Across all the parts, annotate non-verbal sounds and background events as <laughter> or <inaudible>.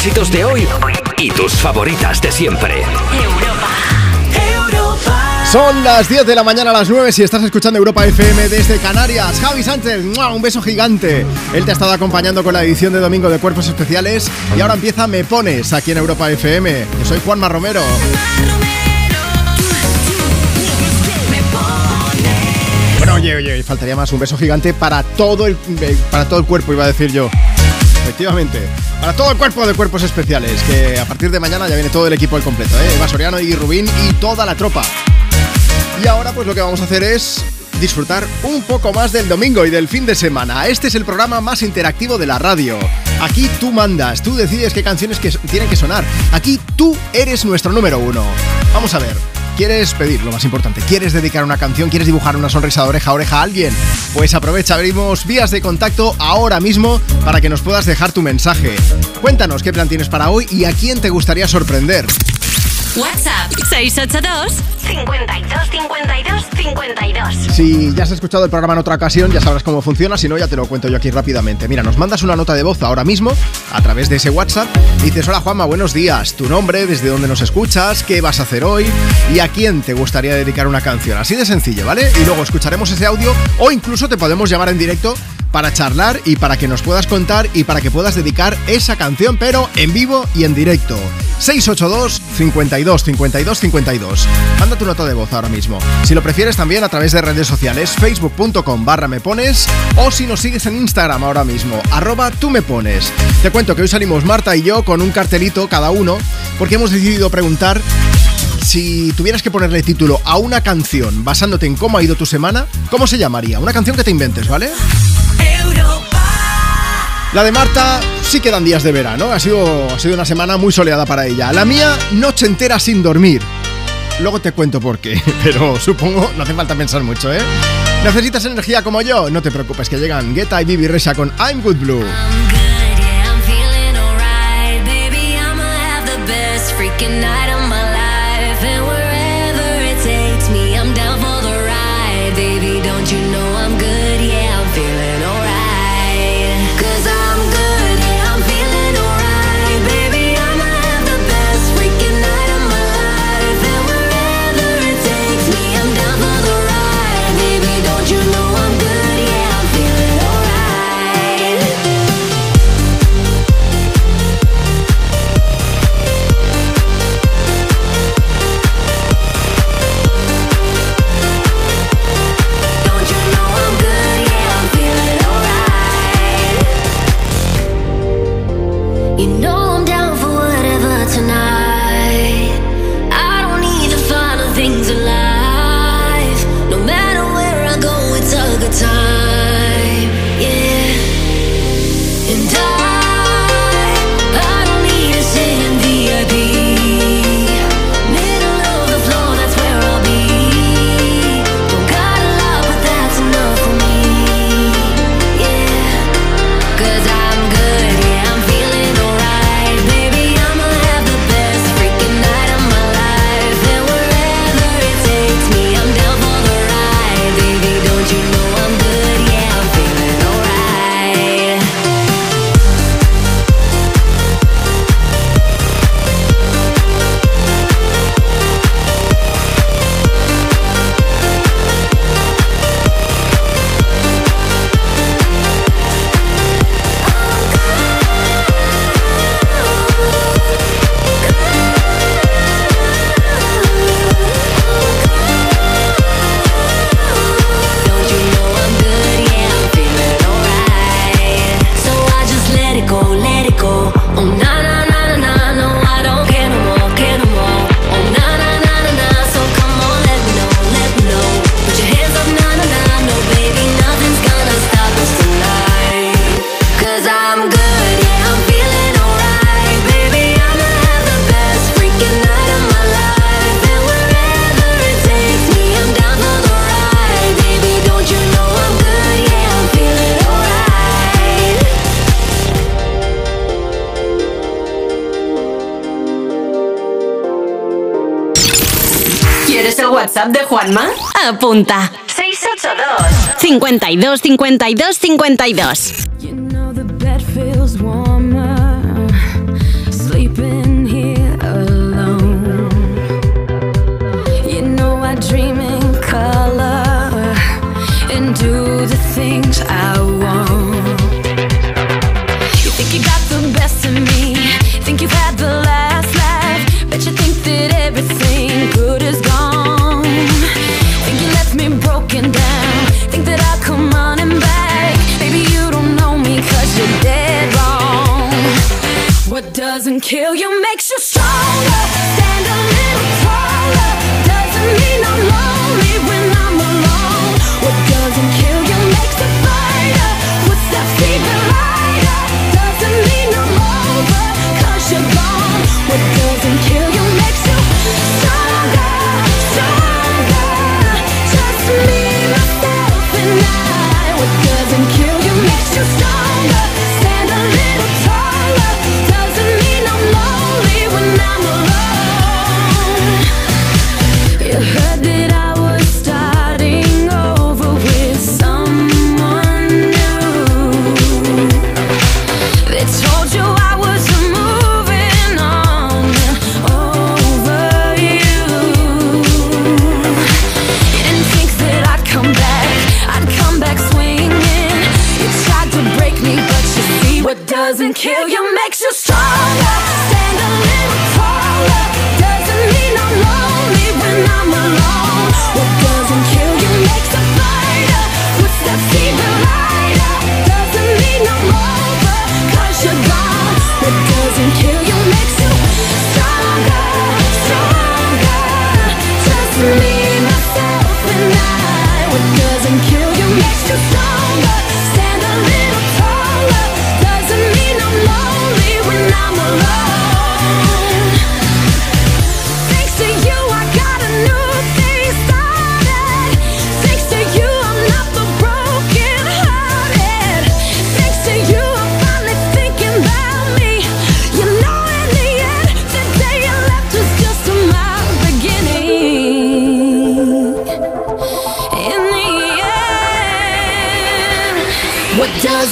éxitos de hoy y tus favoritas de siempre. Son las 10 de la mañana a las 9 si estás escuchando Europa FM desde Canarias. Javi Sánchez, un beso gigante. Él te ha estado acompañando con la edición de domingo de Cuerpos Especiales y ahora empieza Me Pones aquí en Europa FM. Yo soy Juanma Romero. Bueno, oye, oye, faltaría más un beso gigante para todo el para todo el cuerpo, iba a decir yo. Efectivamente, para todo el cuerpo de cuerpos especiales, que a partir de mañana ya viene todo el equipo al completo, ¿eh? Soriano y Rubín y toda la tropa. Y ahora pues lo que vamos a hacer es disfrutar un poco más del domingo y del fin de semana. Este es el programa más interactivo de la radio. Aquí tú mandas, tú decides qué canciones que tienen que sonar. Aquí tú eres nuestro número uno. Vamos a ver. ¿Quieres pedir lo más importante? ¿Quieres dedicar una canción? ¿Quieres dibujar una sonrisa de oreja a oreja a alguien? Pues aprovecha, abrimos vías de contacto ahora mismo para que nos puedas dejar tu mensaje. Cuéntanos qué plan tienes para hoy y a quién te gustaría sorprender. WhatsApp 682 52 52 52. Si ya has escuchado el programa en otra ocasión, ya sabrás cómo funciona. Si no, ya te lo cuento yo aquí rápidamente. Mira, nos mandas una nota de voz ahora mismo a través de ese WhatsApp. dices: Hola Juanma, buenos días. Tu nombre, desde dónde nos escuchas, qué vas a hacer hoy y a quién te gustaría dedicar una canción. Así de sencillo, ¿vale? Y luego escucharemos ese audio o incluso te podemos llamar en directo para charlar y para que nos puedas contar y para que puedas dedicar esa canción, pero en vivo y en directo. 682 52 52 52. Manda tu nota de voz ahora mismo. Si lo prefieres también a través de redes sociales, facebook.com barra me pones o si nos sigues en Instagram ahora mismo, arroba tú me pones. Te cuento que hoy salimos Marta y yo con un cartelito cada uno porque hemos decidido preguntar si tuvieras que ponerle título a una canción basándote en cómo ha ido tu semana, ¿cómo se llamaría? Una canción que te inventes, ¿vale? La de Marta sí quedan días de verano, ha sido, ha sido una semana muy soleada para ella. La mía, noche entera sin dormir. Luego te cuento por qué, <laughs> pero supongo no hace falta pensar mucho, ¿eh? ¿Necesitas energía como yo? No te preocupes, que llegan Geta y Bibi Resha con I'm Good Blue. You know de Juanma? Apunta. 682 52 52 52.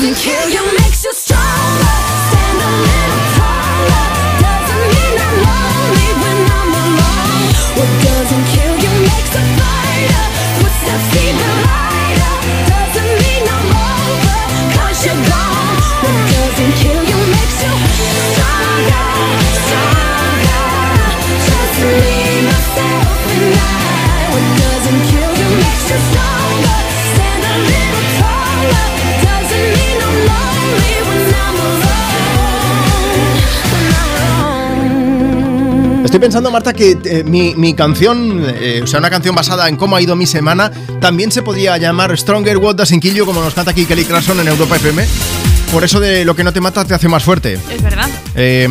Doesn't kill you Estoy pensando, Marta, que eh, mi, mi canción, eh, o sea, una canción basada en cómo ha ido mi semana, también se podría llamar Stronger What Doesn't Kill You, como nos canta aquí Kelly Clarkson en Europa FM. Por eso de lo que no te mata te hace más fuerte. Es verdad. Eh,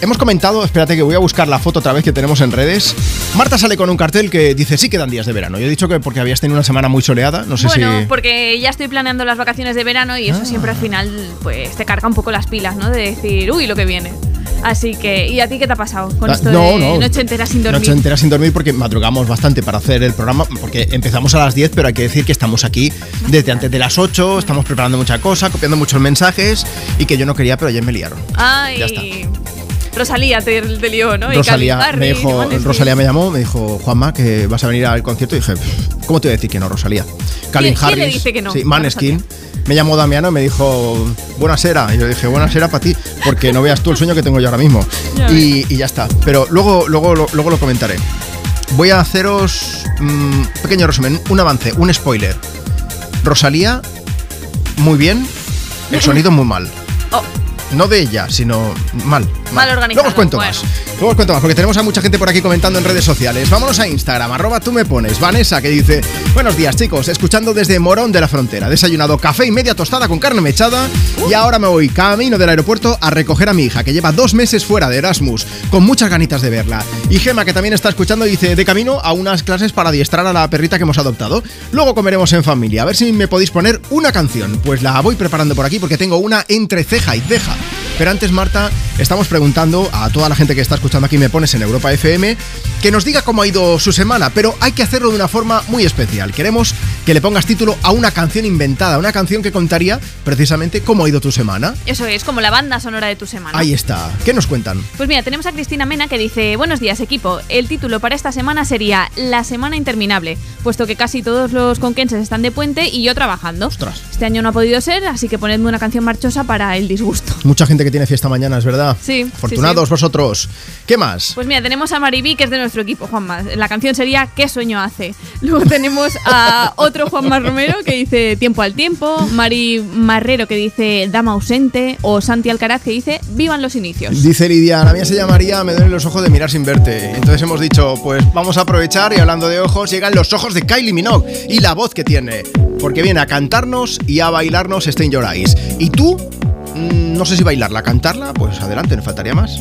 hemos comentado, espérate que voy a buscar la foto otra vez que tenemos en redes. Marta sale con un cartel que dice sí quedan días de verano. Yo he dicho que porque habías tenido una semana muy soleada, no sé bueno, si... porque ya estoy planeando las vacaciones de verano y eso Ah. siempre al final pues te carga un poco las pilas, ¿no? De decir, uy, lo que viene. Así que, ¿y a ti qué te ha pasado con Ah, esto no, de no. noche entera sin dormir? Noche entera sin dormir porque madrugamos bastante para hacer el programa, porque empezamos a las 10, pero hay que decir que estamos aquí desde antes de las 8, estamos preparando mucha cosa, copiando muchos mensajes y que yo no quería, pero ayer me liaron. Ay, Ya está. Rosalía te, te lió, ¿no? Y Rosalía Calvin me Harris, dijo. Rosalía me llamó, me dijo, Juanma, que vas a venir al concierto. Y dije, ¿cómo te voy a decir que no, Rosalía? Calvin ¿Quién- quién le Harris. dice que no? Sí, Maneskin. Me llamó Damiano y me dijo, buenas era. Y yo dije, buenas era para ti, porque no veas tú el sueño que tengo yo ahora mismo. Ya y, y ya está. Pero luego, luego, lo- luego lo comentaré. Voy a haceros mm, un pequeño resumen, un avance, un spoiler. Rosalía, muy bien, el sonido muy mal. <laughs> Oh, No de ella, sino mal. Mal organizado, Luego os cuento bueno. más. Luego os cuento más, porque tenemos a mucha gente por aquí comentando en redes sociales. Vámonos a Instagram, arroba tú me pones. Vanessa, que dice: Buenos días, chicos, escuchando desde Morón de la Frontera. Desayunado café y media tostada con carne mechada. Y ahora me voy camino del aeropuerto a recoger a mi hija, que lleva dos meses fuera de Erasmus, con muchas ganitas de verla. Y Gema, que también está escuchando, dice: De camino a unas clases para adiestrar a la perrita que hemos adoptado. Luego comeremos en familia. A ver si me podéis poner una canción. Pues la voy preparando por aquí, porque tengo una entre ceja y ceja. Pero antes, Marta, estamos preguntando a toda la gente que está escuchando aquí Me Pones en Europa FM que nos diga cómo ha ido su semana, pero hay que hacerlo de una forma muy especial. Queremos que le pongas título a una canción inventada, una canción que contaría precisamente cómo ha ido tu semana. eso es, como la banda sonora de tu semana. Ahí está. ¿Qué nos cuentan? Pues mira, tenemos a Cristina Mena que dice, buenos días equipo, el título para esta semana sería La Semana Interminable, puesto que casi todos los conquenses están de puente y yo trabajando. Ostras. Este año no ha podido ser, así que ponedme una canción marchosa para el disgusto. Mucha gente que tiene fiesta mañana, es verdad. Sí, sí, Afortunados vosotros. ¿Qué más? Pues mira, tenemos a Maribí, que es de nuestro equipo, Juanma. La canción sería ¿Qué sueño hace? Luego tenemos a otro Juanma Romero que dice Tiempo al tiempo, Mari Marrero que dice Dama ausente o Santi Alcaraz que dice Vivan los inicios. Dice Lidia, la mía se llamaría Me duelen los ojos de mirar sin verte. Entonces hemos dicho, pues vamos a aprovechar y hablando de ojos, llegan los ojos de Kylie Minogue y la voz que tiene. Porque viene a cantarnos y a bailarnos Stay in Your Eyes. Y tú, no sé si bailarla, cantarla, pues adelante, no faltaría más.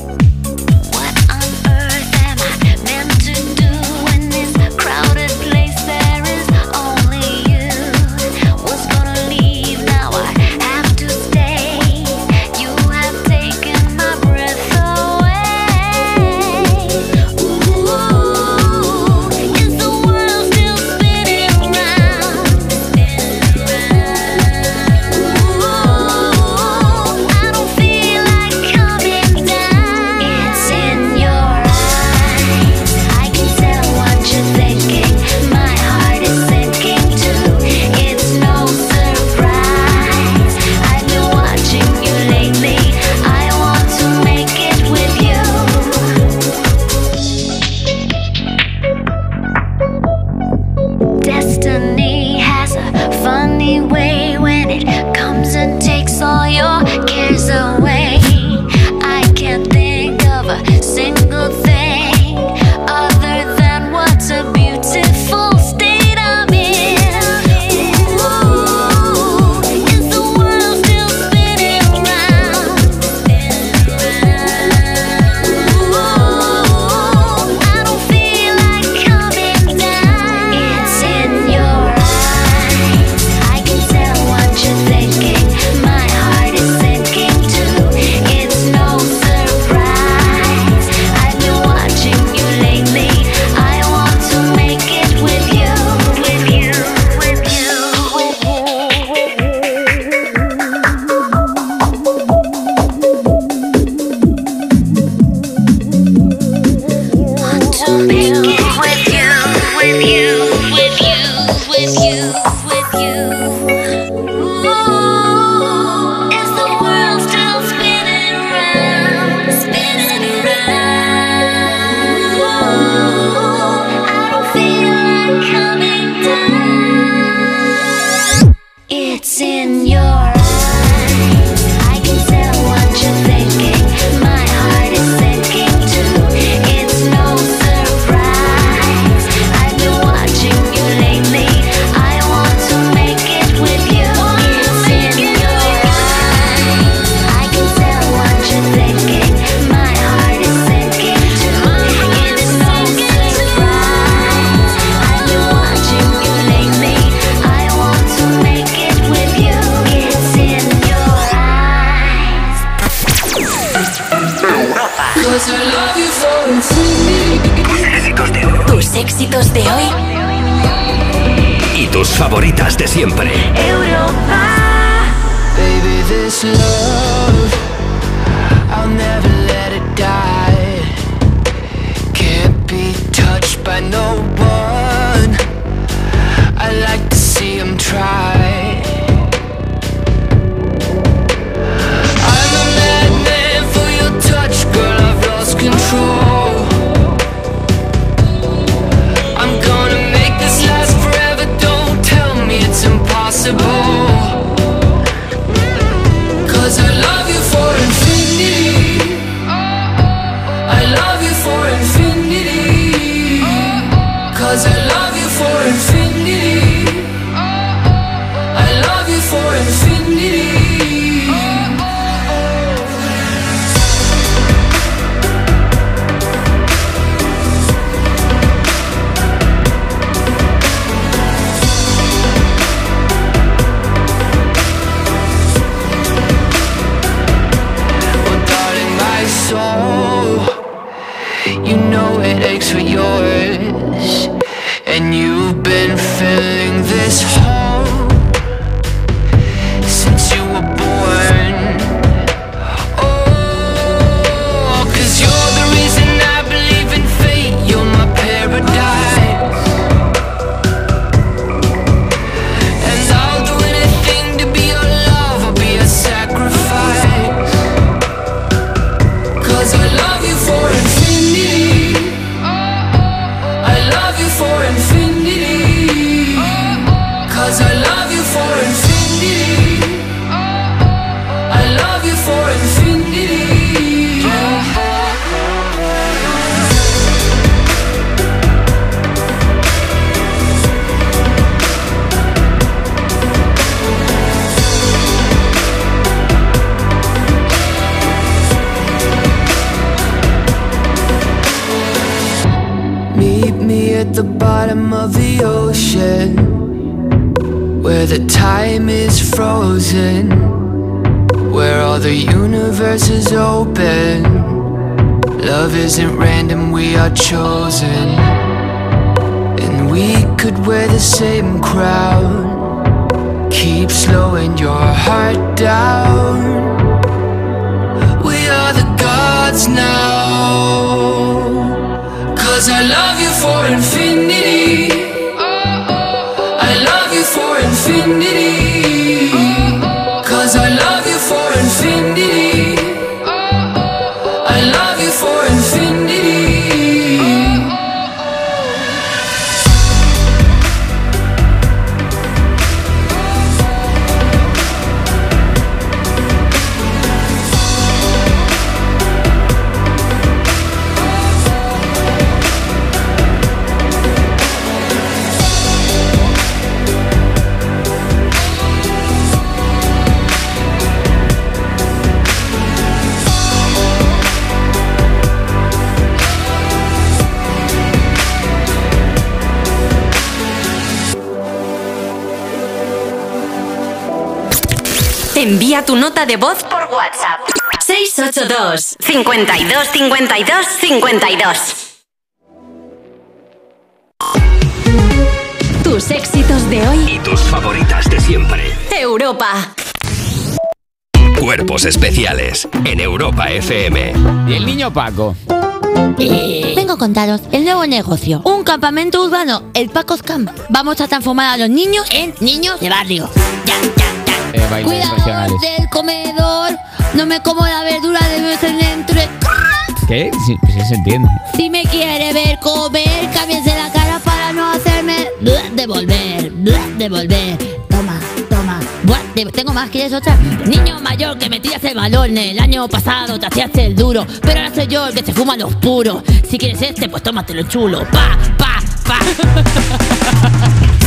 filling this hole de voz por WhatsApp. 682 52 52 52 Tus éxitos de hoy y tus favoritas de siempre. Europa. Cuerpos especiales en Europa FM. Y el niño Paco. Eh, Vengo a contaros el nuevo negocio. Un campamento urbano, el Paco's Camp. Vamos a transformar a los niños en niños de barrio. Ya, ya. Eh, bailes Cuidado regionales. del comedor. No me como la verdura de nuestro entre. ¿Qué? Sí, sí se entiende. Si me quiere ver comer, cámbiense la cara para no hacerme devolver, devolver. Toma, toma. Tengo más, ¿quieres otra? Niño mayor que me tiras el balón. El año pasado te hacías el duro, pero ahora soy yo el que se fuma los puros. Si quieres este, pues tómatelo chulo. Pa, pa, pa. <laughs>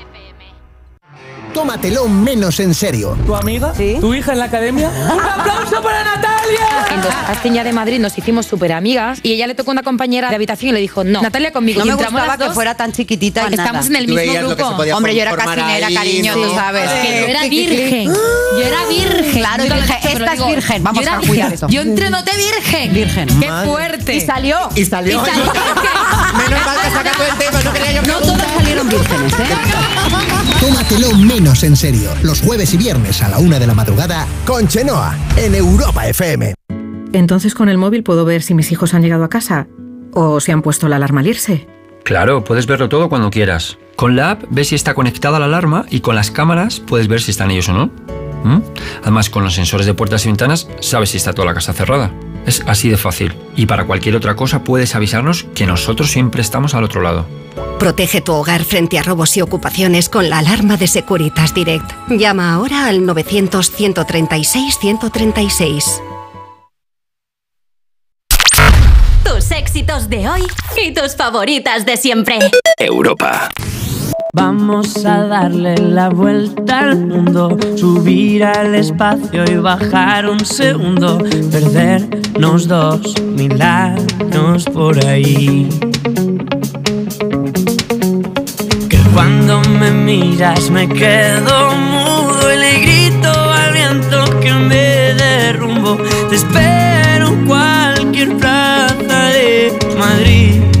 Tómatelo menos en serio. ¿Tu amiga? Sí. ¿Tu hija en la academia? ¡Un aplauso para Natalia! En ya de Madrid nos hicimos súper amigas y ella le tocó una compañera de habitación y le dijo, no, Natalia conmigo. No Y me gustaba que fuera tan chiquitita y Estamos nada. en el mismo grupo. Hombre, yo era formar castinera, ahí, cariño, sí. tú sabes. Que yo era virgen. Yo era virgen. Claro, y Nunca lo he dije, esta es virgen, vamos yo a cuidar virgen. eso. Yo entrenoté virgen. Virgen. Qué Madre. fuerte. Y salió. Y salió. Y salió <laughs> Menos mal que sacaste el tema, no quería yo No todos salieron vírgenes, ¿eh? <laughs> Tómatelo menos en serio. Los jueves y viernes a la una de la madrugada con Chenoa en Europa FM. Entonces con el móvil puedo ver si mis hijos han llegado a casa o si han puesto la alarma al irse. Claro, puedes verlo todo cuando quieras. Con la app ves si está conectada la alarma y con las cámaras puedes ver si están ellos o no. ¿Mm? Además, con los sensores de puertas y ventanas sabes si está toda la casa cerrada. Es así de fácil. Y para cualquier otra cosa puedes avisarnos que nosotros siempre estamos al otro lado. Protege tu hogar frente a robos y ocupaciones con la alarma de Securitas Direct. Llama ahora al 900-136-136. Tus éxitos de hoy y tus favoritas de siempre. Europa. Vamos a darle la vuelta al mundo, subir al espacio y bajar un segundo, perdernos dos mil años por ahí. Me miras me quedo mudo y le grito al viento que me derrumbo. Te espero en cualquier plaza de Madrid.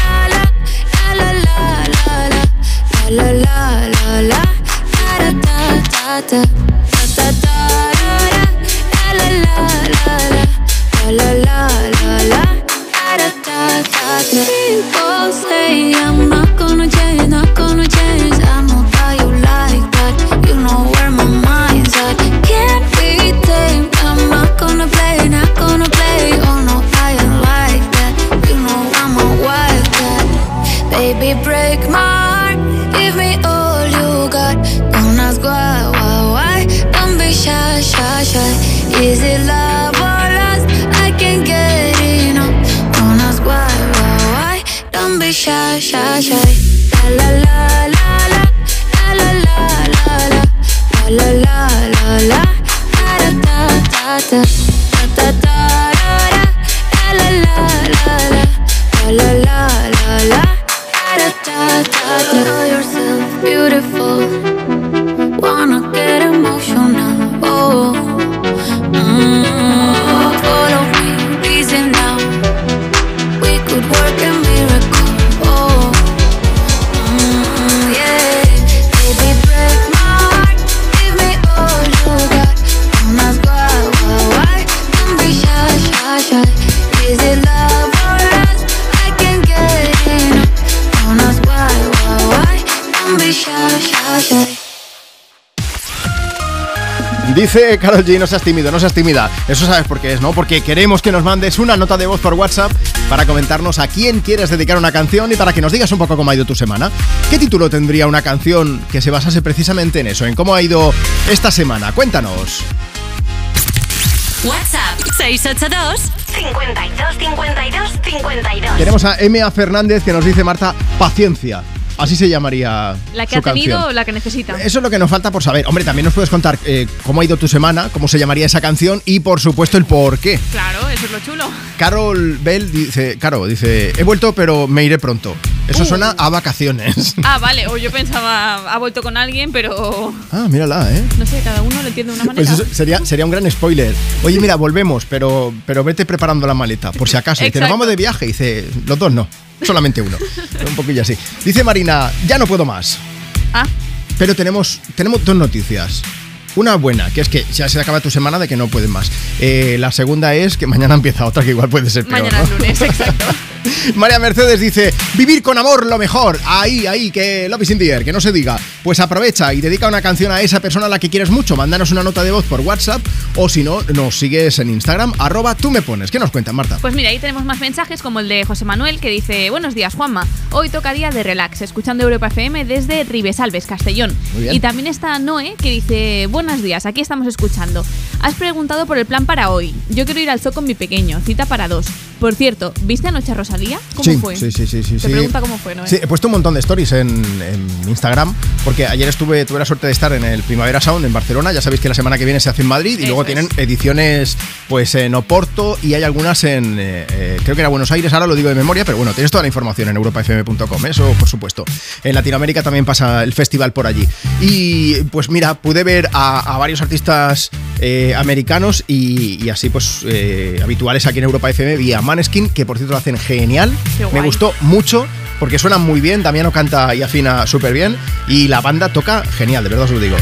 da da da da da da la la Dice Carol G, no seas tímido, no seas tímida. Eso sabes por qué es, ¿no? Porque queremos que nos mandes una nota de voz por WhatsApp para comentarnos a quién quieres dedicar una canción y para que nos digas un poco cómo ha ido tu semana. ¿Qué título tendría una canción que se basase precisamente en eso, en cómo ha ido esta semana? Cuéntanos. WhatsApp 682 52 52 52. Tenemos a M.A. Fernández que nos dice Marta, paciencia. Así se llamaría La que su ha tenido canción. o la que necesita. Eso es lo que nos falta por saber. Hombre, también nos puedes contar eh, cómo ha ido tu semana, cómo se llamaría esa canción y, por supuesto, el por qué. Claro, eso es lo chulo. Carol Bell dice, Caro, dice, he vuelto pero me iré pronto. Eso Uh. suena a vacaciones. <laughs> Ah, vale, o yo pensaba, ha vuelto con alguien, pero Ah, mírala, ¿eh? no sé, cada uno lo entiende de una manera. Pues eso sería, sería un gran spoiler. Oye, mira, volvemos, pero, pero vete preparando la maleta, por si acaso. Y te nos vamos de viaje. Y dice, los dos no, solamente uno. un poquillo así. Dice Marina, ya no puedo más. Ah. Pero tenemos, tenemos dos noticias. Una buena, que es que ya se acaba tu semana de que no pueden más. Eh, la segunda es que mañana empieza otra que igual puede ser peor. Mañana ¿no? es lunes, <laughs> exacto. <laughs> María Mercedes dice, vivir con amor lo mejor. Ahí, ahí, que love is in the air, que no se diga. Pues aprovecha y dedica una canción a esa persona a la que quieres mucho. Mándanos una nota de voz por WhatsApp o si no, nos sigues en Instagram, arroba tú me pones. ¿Qué nos cuentas, Marta? Pues mira, ahí tenemos más mensajes como el de José Manuel que dice Buenos días Juanma, hoy toca día de relax, escuchando Europa FM desde Ribesalves, Castellón. Y también está Noé que dice Buenos días, aquí estamos escuchando. Has preguntado por el plan para hoy. Yo quiero ir al zoo con mi pequeño, cita para dos. Por cierto, ¿viste anoche a Rosalía? ¿Cómo sí, fue? Sí, sí, sí, sí. Te sí. pregunta cómo fue, Noé. Sí, he puesto un montón de stories en, en Instagram porque ayer estuve, tuve la suerte de estar en el Primavera Sound en Barcelona. Ya sabéis que la semana que viene se hace en Madrid y Eso luego es. tienen ediciones pues en Oporto y hay algunas en, eh, eh, creo que era Buenos Aires, ahora lo digo de memoria, pero bueno, tienes toda la información en europafm.com, eso por supuesto. En Latinoamérica también pasa el festival por allí. Y pues mira, pude ver a, a varios artistas eh, americanos y, y así pues eh, habituales aquí en Europa FM. Vi a Maneskin, que por cierto lo hacen genial. Me gustó mucho porque suenan muy bien, Damiano canta y afina súper bien y la banda toca genial, de verdad os lo digo.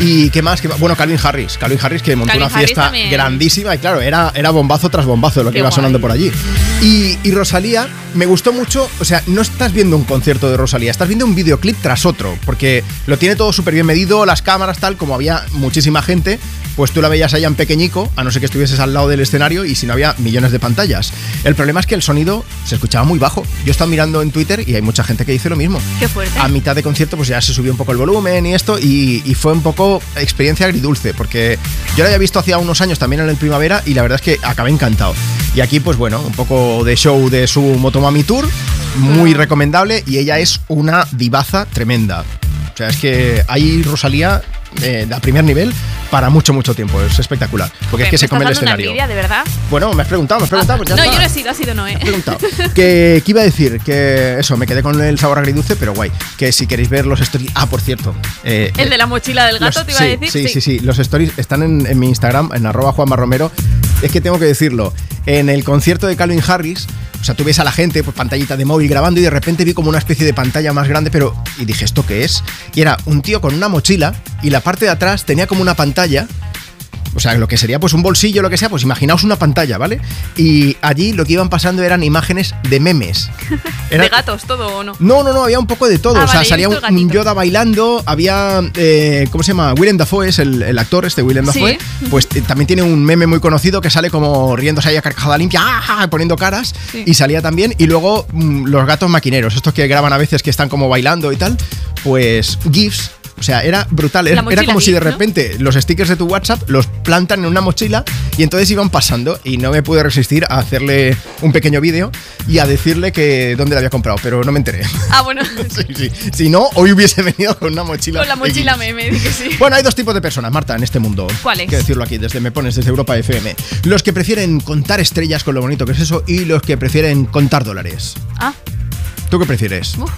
¿Y qué más? ¿Qué más? Bueno, Calvin Harris, Calvin Harris que montó Calvin una Harris fiesta también. grandísima y claro, era, era bombazo tras bombazo lo que Qué iba guay. sonando por allí. Y, y Rosalía, me gustó mucho, o sea, no estás viendo un concierto de Rosalía, estás viendo un videoclip tras otro, porque lo tiene todo súper bien medido, las cámaras tal, como había muchísima gente, pues tú la veías allá en pequeñico, a no ser que estuvieses al lado del escenario y si no había millones de pantallas. El problema es que el sonido se escuchaba muy bajo. Yo estaba mirando en Twitter y hay mucha gente que dice lo mismo. Qué fuerte. A mitad de concierto pues ya se subió un poco el volumen y esto y, y fue un poco experiencia agridulce porque yo la había visto hacía unos años también en el primavera y la verdad es que acabé encantado. Y aquí pues bueno, un poco de show de su Motomami Tour, muy recomendable y ella es una divaza tremenda. O sea, es que hay Rosalía eh, a primer nivel para mucho, mucho tiempo. Es espectacular. Porque es que Me se come el una escenario. envidia, de verdad. Bueno, me has preguntado, me has preguntado. pues ya no, está. yo no he sido, ha sido Noé. preguntado. <laughs> que, que iba a decir que eso, me quedé con el sabor agridulce, pero guay. Que si queréis ver los stories. Ah, por cierto. eh, El de la mochila del gato, los- te iba sí, a decir. Sí, sí, sí. Los stories están en, en mi Instagram, en arroba Juanma Romero. Es que tengo que decirlo. En el concierto de Calvin Harris, o sea, tú ves a la gente, pues pantallita de móvil grabando y de repente vi como una especie de pantalla más grande, pero. Y dije, ¿esto qué es? Y era un tío con una mochila y la parte de atrás tenía como una pantalla. O sea, lo que sería pues un bolsillo, lo que sea, pues imaginaos una pantalla, ¿vale? Y allí lo que iban pasando eran imágenes de memes. <laughs> Era- De gatos, todo o no. no, no, no, había un poco de todo. Ah, o sea, vale, salía un, gatito. Yoda bailando, había. eh, ¿Cómo se llama? Willem Dafoe es el, el actor, este Willem Sí. Dafoe. Pues eh, también tiene un meme muy conocido que sale como riéndose ahí a carcajada limpia, ¡ah! poniendo caras. Sí. Y salía también. Y luego mm, los gatos maquineros, estos que graban a veces que están como bailando y tal. Pues GIFs. O sea, era brutal. Era, como si de repente los stickers de tu WhatsApp los plantan en una mochila y entonces iban pasando. Y no me pude resistir a hacerle un pequeño vídeo y a decirle que dónde la había comprado, pero no me enteré. Ah, bueno. <laughs> Sí, sí. Si no, hoy hubiese venido con una mochila. Con la mochila GIFs. meme, que sí. Bueno, hay dos tipos de personas, Marta, en este mundo. ¿Cuáles? Hay Que decirlo aquí, desde Me Pones, desde Europa FM. Los que prefieren contar estrellas con lo bonito que es eso y los que prefieren contar dólares. Ah, ¿Tú qué prefieres? uf,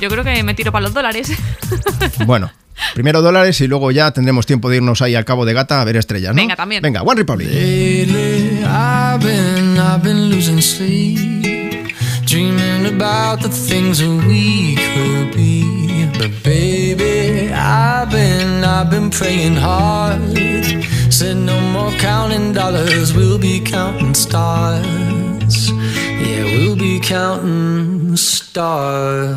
yo creo que me tiro para los dólares. <laughs> Bueno, primero dólares y luego ya tendremos tiempo de irnos ahí al cabo de gata a ver estrellas, ¿no? Venga, también. Venga, One Republic. Lately, I've been, I've been losing sleep, dreaming about the things that we could be. But baby, I've been, I've been praying hard. Said no more counting dollars, we'll be counting stars. Yeah, we'll be counting stars.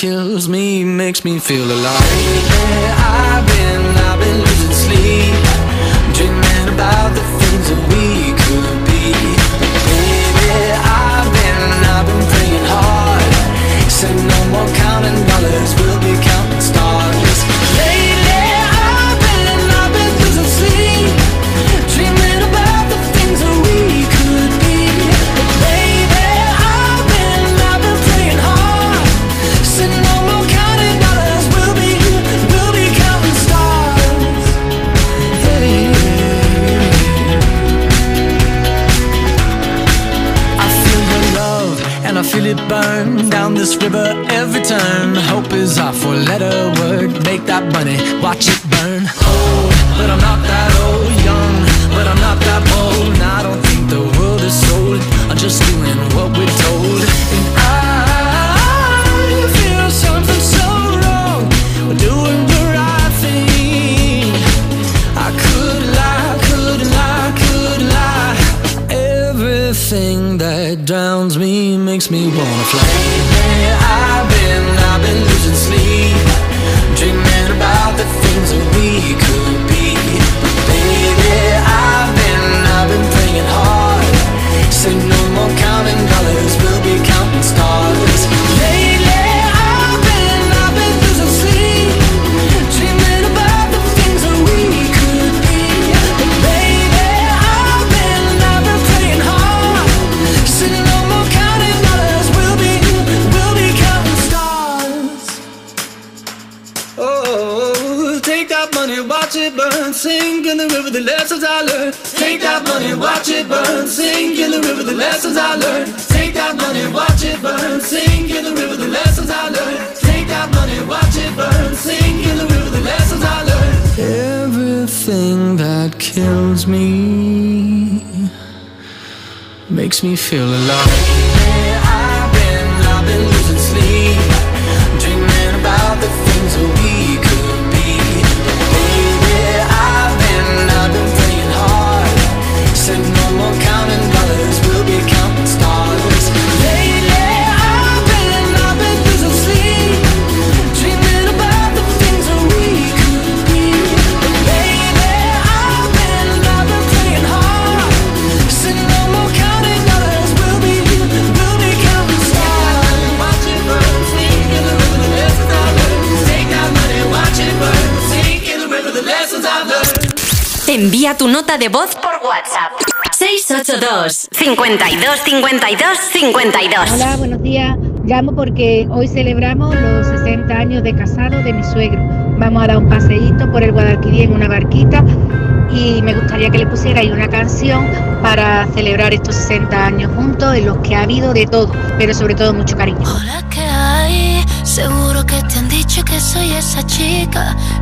kills me, makes me feel alive. Yeah, I've been, I've been losing sleep, dreaming about the. feel alive. Tu nota de voz por WhatsApp. 682 52 52 52 Hola, buenos días. Llamo porque hoy celebramos los 60 años de casado de mi suegro. Vamos a dar un paseíto por el Guadalquivir en una barquita y me gustaría que le pusierais una canción para celebrar estos 60 años juntos en los que ha habido de todo, pero sobre todo mucho cariño. Hola, ¿qué hay? Seguro que te han dicho que soy esa chica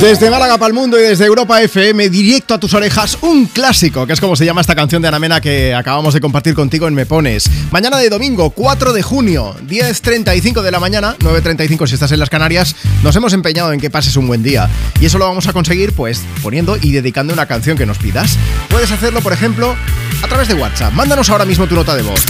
Desde Málaga para el mundo y desde Europa FM, directo a tus orejas, un clásico, que es como se llama esta canción de Ana Mena que acabamos de compartir contigo en Me Pones. Mañana de domingo, 4 de junio, 10.35 de la mañana, 9.35 si estás en las Canarias, nos hemos empeñado en que pases un buen día. Y eso lo vamos a conseguir, pues, poniendo y dedicando una canción que nos pidas. Puedes hacerlo, por ejemplo, a través de WhatsApp. Mándanos ahora mismo tu nota de voz.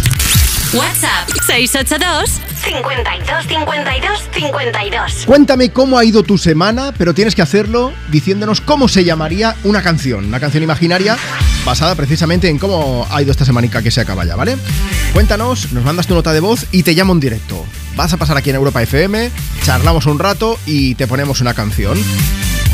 WhatsApp 682 52 52 52. Cuéntame cómo ha ido tu semana, pero tienes que hacerlo diciéndonos cómo se llamaría una canción, una canción imaginaria basada precisamente en cómo ha ido esta semanica que se acaba ya, ¿vale? Cuéntanos, nos mandas tu nota de voz y te llamo en directo. Vas a pasar aquí en Europa FM, charlamos un rato y te ponemos una canción.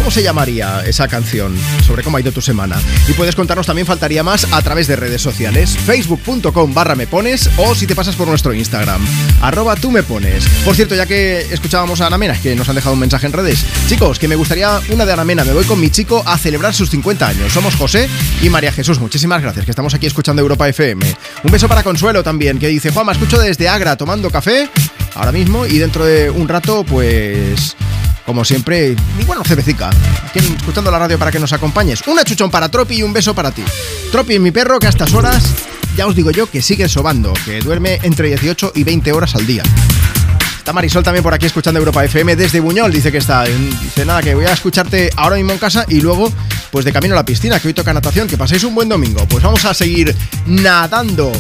¿Cómo se llamaría esa canción? Sobre cómo ha ido tu semana. Y puedes contarnos también, faltaría más, a través de redes sociales, facebook.com barra me pones o si te pasas por nuestro Instagram, arroba tú me pones. Por cierto, ya que escuchábamos a Ana Mena, que nos han dejado un mensaje en redes, chicos, que me gustaría una de Ana Mena, me voy con mi chico a celebrar sus 50 años. Somos José y María Jesús, muchísimas gracias, que estamos aquí escuchando Europa FM. Un beso para Consuelo también, que dice, Juan, me escucho desde Agra tomando café ahora mismo y dentro de un rato, pues como siempre, y bueno, cervecica. Aquí escuchando la radio para que nos acompañes. Un achuchón para Tropi y un beso para ti. Tropi es mi perro que a estas horas, ya os digo yo, que sigue sobando, que duerme entre 18 y 20 horas al día. Está Marisol también por aquí escuchando Europa FM desde Buñol, dice que está. Dice nada, que voy a escucharte ahora mismo en casa y luego, pues de camino a la piscina, que hoy toca natación, que paséis un buen domingo. Pues vamos a seguir nadando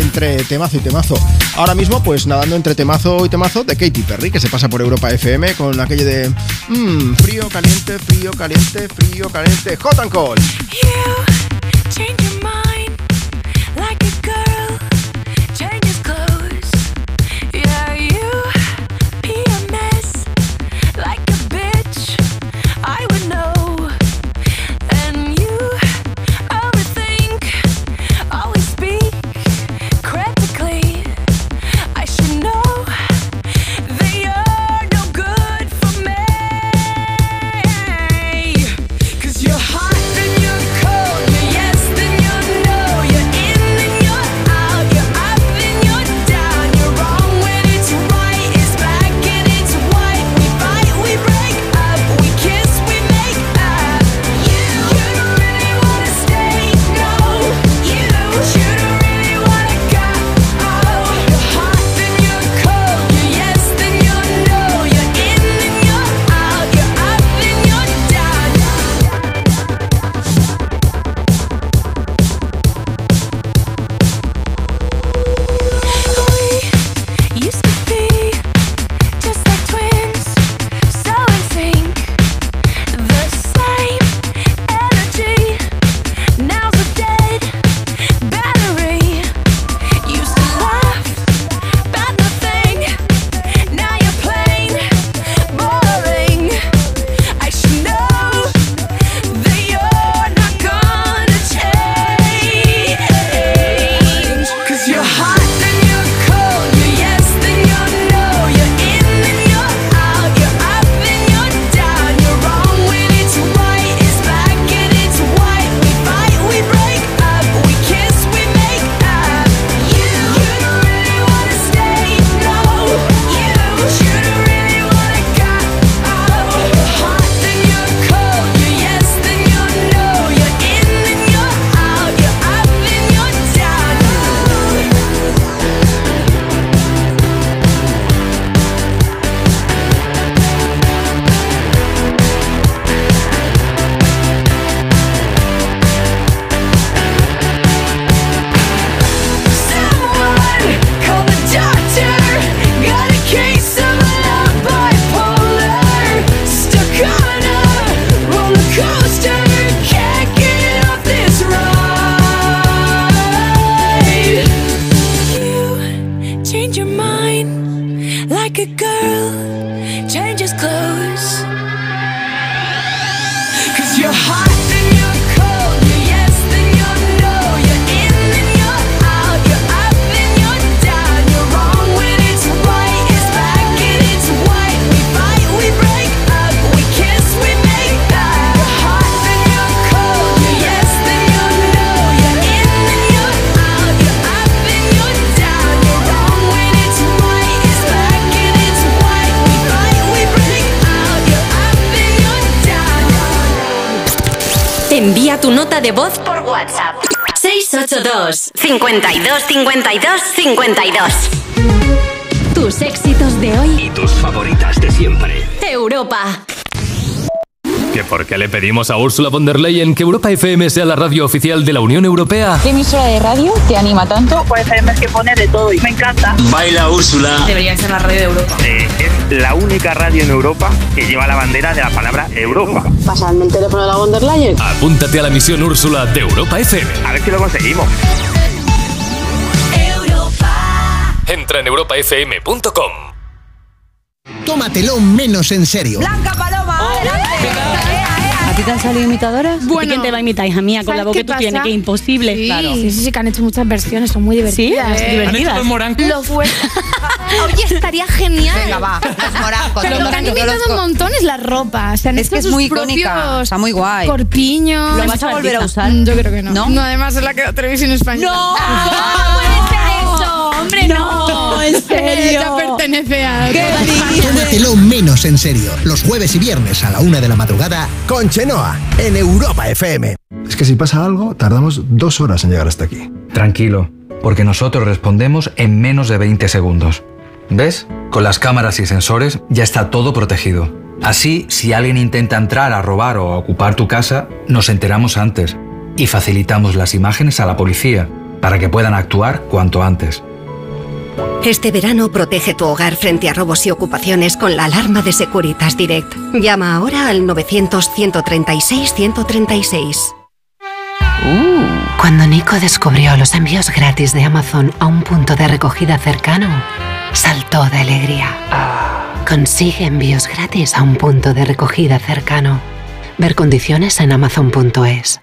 entre temazo y temazo. Ahora mismo, pues nadando entre temazo y temazo de Katy Perry, que se pasa por Europa FM con aquello de mmm, frío, caliente, frío, caliente, frío, caliente, hot and cold. Changes 52 52 52 Tus éxitos de hoy. Y tus favoritas de siempre. Europa. ¿Que por qué le pedimos a Ursula von der Leyen que Europa FM sea la radio oficial de la Unión Europea? ¿Qué emisora de radio te anima tanto? Pues FM es que pone de todo y me encanta. Baila Úrsula. Debería ser la radio de Europa. Eh, es la única radio en Europa que lleva la bandera de la palabra Europa. Pasadme el teléfono de la von der Leyen. Apúntate a la misión Úrsula de Europa FM. A ver si lo conseguimos. En europafm.com. Tómatelo menos en serio. Blanca Paloma, ¿A ti te han salido imitadoras? Bueno. ¿Y quién te va a imitar, hija mía, con ¿Sabes la voz que tú pasa? tienes? Que imposible, Sí, claro. sí, sí, sí, que han hecho muchas versiones, son muy divertidas. ¿Sí? ¿Divertidas? ¿Han hecho los morancos? Lo fue. <laughs> Oye, estaría genial. Venga, va, los morancos, Pero lo que han imitado un montón es la ropa. Se han Es hecho que es sus muy icónica, está muy guay. Corpiños. ¿Lo vas a volver a usar? Mm, Yo creo que no. ¿No? además es la que da televisión española. ¡No! <laughs> no! en <laughs> serio. Ya pertenece a... Tómatelo menos en serio. Los jueves y viernes a la una de la madrugada con Chenoa en Europa FM. Es que si pasa algo, tardamos dos horas en llegar hasta aquí. Tranquilo, porque nosotros respondemos en menos de 20 segundos. ¿Ves? Con las cámaras y sensores ya está todo protegido. Así, si alguien intenta entrar a robar o a ocupar tu casa, nos enteramos antes y facilitamos las imágenes a la policía para que puedan actuar cuanto antes. Este verano protege tu hogar frente a robos y ocupaciones con la alarma de Securitas Direct. Llama ahora al 900-136-136. Cuando Nico descubrió los envíos gratis de Amazon a un punto de recogida cercano, saltó de alegría. Consigue envíos gratis a un punto de recogida cercano. Ver condiciones en amazon.es.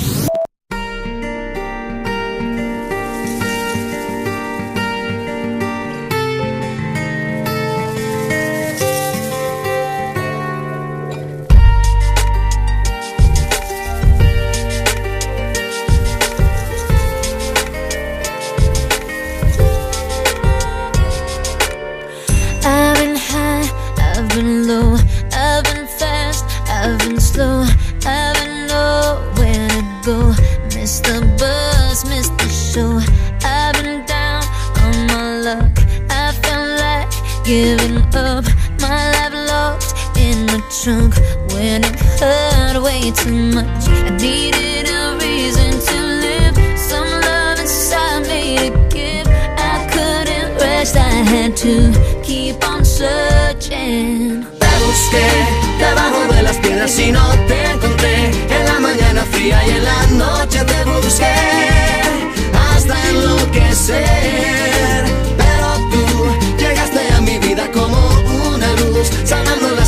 Giving up. My life locked in the trunk when it hurt way too much. I needed a reason to live. Some love inside me to give. I couldn't rest, I had to keep on searching. Te busqué debajo de las piedras y no te encontré. En la mañana fría y en la noche te busqué. Hasta enloquecer.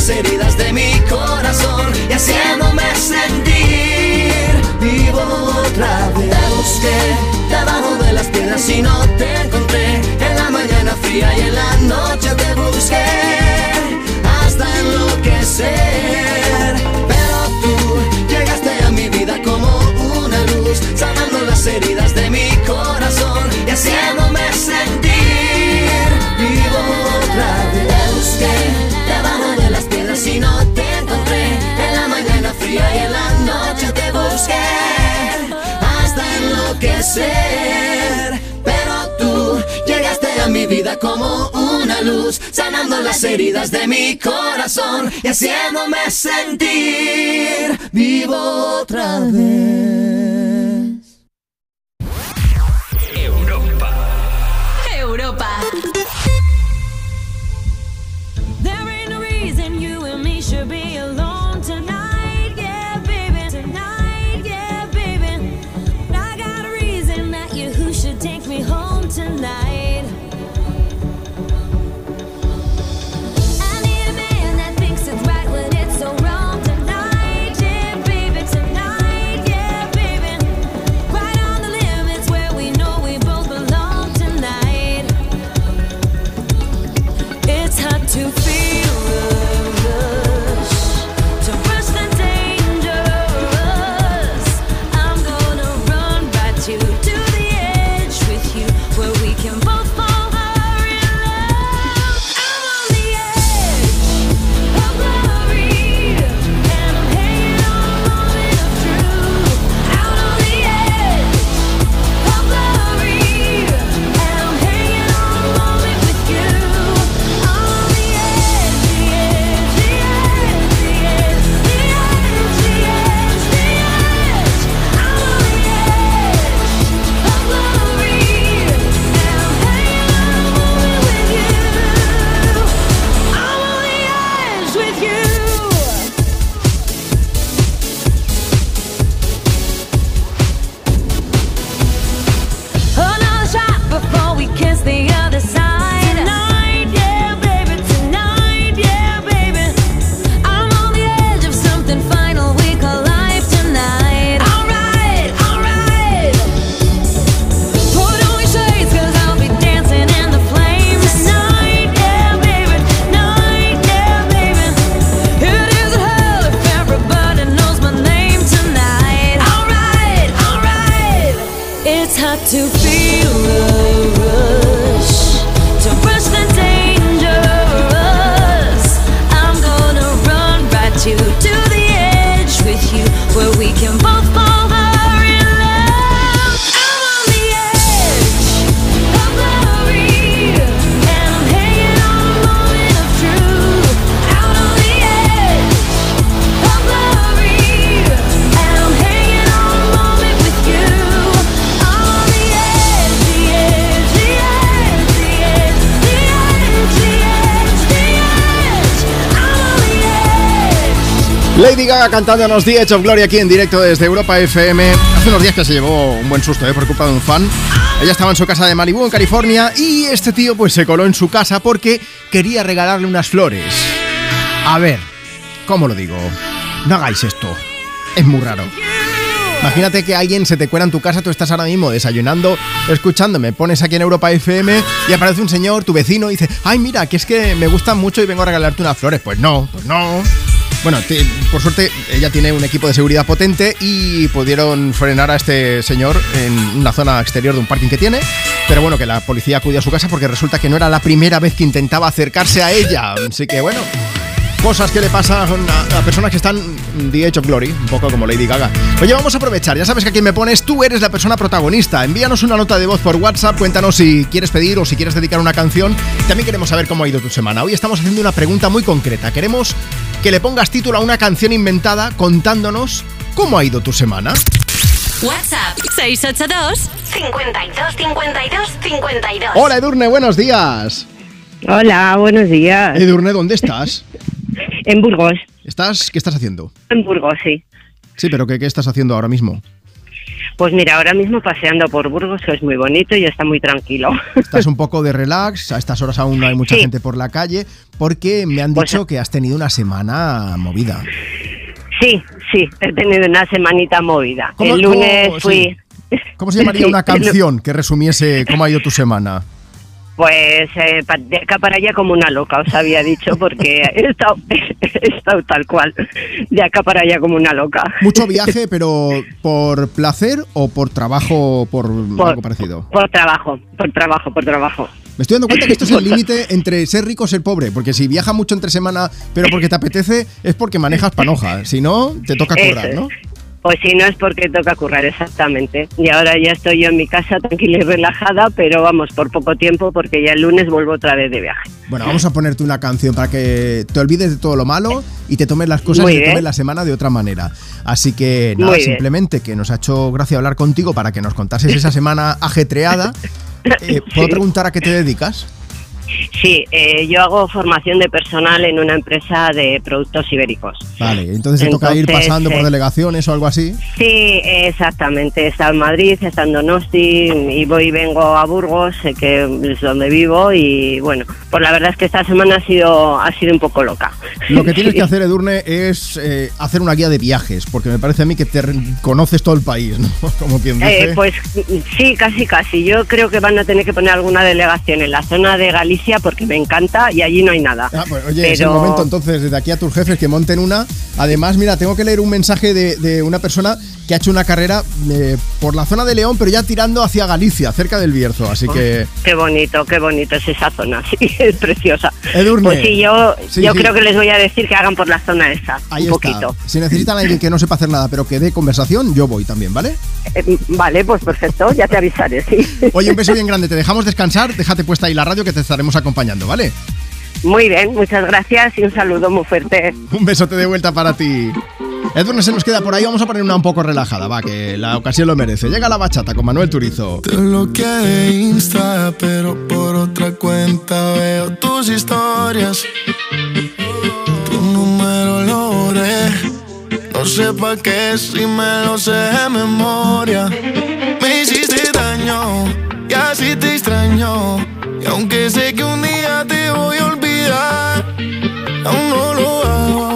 Heridas de mi corazón y haciéndome sentir vivo otra vez. Busqué debajo de las piedras y no te encontré. En la mañana fría y en la noche te busqué hasta enloquecer. Pero tú llegaste a mi vida como una luz, sanando las heridas de mi corazón y haciéndome sentir vida como una luz, sanando las heridas de mi corazón y haciéndome sentir vivo otra vez. Gaga cantándonos The Edge of Glory aquí en directo desde Europa FM. Hace unos días que se llevó un buen susto ¿eh? por culpa de un fan. Ella estaba en su casa de Malibu, en California, y este tío pues se coló en su casa porque quería regalarle unas flores. A ver, ¿cómo lo digo? No hagáis esto. Es muy raro. Imagínate que alguien se te cuela en tu casa, tú estás ahora mismo desayunando, escuchándome, pones aquí en Europa FM y aparece un señor, tu vecino, y dice, ay mira, que es que me gustan mucho y vengo a regalarte unas flores. Pues no, pues no. Bueno, por suerte ella tiene un equipo de seguridad potente y pudieron frenar a este señor en una zona exterior de un parking que tiene. Pero bueno, que la policía acudió a su casa porque resulta que no era la primera vez que intentaba acercarse a ella. Así que bueno, cosas que le pasan a, a personas que están The Age of Glory, un poco como Lady Gaga. Oye, vamos a aprovechar, ya sabes que aquí me pones, tú eres la persona protagonista. Envíanos una nota de voz por WhatsApp, cuéntanos si quieres pedir o si quieres dedicar una canción. También queremos saber cómo ha ido tu semana. Hoy estamos haciendo una pregunta muy concreta. Queremos que le pongas título a una canción inventada contándonos cómo ha ido tu semana. WhatsApp 682 52 52 52. Hola Edurne, buenos días. Hola, buenos días. Edurne, ¿dónde estás? En Burgos. ¿Estás? ¿Qué estás haciendo? En Burgos, sí. Sí, pero ¿qué, qué estás haciendo ahora mismo? Pues mira, ahora mismo paseando por Burgos, que es muy bonito y está muy tranquilo. Estás un poco de relax, a estas horas aún no hay mucha Sí. gente por la calle, porque me han Pues- dicho que has tenido una semana movida. Sí, sí, he tenido una semanita movida. ¿Cómo- El lunes cómo- fui... ¿Cómo se llamaría <laughs> una canción que resumiese cómo ha ido tu semana? Pues eh, de acá para allá como una loca, os había dicho, porque <laughs> he estado, <laughs> he estado tal cual, de acá para allá como una loca. ¿Mucho <laughs> viaje, pero por placer o por trabajo, por, Por- algo parecido? Por trabajo, por trabajo, por trabajo. Me estoy dando cuenta que esto es el límite entre ser rico y ser pobre, porque si viajas mucho entre semana, pero porque te apetece, es porque manejas panoja. Si no, te toca es. ¿no? Pues si no es porque toca currar, exactamente. Y ahora ya estoy yo en mi casa tranquila y relajada, pero vamos, por poco tiempo, porque ya el lunes vuelvo otra vez de viaje. Bueno, vamos a ponerte una canción para que te olvides de todo lo malo y te tomes las cosas y te tomes la semana de otra manera. Así que nada, Muy bien. simplemente que nos ha hecho gracia hablar contigo para que nos contases esa semana ajetreada. <laughs> Eh, ¿Puedo Sí. preguntar a qué te dedicas? Sí, eh, yo hago formación de personal en una empresa de productos ibéricos. Vale, entonces te toca ir pasando por eh, delegaciones o algo así. Sí, exactamente. Estado en Madrid, estado en Donosti y voy y vengo a Burgos, eh, que es donde vivo y bueno, pues la verdad es que esta semana ha sido ha sido un poco loca. Lo que tienes <laughs> que hacer, Edurne, es eh, hacer una guía de viajes, porque me parece a mí que te conoces todo el país, ¿no? <laughs> Como quien dice. Eh, pues sí, casi casi. Yo creo que van a tener que poner alguna delegación en la zona de Galicia porque me encanta y allí no hay nada. Ah, pues, Oye, es el Pero- momento entonces desde aquí a tus jefes que monten una. Además, mira, tengo que leer un mensaje de, de una persona que ha hecho una carrera eh, por la zona de León, pero ya tirando hacia Galicia, cerca del Bierzo. Así que, Qué bonito, qué bonito es esa zona, <laughs> sí, es preciosa. Edurne. Pues sí, yo, Sí, yo sí. creo que les voy a decir que hagan por la zona esa, ahí un está. poquito. Si necesitan a <laughs> alguien que no sepa hacer nada, pero que dé conversación, yo voy también, ¿vale? Eh, vale, pues perfecto, ya te avisaré, sí. <laughs> Oye, un beso bien grande. Te dejamos descansar. Déjate puesta ahí la radio que te estaremos acompañando, ¿vale? Muy bien, muchas gracias y un saludo muy fuerte. Un besote de vuelta para ti. Edurne se nos queda por ahí. Vamos a poner una un poco relajada, va, que la ocasión lo merece. Llega la bachata con Manuel Turizo. Te bloqueé Insta, pero por otra cuenta veo tus historias. Tu número lo borré. No sé pa' qué si me lo sé de memoria. Me hiciste daño y así te extraño. Y aunque sé que un día te voy a olvidar, aún no lo hago.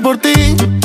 por ti.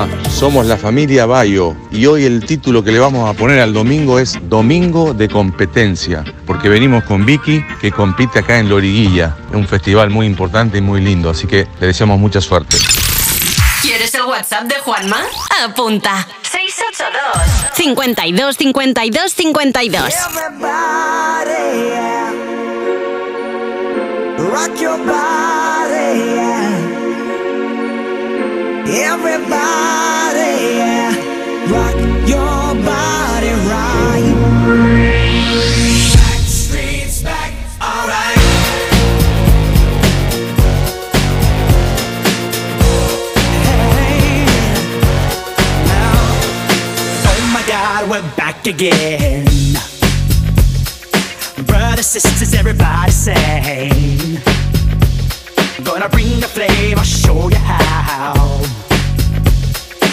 Hola somos la familia Bayo y hoy el título que le vamos a poner al domingo es Domingo de Competencia, porque venimos con Vicky que compite acá en Loriguilla, un festival muy importante y muy lindo, así que le deseamos mucha suerte. ¿Quieres el WhatsApp de Juanma? Apunta. 682 52 52 52 Everybody, yeah. Rock your body, Everybody. Rock your body right. Backstreet's back, alright. Hey, now, oh my God, we're back again. Brothers, sisters, everybody sing. Gonna bring the flame, I'll show you how.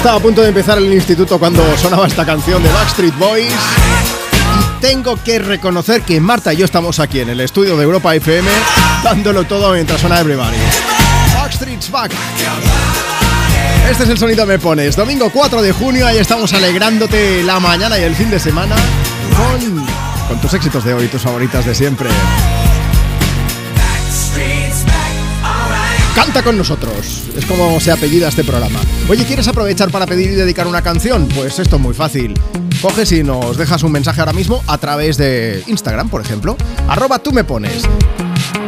Estaba a punto de empezar el instituto cuando sonaba esta canción de Backstreet Boys. Y tengo que reconocer que Marta y yo estamos aquí en el estudio de Europa FM dándolo todo mientras suena Everybody. Backstreet's Back. Este es el sonido Me Pones. Domingo 4 de junio, ahí estamos alegrándote la mañana y el fin de semana con, con tus éxitos de hoy, tus favoritas de siempre. Canta con nosotros. Es como se apellida este programa. Oye, ¿quieres aprovechar para pedir y dedicar una canción? Pues esto es muy fácil. Coges y nos dejas un mensaje ahora mismo a través de Instagram, por ejemplo. Arroba tú me pones.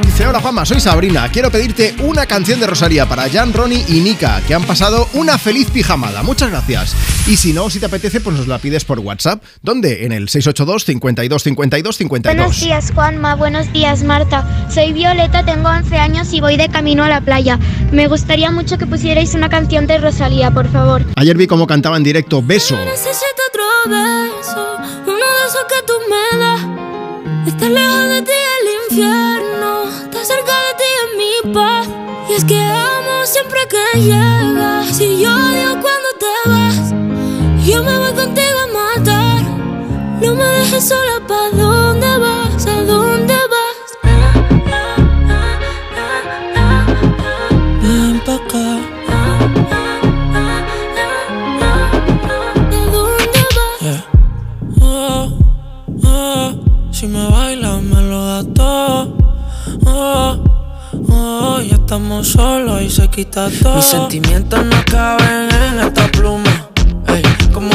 Dice, hola Juanma, soy Sabrina. Quiero pedirte una canción de Rosalía para Jan, Ronnie y Nika, que han pasado una feliz pijamada. Muchas gracias. Y si no, si te apetece, pues nos la pides por WhatsApp. ¿Dónde? En el 682 52 52 52. Buenos días, Juanma. Buenos días, Marta. Soy Violeta, tengo 11 años y voy de camino a la playa. Me gustaría mucho que pusierais una canción de Rosalía, por favor. Ayer vi cómo cantaba en directo Beso. Necesito otro beso, uno de esos que tú me das. Estar lejos de ti el infierno, estar cerca de ti es mi paz. Y es que amo siempre que llegas. Si yo vas, yo me voy contigo a matar. No me dejes sola, ¿pa' dónde vas? ¿A dónde vas? Ven pa' acá. ¿A dónde vas? Yeah. Oh, oh, si me bailas me lo da todo. Oh, oh, ya estamos solos y se quita todo. Mis sentimientos no caben en esta pluma.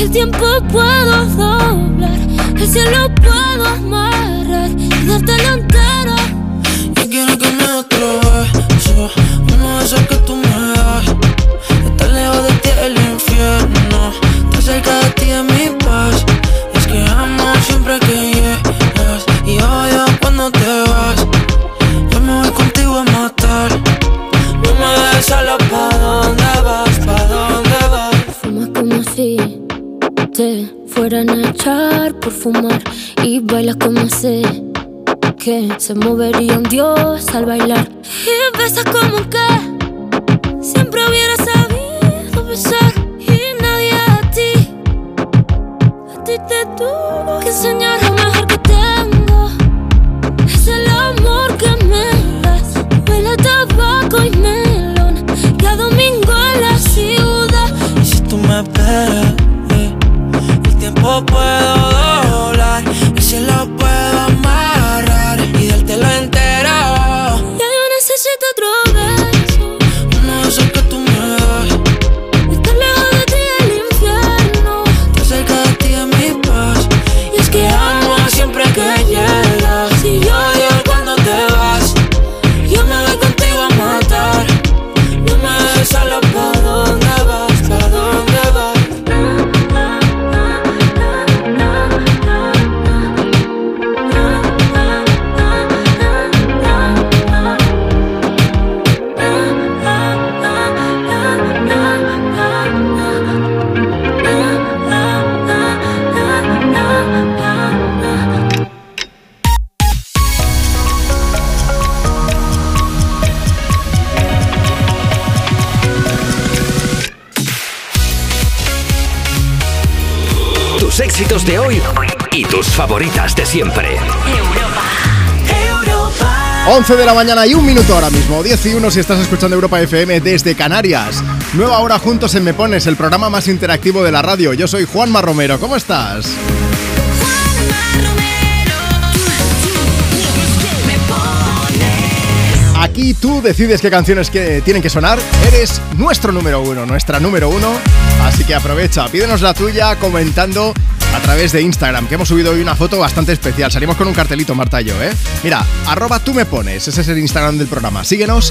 el tiempo puedo doblar. El cielo puedo amarrar y dártelo entero. Yo quiero que me otro beso Uno de que tú me das Estar lejos de ti el infierno Estar cerca de ti es mi paz Es que amo siempre que llegas te fueran a echar por fumar y bailas como sé que se movería un dios al bailar. Y besas como que siempre hubiera sabido besar. Y nadie a ti a ti te tuvo que enseñar 11 de la mañana y un minuto ahora mismo, 10 y 1 si estás escuchando Europa FM desde Canarias. Nueva hora juntos en Me Pones, el programa más interactivo de la radio. Yo soy Juanma Romero, ¿cómo estás? Aquí tú decides qué canciones que tienen que sonar. Eres nuestro número uno, nuestra número uno. Así que aprovecha, pídenos la tuya comentando a través de Instagram, que hemos subido hoy una foto bastante especial. Salimos con un cartelito, Marta y yo, ¿eh? Mira, arroba tú me pones, ese es el Instagram del programa. Síguenos.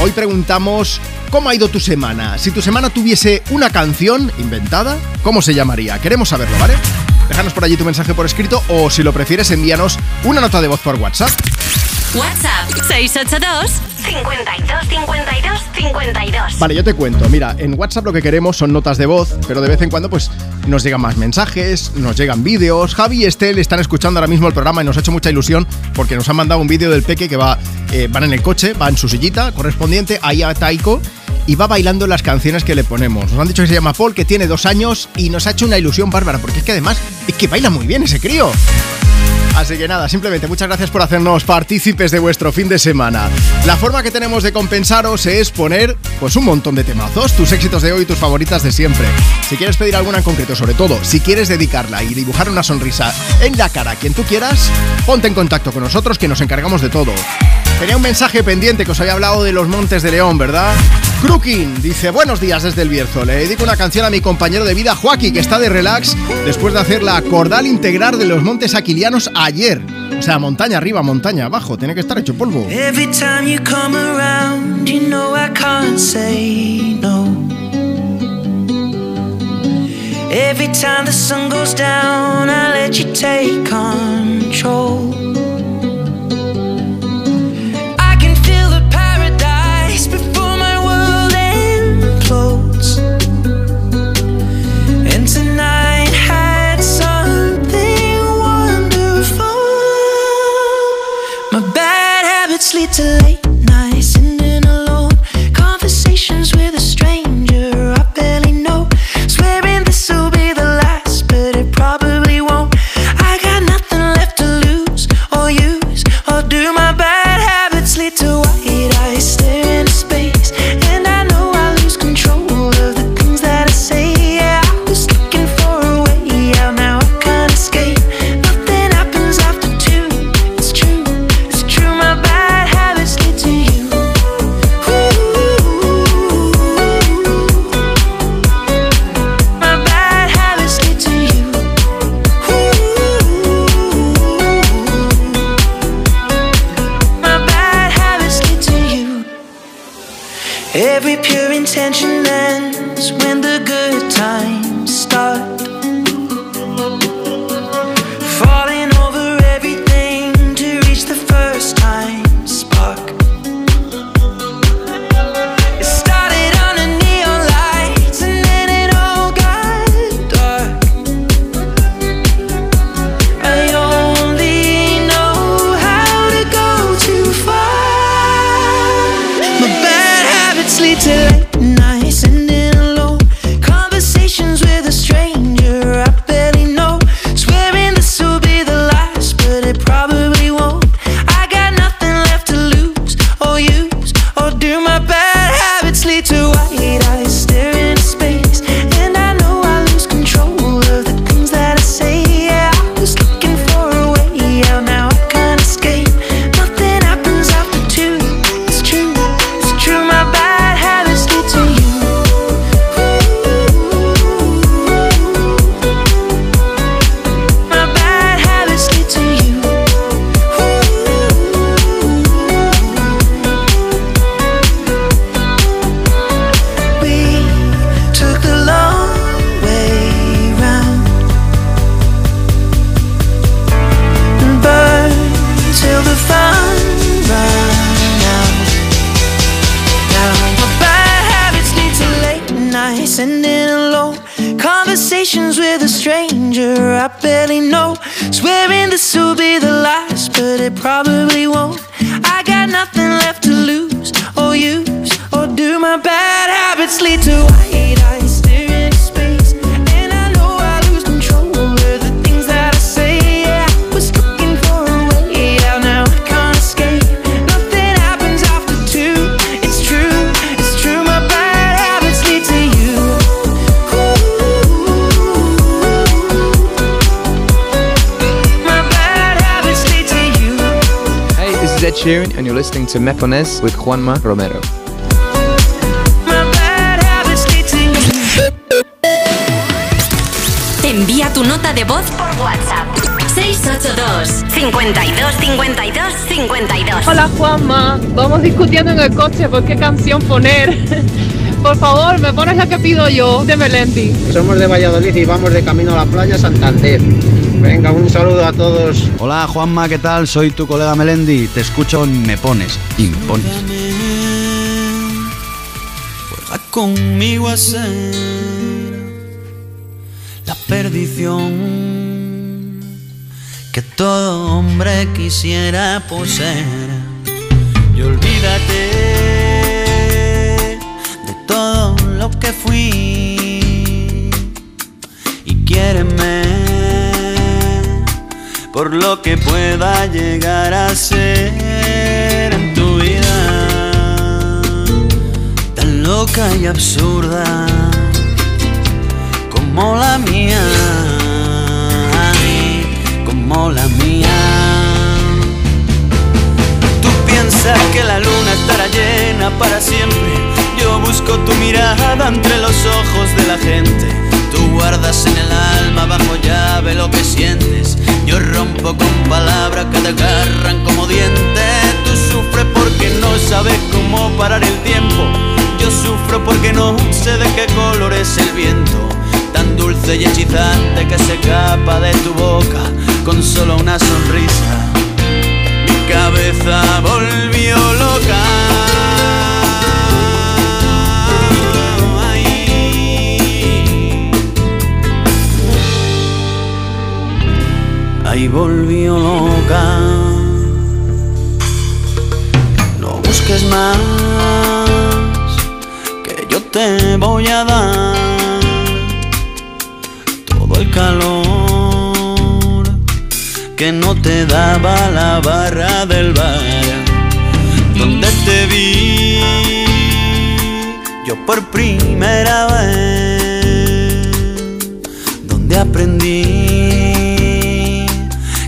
Hoy preguntamos, ¿cómo ha ido tu semana? Si tu semana tuviese una canción inventada, ¿cómo se llamaría? Queremos saberlo, ¿vale? Déjanos por allí tu mensaje por escrito o si lo prefieres envíanos una nota de voz por WhatsApp. WhatsApp 682 52 52 52. Vale, yo te cuento. Mira, en WhatsApp lo que queremos son notas de voz, pero de vez en cuando pues nos llegan más mensajes, nos llegan vídeos. Javi y Estel están escuchando ahora mismo el programa y nos ha hecho mucha ilusión porque nos han mandado un vídeo del peque que va, eh, van en el coche, va en su sillita correspondiente, ahí a Taiko y va bailando las canciones que le ponemos. Nos han dicho que se llama Paul, que tiene dos años y nos ha hecho una ilusión bárbara porque es que además es que baila muy bien ese crío. Así que nada, simplemente muchas gracias por hacernos partícipes de vuestro fin de semana. La forma que tenemos de compensaros es poner pues un montón de temazos, tus éxitos de hoy y tus favoritas de siempre. Si quieres pedir alguna en concreto, sobre todo, si quieres dedicarla y dibujar una sonrisa en la cara a quien tú quieras, ponte en contacto con nosotros que nos encargamos de todo. Tenía un mensaje pendiente que os había hablado de los Montes de León, ¿verdad? Crooking dice, buenos días desde el Bierzo. Le dedico una canción a mi compañero de vida, Joaquín, que está de relax después de hacer la cordal integral de los Montes Aquilianos ayer. O sea, montaña arriba, montaña abajo. Tiene que estar hecho polvo. Every time you come around, you know I can't say no. Every time the sun goes down, I let you take control. Mepones with Juanma Romero. Envía tu nota de voz por WhatsApp. 682 52 52 52 Hola Juanma, vamos discutiendo en el coche por qué canción poner. <laughs> Por favor, me pones la que pido yo, de Melendi. Somos de Valladolid y vamos de camino a la playa Santander. Venga, un saludo a todos. Hola Juanma, ¿qué tal? Soy tu colega Melendi. Te escucho en Me Pones. Y me pones. Juega conmigo a ser la perdición que todo hombre quisiera poseer. Que pueda llegar a ser en tu vida. Tan loca y absurda como la mía. Como la mía. Tú piensas que la luna estará llena para siempre. Yo busco tu mirada entre los ojos de la gente. Tú guardas en el alma bajo llave lo que sientes. Con palabras que te agarran como dientes. Tú sufres porque no sabes cómo parar el tiempo. Yo sufro porque no sé de qué color es el viento. Tan dulce y hechizante que se escapa de tu boca con solo una sonrisa. Mi cabeza volvió loca. Ahí volvió loca. No busques más, que yo te voy a dar todo el calor que no te daba la barra del bar donde te vi yo por primera vez donde aprendí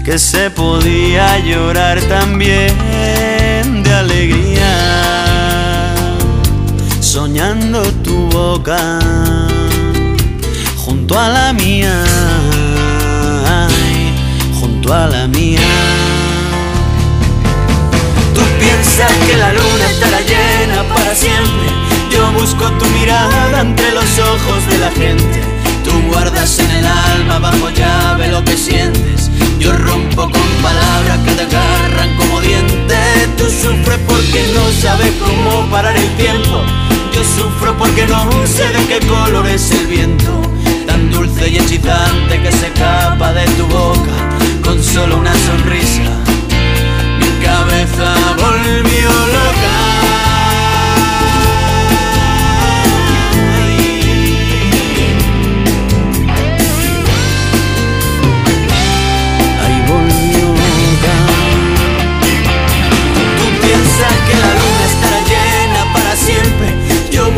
que se podía llorar también de alegría soñando tu boca junto a la mía junto a la mía Tú piensas que la luna estará llena para siempre. Yo busco tu mirada entre los ojos de la gente. Tú guardas en el alma bajo llave lo que sientes. Yo rompo con palabras que te agarran como dientes. Tú sufres porque no sabes cómo parar el tiempo. Yo sufro porque no sé de qué color es el viento. Tan dulce y hechizante que se escapa de tu boca con solo una sonrisa mi cabeza volvió loca.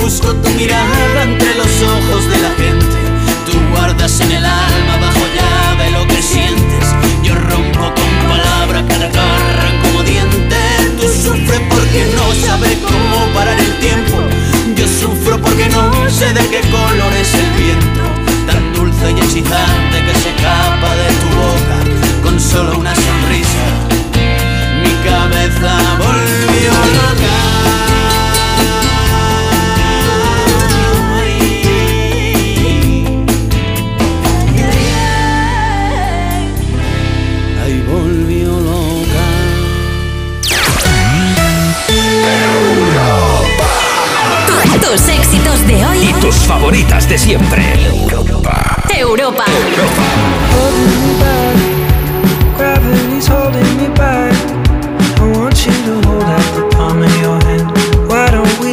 Busco tu mirada entre los ojos de la gente. Tú guardas en el alma bajo llave lo que sientes. Yo rompo con palabras que te agarran como dientes. Tú sufres porque no sabes cómo parar el tiempo. Yo sufro porque no sé de qué color es el viento. Tan dulce y excitante que se escapa de tu boca con solo una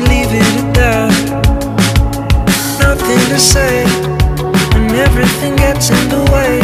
leave it at that? Nothing to say when everything gets in the way.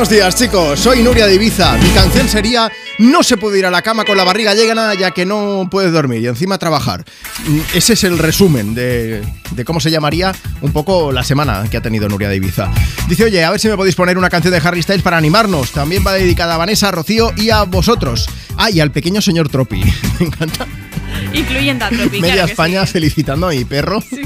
Buenos días, chicos. Soy Nuria de Ibiza. Mi canción sería No se puede ir a la cama con la barriga llena ya que no puedes dormir y encima trabajar. Mm, Ese es el resumen de, de cómo se llamaría un poco la semana que ha tenido Nuria de Ibiza. Dice, oye, a ver si me podéis poner una canción de Harry Styles para animarnos. También va dedicada a Vanessa, a Rocío y a vosotros. Ah, y al pequeño señor Tropi. <laughs> Me encanta. Incluyendo a Tropi, Media claro España sí. felicitando a mi perro por-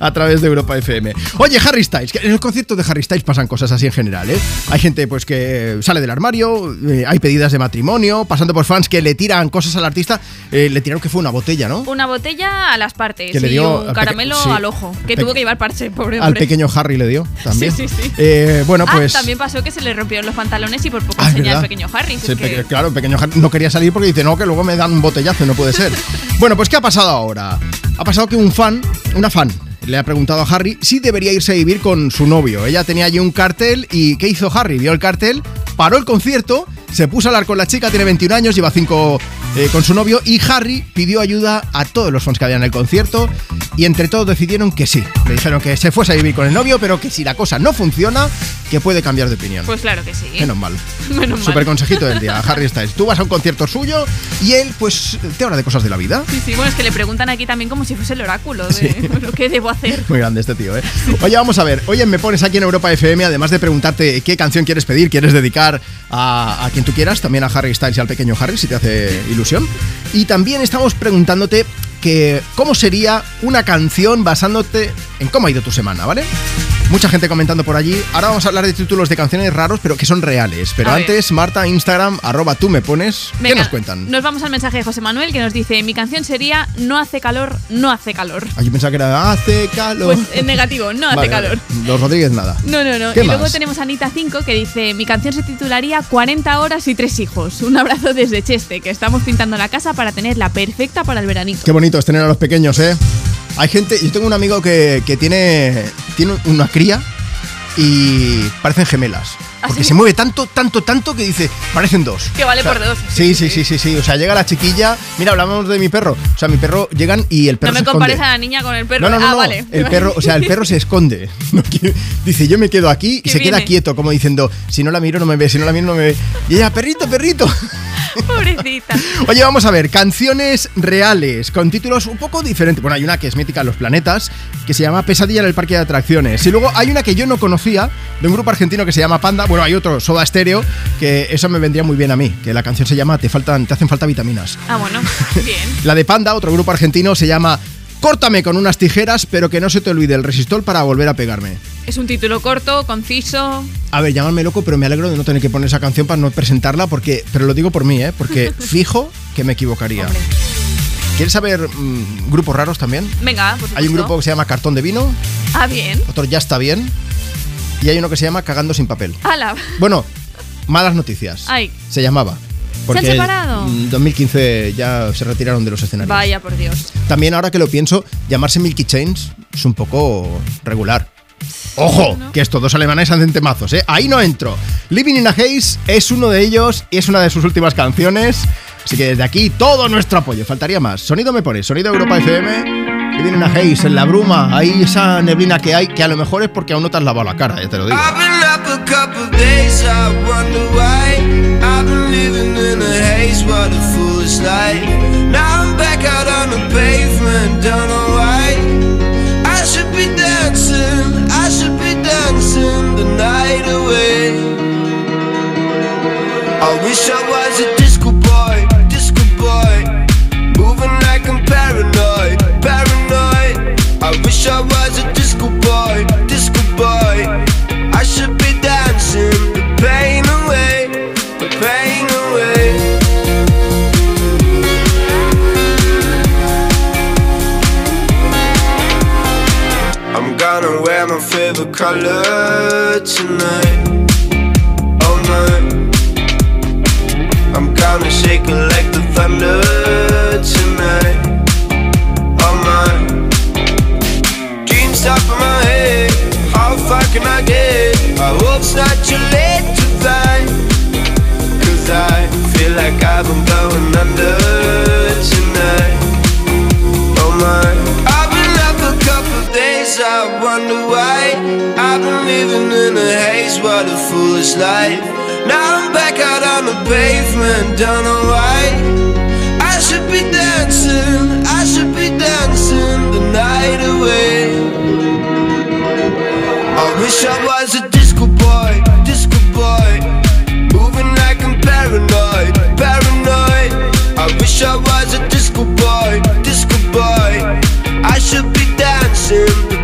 a través de Europa FM. Oye, Harry Styles, que en el concierto de Harry Styles pasan cosas así en general, ¿eh? Hay gente pues que sale del armario, eh, hay pedidas de matrimonio, pasando por fans que le tiran cosas al artista, eh, le tiraron que fue una botella, ¿no? Una botella a las partes Que le dio un al caramelo sí. al ojo, que tuvo que llevar parche, pobre Al hombre. pequeño Harry le dio <laughs> también. Sí, sí, sí. Eh, bueno, pues... Ah, también pasó que se le rompieron los pantalones y por poco Ah, enseña al pequeño Harry. Sí, que- Claro, el pequeño Harry no quería salir porque dice, no, que luego me dan un botellazo, no puede ser. <laughs> bueno, pues ¿qué ha pasado ahora? Ha pasado que un fan, una fan, le ha preguntado a Harry si debería irse a vivir con su novio. Ella tenía allí un cartel y ¿qué hizo Harry? Vio el cartel, paró el concierto, se puso a hablar con la chica, tiene 21 años, lleva 5 con su novio y Harry pidió ayuda a todos los fans que había en el concierto y entre todos decidieron que sí. Le dijeron que se fuese a vivir con el novio, pero que si la cosa no funciona, que puede cambiar de opinión. Pues claro que sí. Menos mal. <laughs> Menos mal. Super consejito del día, Harry Styles. Tú vas a un concierto suyo y él, pues, te habla de cosas de la vida. Sí, sí, bueno, es que le preguntan aquí también como si fuese el oráculo de <laughs> lo que debo hacer. Muy grande este tío, ¿eh? Oye, vamos a ver. Oye, me pones aquí en Europa FM, además de preguntarte qué canción quieres pedir, quieres dedicar a, a quien tú quieras, también a Harry Styles y al pequeño Harry, si te hace ilusión. Y también estamos preguntándote que cómo sería una canción basándote en cómo ha ido tu semana, ¿vale? Mucha gente comentando por allí. Ahora vamos a hablar de títulos de canciones raros, pero que son reales. Pero A ver. antes, Marta, Instagram, arroba tú me pones. ¿Qué nos cuentan? Nos vamos al mensaje de José Manuel que nos dice: Mi canción sería No hace calor, no hace calor. Ah, yo pensaba que era hace calor. Pues en negativo, no hace calor. vale. Los Rodríguez nada. No, no, no. ¿Qué Y luego tenemos a Anita 5 que dice: Mi canción se titularía 40 horas y tres hijos. Un abrazo desde Cheste, que estamos pintando la casa para tenerla perfecta para el veranito. Qué bonito tener a los pequeños, ¿eh? Hay gente, yo tengo un amigo que, que tiene, tiene una cría y parecen gemelas. Porque se mueve tanto, tanto, tanto que dice, parecen dos. Que vale O sea, por dos. Sí, sí, sí, sí, sí. O sea, llega la chiquilla. Mira, hablamos de mi perro. O sea, mi perro llegan y el perro No me se esconde. compares a la niña con el perro. No, no, no, ah, no. vale. El perro, o sea, el perro se esconde. <laughs> No quiere- dice, yo me quedo aquí y se queda quieto, como diciendo, si no la miro no me ve, si no la miro no me ve. Y ella, perrito, perrito. <laughs> Pobrecita. <laughs> Oye, vamos a ver, canciones reales, con títulos un poco diferentes. Bueno, hay una que es mítica en los planetas, que se llama Pesadilla en el Parque de Atracciones. Y luego hay una que yo no conocía, de un grupo argentino que se llama Panda. Bueno, hay otro, Soda Stereo, que eso me vendría muy bien a mí, que la canción se llama Te, faltan, te hacen falta vitaminas. Ah, bueno. <laughs> Bien. La de Panda, otro grupo argentino, se llama Córtame con unas tijeras, pero que no se te olvide el resistol para volver a pegarme. Es un título corto, conciso. A ver, llamarme loco, pero me alegro de no tener que poner esa canción para no presentarla, porque, pero lo digo por mí, ¿eh? porque <laughs> fijo que me equivocaría. ¿Quieres saber mm, grupos raros también? Venga, por. Hay un grupo que se llama Cartón de Vino, Ah, bien. otro Ya está bien, y hay uno que se llama Cagando sin papel. Ala. Bueno, malas noticias. Ay. Se llamaba. Porque ¿Se han separado? En 2015 ya se retiraron de los escenarios. Vaya, por Dios. También ahora que lo pienso, llamarse Milky Chains es un poco regular. ¡Ojo! Que estos dos alemanes hacen temazos, ¿eh? Ahí no entro. Living in a Haze es uno de ellos y es una de sus últimas canciones. Así que desde aquí todo nuestro apoyo. Faltaría más. Sonido me pone, sonido Europa FM. Living in a Haze, en la bruma. Ahí esa neblina que hay, que a lo mejor es porque aún no te has lavado la cara, ya te lo digo. A I wonder why. I've been color tonight, oh, all night. I'm gonna shake it like the thunder tonight, oh, all night. Dreams top of my head, how far can I get? I hope it's not too late to find. Cause I feel like I've been going under tonight, oh my. I've been up a couple days, I wonder why. I've been living in a haze, what a foolish life. Now I'm back out on the pavement, don't know I should be dancing, I should be dancing the night away. I wish I was a disco boy, disco boy. Moving like I'm paranoid, paranoid. I wish I was a disco boy, disco boy. I should be dancing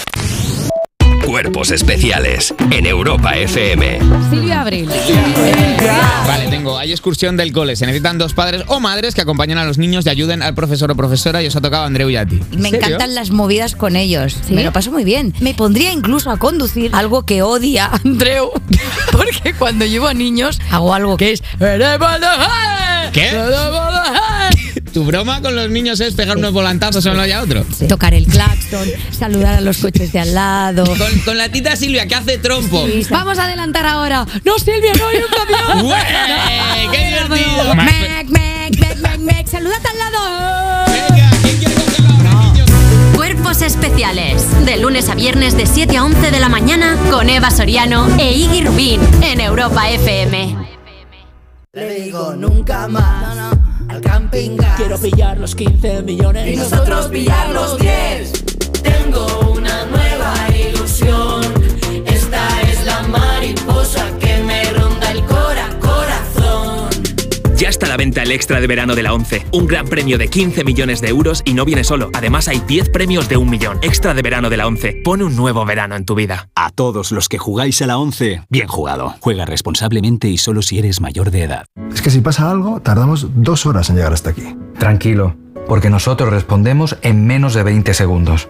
Cuerpos especiales en Europa FM. Silvia Abril. Vale, tengo. Hay excursión del cole. Se necesitan dos padres o madres que acompañen a los niños y ayuden al profesor o profesora. Y os ha tocado a Andreu y a ti. Me encantan las movidas con ellos. Me lo paso muy bien. Me pondría incluso a conducir algo que odia Andreu. <laughs> Porque cuando llevo a niños hago algo que es. ¿Qué? <laughs> ¿Tu broma con los niños es pegar unos volantazos uno y a otro? Tocar el claxon, saludar a los coches de al lado. Con, con la tita Silvia que hace trompo. Vamos a adelantar ahora. No, Silvia, no hay un camión. <laughs> ¡Ué! ¡Qué divertido! Mec, mec, mec, mec, mec. Saludad al lado. Cuerpos especiales. De lunes a viernes de 7 a 11 de la mañana con Eva Soriano e Iggy Rubín en Europa FM. Le digo nunca más al camping gas. Quiero pillar los 15 millones. Y nosotros pillar los 10. Tengo una nueva ilusión. Esta es la mariposa que me ronda el cora corazón. Ya está a la venta el extra de verano de la 11. Un gran premio de 15 millones de euros y no viene solo. Además hay 10 premios de un millón. Extra de verano de la 11. Pone un nuevo verano en tu vida. A todos los que jugáis a la 11, bien jugado. Juega responsablemente y solo si eres mayor de edad. Es que si pasa algo, tardamos dos horas en llegar hasta aquí. Tranquilo, porque nosotros respondemos en menos de 20 segundos.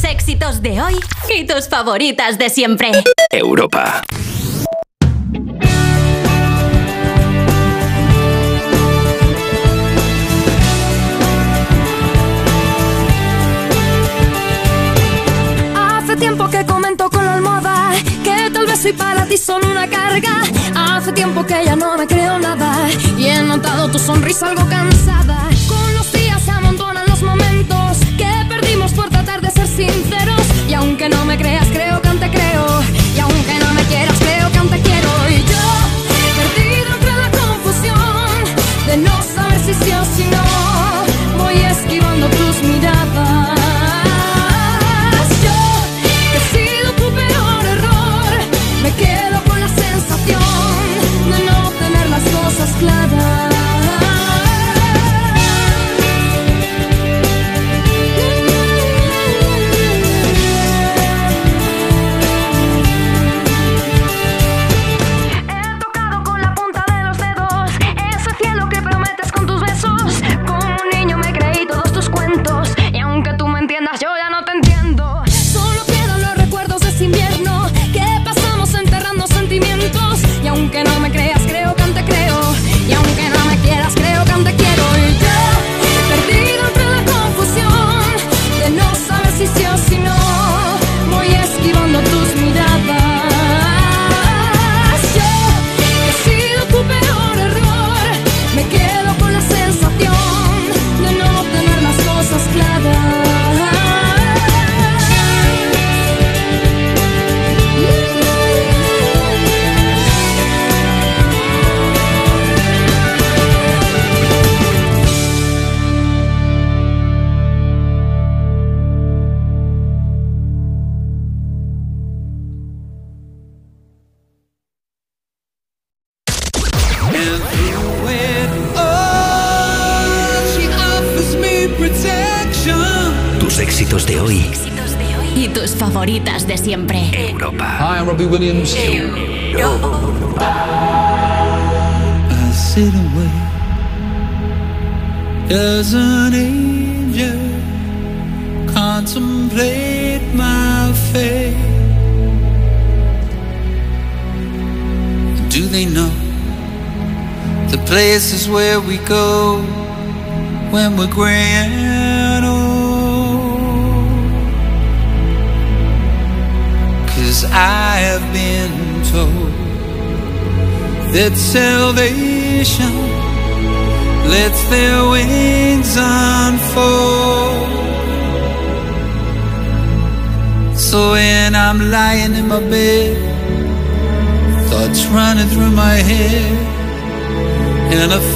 Tus éxitos de hoy y tus favoritas de siempre. Europa. Hace tiempo que comento con la almohada que tal vez soy para ti solo una carga. Hace tiempo que ya no me creo nada y he notado tu sonrisa algo cansada. Y aunque no me creas, creo que aún te creo. Y aunque no me quieras, creo que aún te quiero. Y yo, perdido entre la confusión de no saber si sí o si no, voy esquivando tus miradas. Yo, he sido tu peor error, me quedo con la sensación de no tener las cosas claras.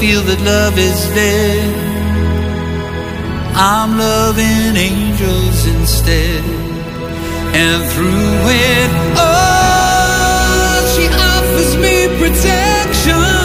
Feel that love is dead. I'm loving angels instead, and through it all, she offers me protection,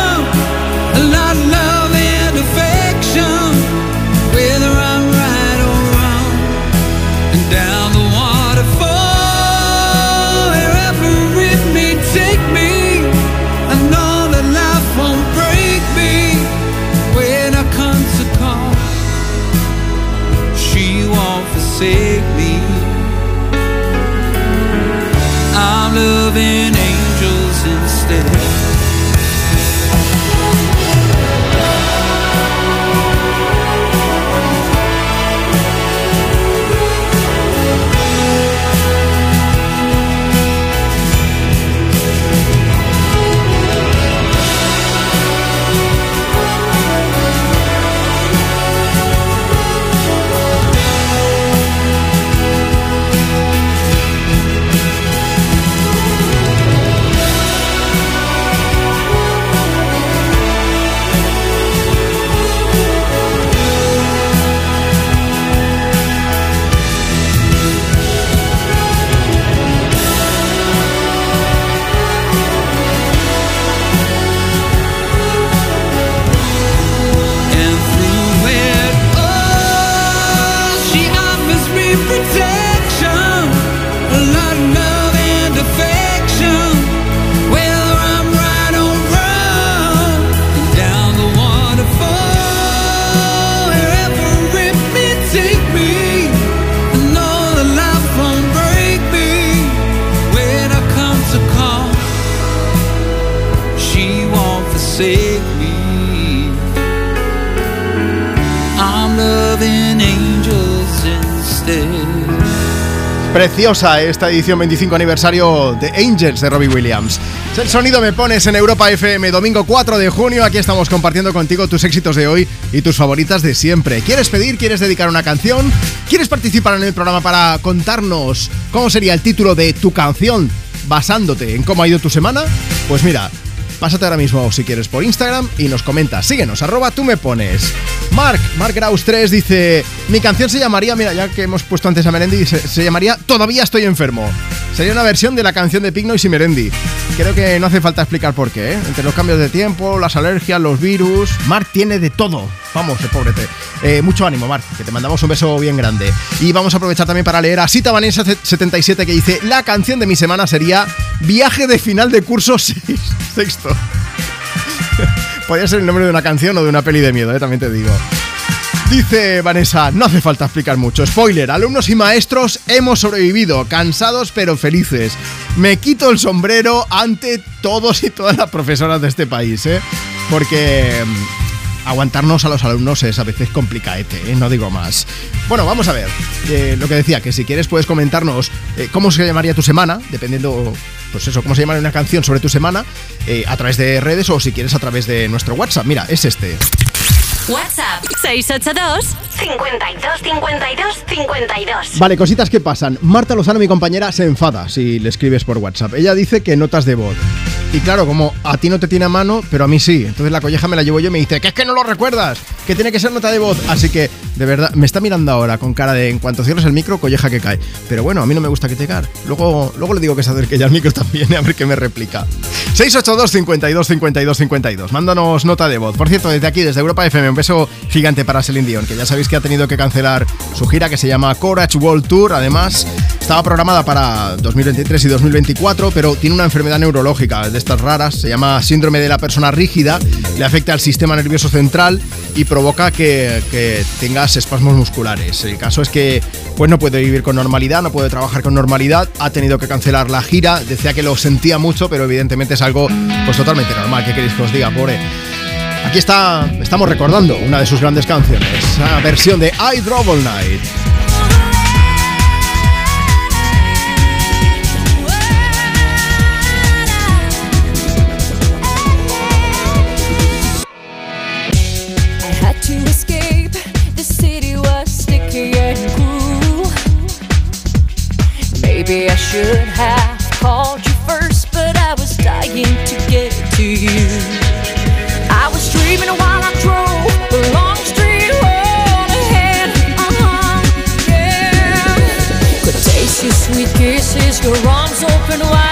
Preciosa esta edición 25 aniversario de Angels de Robbie Williams. El sonido me pones en Europa FM, domingo 4 de junio. Aquí estamos compartiendo contigo tus éxitos de hoy y tus favoritas de siempre. ¿Quieres pedir? ¿Quieres dedicar una canción? ¿Quieres participar en el programa para contarnos cómo sería el título de tu canción basándote en cómo ha ido tu semana? Pues mira, pásate ahora mismo si quieres por Instagram y nos comentas. Síguenos, arroba tú me pones. Mark, Mark Graus 3 dice, Mi canción se llamaría, mira, ya que hemos puesto antes a Melendi, se, llamaría Todavía estoy enfermo. Sería una versión de la canción de Pignois y Merendi. Creo que no hace falta explicar por qué, ¿eh? Entre los cambios de tiempo, las alergias, los virus. Marc tiene de todo. Vamos, eh, pobrete. Eh, mucho ánimo, Marc, que te mandamos un beso bien grande. Y vamos a aprovechar también para leer a Sita Vanessa 77 que dice: La canción de mi semana sería Viaje de final de curso <laughs> seis- sexto. <laughs> Podría ser el nombre de una canción o de una peli de miedo, ¿eh? también te digo. Dice Vanessa, no hace falta explicar mucho. Spoiler, alumnos y maestros hemos sobrevivido, cansados pero felices. Me quito el sombrero ante todos y todas las profesoras de este país, ¿eh? Porque mm, aguantarnos a los alumnos es a veces complicaete, ¿eh? no digo más. Bueno, vamos a ver. eh, lo que decía, que si quieres puedes comentarnos eh, cómo se llamaría tu semana, dependiendo, pues eso, cómo se llamaría una canción sobre tu semana, a través de redes o si quieres a través de nuestro WhatsApp. Mira, es este. WhatsApp 682 52 52 52. Vale, cositas que pasan. Marta Lozano, mi compañera, se enfada si le escribes por WhatsApp. Ella dice que notas de voz. Y claro, como a ti no te tiene a mano, pero a mí sí. Entonces la colleja me la llevo yo y me dice que es que no lo recuerdas, que tiene que ser nota de voz. Así que, de verdad, me está mirando ahora con cara de en cuanto cierres el micro, colleja que cae. Pero bueno, a mí no me gusta criticar. Luego, luego le digo que se acerque ya al micro <laughs> también, a ver qué me replica. 682 52 52 52. Mándanos nota de voz. Por cierto, desde aquí, desde Europa FM, un beso gigante para Celine Dion, que ya sabéis que ha tenido que cancelar su gira que se llama Courage World Tour. Además, estaba programada para 2023 y 2024, pero tiene una enfermedad neurológica estas raras, se llama síndrome de la persona rígida, le afecta al sistema nervioso central y provoca que, que tengas espasmos musculares. El caso es que pues no puede vivir con normalidad, no puede trabajar con normalidad, ha tenido que cancelar la gira, decía que lo sentía mucho, pero evidentemente es algo pues totalmente normal, ¿qué queréis que os diga, pobre? Aquí está, estamos recordando una de sus grandes canciones, la versión de I Drove All Night. Should have called you first, but I was dying to get to you. I was dreaming while I drove the long street road ahead. Uh-huh, yeah. Could taste your sweet kisses, your arms open wide.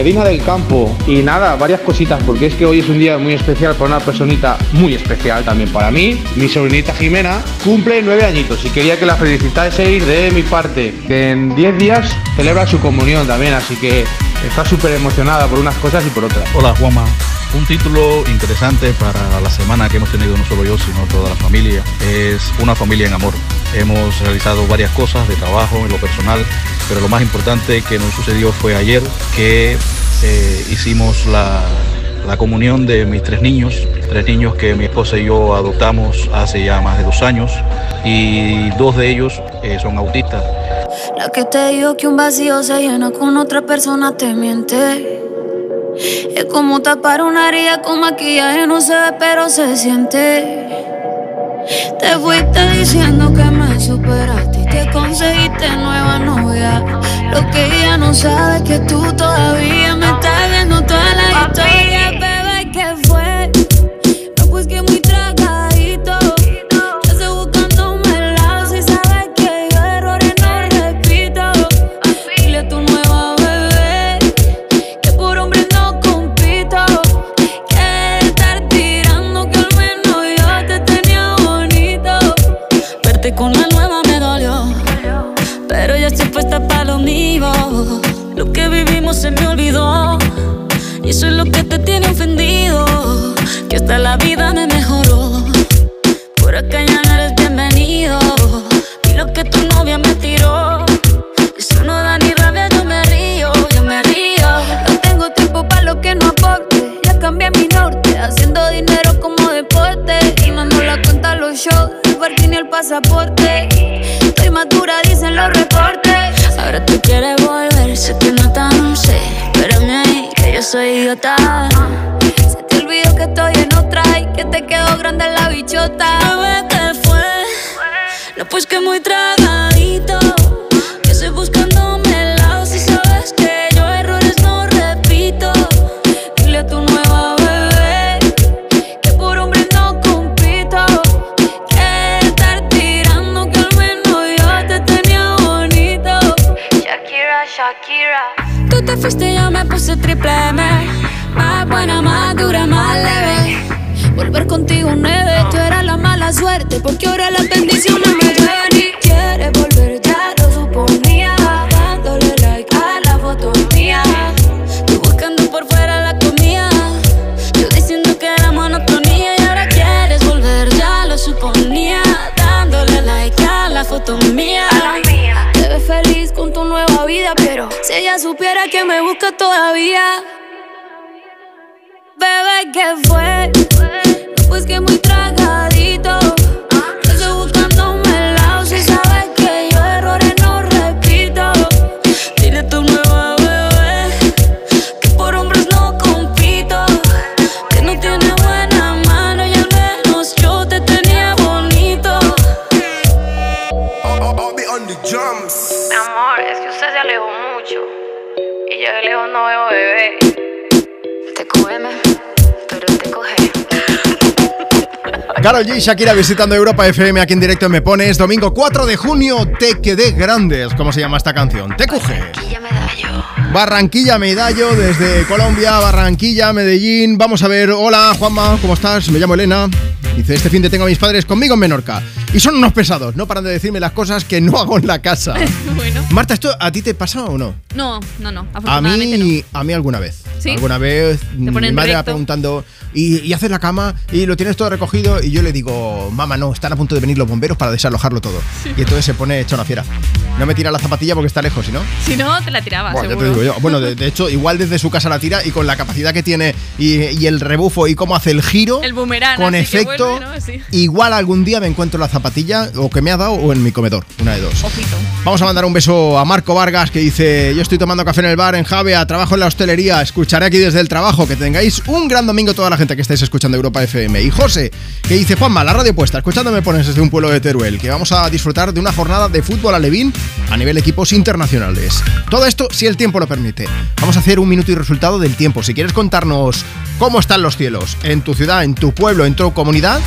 Medina del Campo. Y nada, varias cositas, porque es que hoy es un día muy especial para una personita muy especial también para mí. Mi sobrinita Jimena cumple nueve añitos y quería que la felicitaseis de mi parte, que en diez días celebra su comunión también, así que está súper emocionada por unas cosas y por otras. Hola Juanma, un título interesante para la semana que hemos tenido no solo yo, sino toda la familia. Es Una familia en amor. Hemos realizado varias cosas de trabajo, en lo personal, pero lo más importante que nos sucedió fue ayer que eh, hicimos la, la comunión de mis tres niños, tres niños que mi esposa y yo adoptamos hace ya más de dos años y dos de ellos eh, son autistas. La que te digo que un vacío se llena con otra persona te miente. Es como tapar una herida con maquillaje, no se ve, pero se siente. Te fuiste diciendo que me superaste te conseguiste nueva novia. Lo que ella no sabe es que tú todavía alejó mucho. Y yo de lejos no veo bebé. Te come, pero te coge. <laughs> Carol G y Shakira visitando Europa FM aquí en directo en Me Pones. Domingo 4 de junio, Te Quedé Grandes. ¿Cómo se llama esta canción? Te Cuje. Barranquilla Medallo desde Colombia, Barranquilla, Medellín. Vamos a ver, hola Juanma, ¿cómo estás? Me llamo Elena. Dice, este fin de tengo a mis padres conmigo en Menorca. Y son unos pesados, no paran de decirme las cosas que no hago en la casa. <laughs> bueno. Marta, ¿esto a ti te pasa o no? No, no, no. A mí, a mí alguna vez. ¿Sí? Alguna vez mi madre va preguntando, ¿y, y haces la cama? ¿Y lo tienes todo recogido? Y yo le digo, mamá, no, están a punto de venir los bomberos para desalojarlo todo. Y entonces se pone hecho una fiera. No me tira la zapatilla porque está lejos, ¿si no? Si no, te la tiraba, Bueno, ya te digo yo. Bueno, de, <laughs> de hecho, igual desde su casa la tira y con la capacidad que tiene y, y el rebufo y cómo hace el giro, El boomerang. con efecto, vuelve, ¿no? Sí. igual algún día me encuentro la zapatilla o que me ha dado o en mi comedor, una de dos. Ojito. Vamos a mandar un beso a Marco Vargas que dice, yo estoy tomando café en el bar en Javea, trabajo en la hostelería, escucharé aquí desde el trabajo, que tengáis un gran domingo toda la gente que estáis escuchando Europa FM. Y José, que dice, Juanma, la radio puesta, escuchándome pones desde un pueblo de Teruel, que vamos a disfrutar de una jornada de fútbol alevín a nivel equipos internacionales. Todo esto si el tiempo lo permite. Vamos a hacer un minuto y resultado del tiempo. Si quieres contarnos cómo están los cielos en tu ciudad, en tu pueblo, en tu comunidad,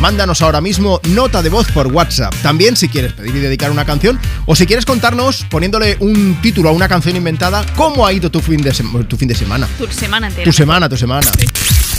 Mándanos ahora mismo nota de voz por WhatsApp. También si quieres pedir y dedicar una canción o si quieres contarnos poniéndole un título a una canción inventada, cómo ha ido tu fin de, tu fin de semana. Tu semana entera. Tu semana, tu semana.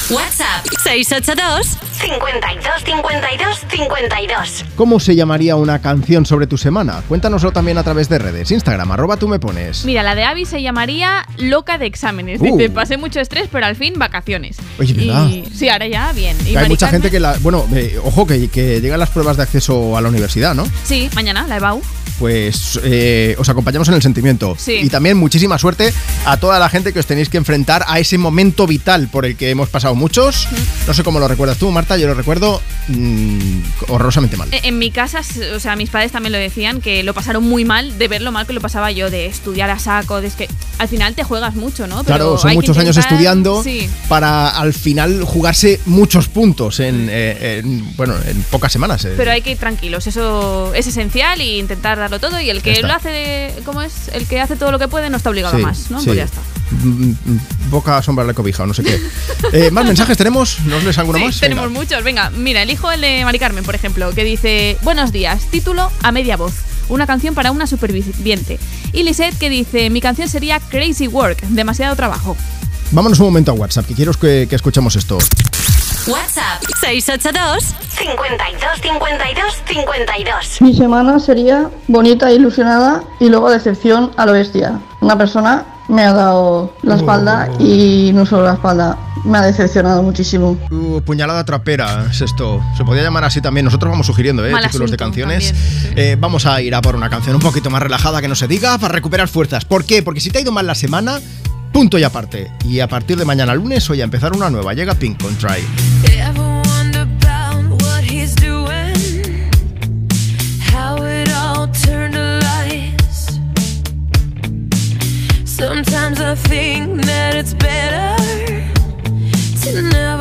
WhatsApp 682 52 52 52. ¿Cómo se llamaría una canción sobre tu semana? Cuéntanoslo también a través de redes. Instagram, arroba tú me pones. Mira, la de Abby se llamaría Loca de exámenes. Uh. Dice, pasé mucho estrés, pero al fin vacaciones. Oye, ¿verdad? Y, sí, ahora ya, bien. Y Hay Mari mucha Carmen- gente que la... Bueno, eh, ojo, que, que llegan las pruebas de acceso a la universidad, ¿no? Sí, mañana, la EBAU. Pues eh, os acompañamos en el sentimiento. Sí. Y también muchísima suerte a toda la gente que os tenéis que enfrentar a ese momento vital por el que hemos pasado muchos. No sé cómo lo recuerdas tú, Marta, yo lo recuerdo mm, horrorosamente mal. En mi casa, o sea, mis padres también lo decían, que lo pasaron muy mal de ver lo mal que lo pasaba yo, de estudiar a saco, de es que al final te juegas mucho, ¿no? Pero Claro, son muchos años estudiando Sí. para al final jugarse muchos puntos en, eh, en, bueno, en pocas semanas. eh. Pero hay que ir tranquilos, eso es esencial y intentar darlo todo. Y el que lo hace, ¿cómo es? El que hace todo lo que puede no está obligado Sí, a más, ¿no? sí. Pues ya está. Boca sombra le cobija o no sé qué. Eh, ¿Más mensajes tenemos? ¿Nos lees alguno Sí, más? tenemos Venga. muchos. Venga, mira, elijo el de Mari Carmen, por ejemplo, que dice: Buenos días, título a media voz. Una canción para una superviviente. Y Lisette que dice: Mi canción sería Crazy Work, demasiado trabajo. Vámonos un momento a WhatsApp, que quiero que, que escuchemos esto. WhatsApp 682 52 52 52. Mi semana sería bonita e ilusionada y luego decepción a lo bestia. Una persona me ha dado la espalda y no solo la espalda, me ha decepcionado muchísimo. Uh, puñalada trapera es esto. Se podría llamar así también. Nosotros vamos sugiriendo ¿eh? Mal títulos de canciones. Eh, vamos a ir a por una canción un poquito más relajada que no se diga para recuperar fuerzas. ¿Por qué? Porque si te ha ido mal la semana, punto y aparte. Y a partir de mañana lunes voy a empezar una nueva. Llega Pink con Try. Ever wonder about what he's doing? How it all turned to lies. Sometimes I think that it's better to never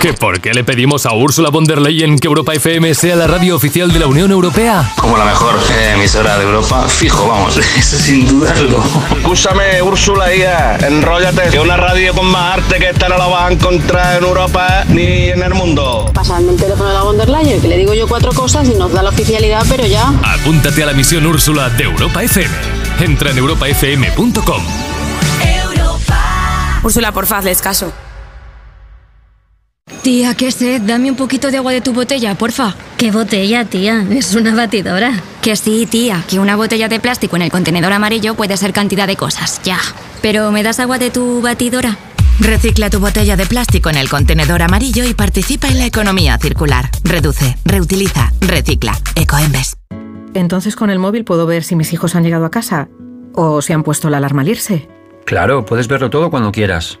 ¿Que por qué le pedimos a Úrsula von der Leyen que Europa FM sea la radio oficial de la Unión Europea? Como la mejor eh, emisora de Europa, fijo, vamos, <laughs> eso sin dudarlo. Escúchame, Úrsula, hija, enróllate. Que una radio con más arte que esta no la vas a encontrar en Europa ni en el mundo. Pasadme el teléfono de la von der Leyen, que le digo yo cuatro cosas y nos da la oficialidad, pero ya. Apúntate a la misión Úrsula de Europa FM. Entra en europafm.com. Úrsula, porfa, hazles caso. Tía, qué sed. Dame un poquito de agua de tu botella, porfa. ¿Qué botella, tía? Es una batidora. Que sí, tía, que una botella de plástico en el contenedor amarillo puede ser cantidad de cosas, ya. Pero ¿me das agua de tu batidora? Recicla tu botella de plástico en el contenedor amarillo y participa en la economía circular. Reduce, reutiliza, recicla. Ecoembes. Entonces con el móvil puedo ver si mis hijos han llegado a casa o si han puesto la alarma al irse. Claro, puedes verlo todo cuando quieras.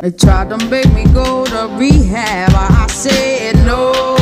They tried to make me go to rehab. I said no,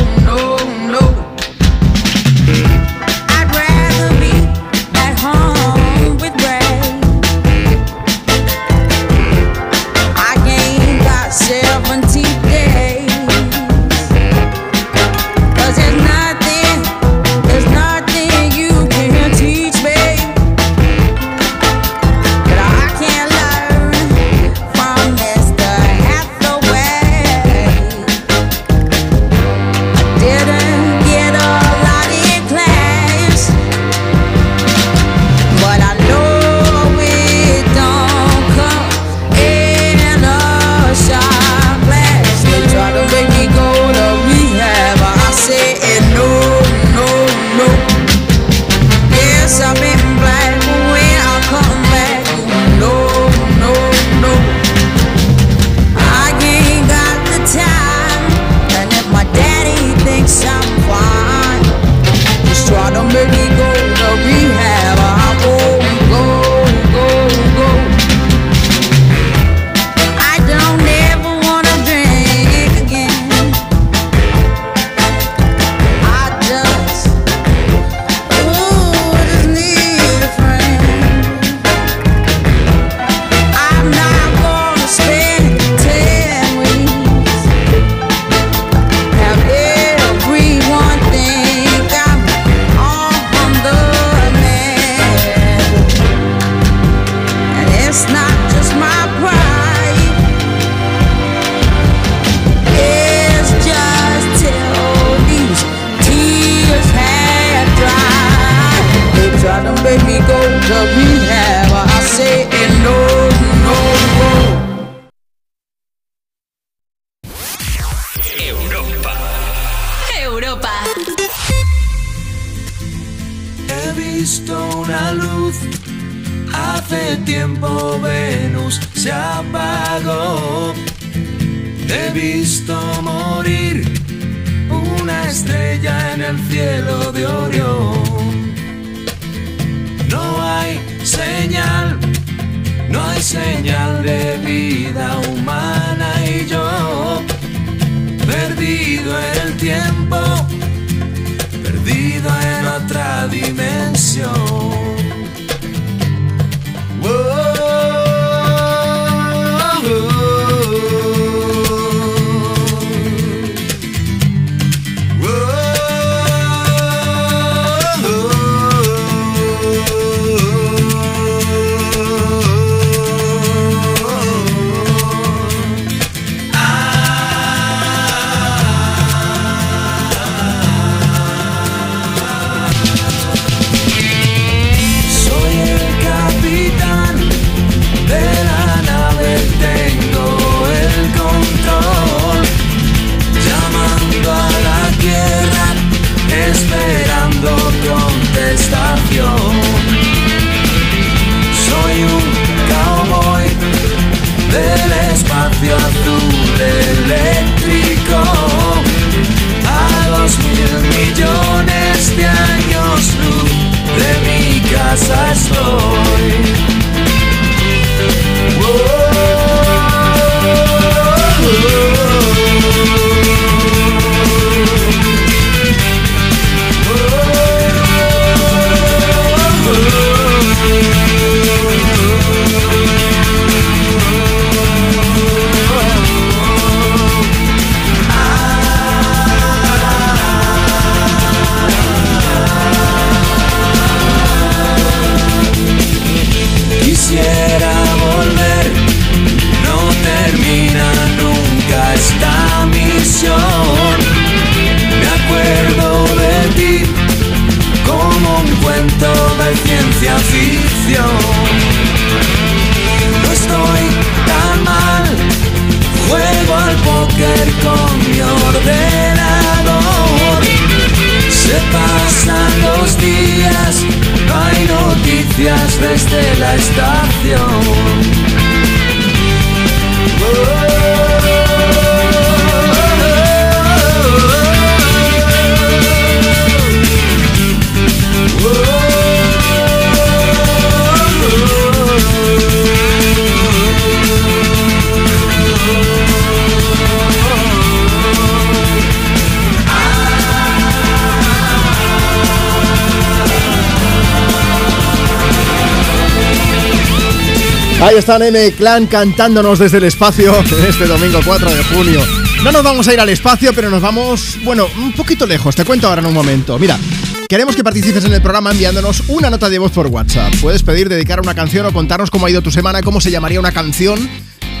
están M Clan cantándonos desde el espacio <laughs> en este domingo 4 de junio. No nos vamos a ir al espacio, pero nos vamos, bueno, un poquito lejos. Te cuento ahora en un momento. Mira, queremos que participes en el programa enviándonos una nota de voz por WhatsApp. Puedes pedir dedicar una canción o contarnos cómo ha ido tu semana, cómo se llamaría una canción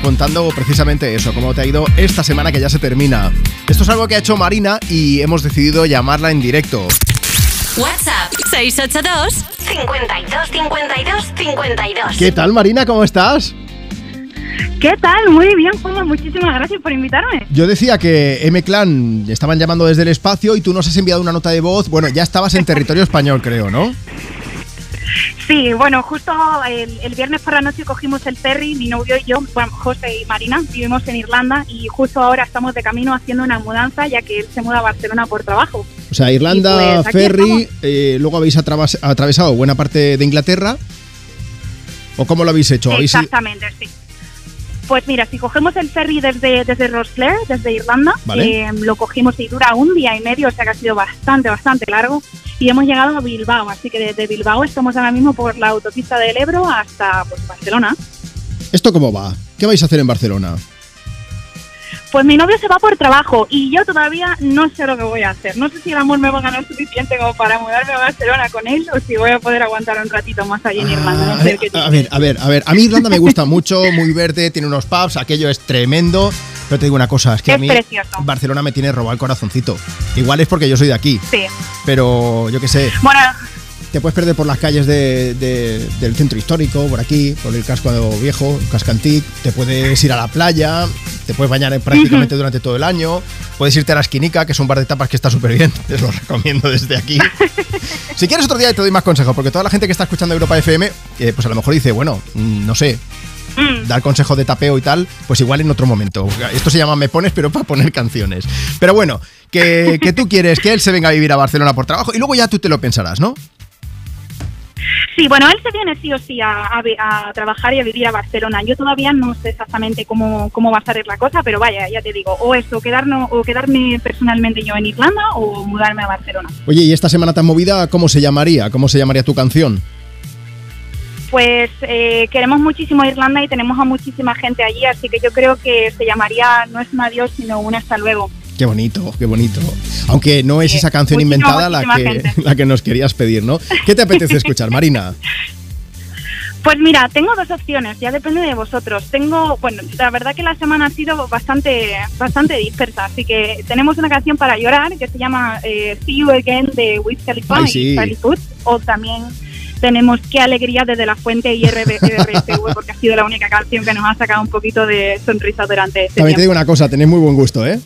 contando precisamente eso, cómo te ha ido esta semana que ya se termina. Esto es algo que ha hecho Marina y hemos decidido llamarla en directo. WhatsApp 682 52 52 52. ¿Qué tal Marina? ¿Cómo estás? ¿Qué tal? Muy bien, Juanma. Muchísimas gracias por invitarme. Yo decía que M Clan estaban llamando desde el espacio y tú nos has enviado una nota de voz. Bueno, ya estabas en territorio español, creo, ¿no? Sí, bueno, justo el, el viernes por la noche cogimos el ferry, mi novio y yo, bueno, José y Marina, vivimos en Irlanda y justo ahora estamos de camino haciendo una mudanza ya que él se muda a Barcelona por trabajo. O sea, Irlanda, pues ferry, eh, luego habéis atravesado buena parte de Inglaterra. ¿O cómo lo habéis hecho? ¿Habéis i- Exactamente, sí. Pues mira, si cogemos el ferry desde, desde Rosslare, desde Irlanda, Vale. eh, lo cogimos y dura un día y medio, o sea que ha sido bastante, bastante largo. Y hemos llegado a Bilbao, así que desde Bilbao estamos ahora mismo por la autopista del Ebro hasta pues, Barcelona. ¿Esto cómo va? ¿Qué vais a hacer en Barcelona? Pues mi novio se va por trabajo y yo todavía no sé lo que voy a hacer. No sé si el amor me va a ganar suficiente como para mudarme a Barcelona con él o si voy a poder aguantar un ratito más allí en Irlanda. No sé que A ver, a ver, a ver. A mí Irlanda me gusta mucho, muy verde, tiene unos pubs, aquello es tremendo. Pero te digo una cosa, es que a mí precioso. Barcelona me tiene robado el corazoncito. Igual es porque yo soy de aquí, Sí. pero yo qué sé. Bueno, Te puedes perder por las calles de- de- del centro histórico, por aquí, por el casco viejo, el casco antic. Te puedes ir a la playa, te puedes bañar en- prácticamente durante todo el año. Puedes irte a la esquinica, que es un bar de tapas que está súper bien. <laughs> Te lo recomiendo desde aquí. <laughs> si quieres otro día te doy más consejos, porque toda la gente que está escuchando Europa FM, eh, pues a lo mejor dice, bueno, mm, no sé, dar consejo de tapeo y tal, pues igual en otro momento. Esto se llama Me Pones, pero para poner canciones. Pero bueno, que, que tú quieres que él se venga a vivir a Barcelona por trabajo y luego ya tú te lo pensarás, ¿no? Sí, bueno, él se viene sí o sí a, a trabajar y a vivir a Barcelona. Yo todavía no sé exactamente cómo, cómo va a salir la cosa, pero vaya, ya te digo, o eso, quedarnos, o quedarme personalmente yo en Irlanda o mudarme a Barcelona. Oye, ¿y esta semana tan movida cómo se llamaría? ¿Cómo se llamaría tu canción? Pues eh, queremos muchísimo a Irlanda y tenemos a muchísima gente allí, así que yo creo que se llamaría no es un adiós, sino un hasta luego. Qué bonito, qué bonito. Aunque no es esa canción muchísima, inventada la que, gente. la que nos querías pedir, ¿no? ¿Qué te apetece <laughs> escuchar, Marina? Pues mira, tengo dos opciones, ya depende de vosotros. Tengo, bueno, la verdad que la semana ha sido bastante, bastante dispersa, así que tenemos una canción para llorar que se llama eh, See You Again de Wiz Khalifa Ay, sí. O también tenemos Qué alegría desde la fuente y RB RBTV, <laughs> porque ha sido la única canción que nos ha sacado un poquito de sonrisa durante este También te digo una cosa, tenéis muy buen gusto, ¿eh?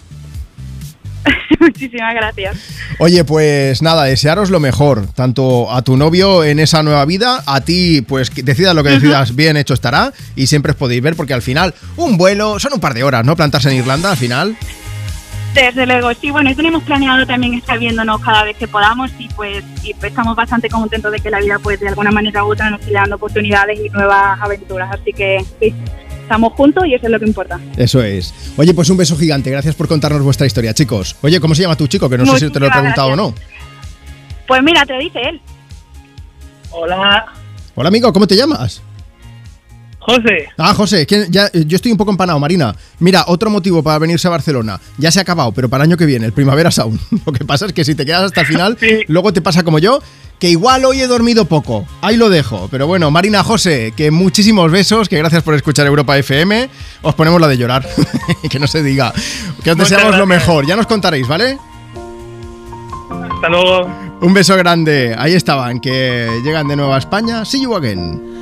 <laughs> Muchísimas gracias. Oye, pues nada, desearos lo mejor, tanto a tu novio en esa nueva vida, a ti, pues decidas lo que decidas, bien hecho estará, y siempre os podéis ver, porque al final, un vuelo, son un par de horas, ¿no? Plantarse en Irlanda al final. Desde luego, sí, bueno, y tenemos planeado también estar viéndonos cada vez que podamos y pues, y pues estamos bastante contentos de que la vida pues de alguna manera u otra nos siga dando oportunidades y nuevas aventuras, así que sí, estamos juntos y eso es lo que importa. Eso es. Oye, pues un beso gigante, gracias por contarnos vuestra historia, chicos. Oye, ¿cómo se llama tu chico? Que no sé si te lo he preguntado o no. Pues mira, te lo dice él. Hola, Hola, amigo, ¿cómo te llamas? José. Ah, José, ya, eh, yo estoy un poco empanado, Marina. Mira, otro motivo para venirse a Barcelona. Ya se ha acabado, pero para el año que viene, el Primavera Sound. <laughs> Lo que pasa es que si te quedas hasta el final, <laughs> luego te pasa como yo, que igual hoy he dormido poco. Ahí lo dejo. Pero bueno, Marina, José, que muchísimos besos, que gracias por escuchar Europa FM. Os ponemos la de llorar, <laughs> que no se diga. Que os Muchas deseamos lo mejor. Ya nos contaréis, ¿vale? Hasta luego. Un beso grande. Ahí estaban, que llegan de nuevo a España. See you again.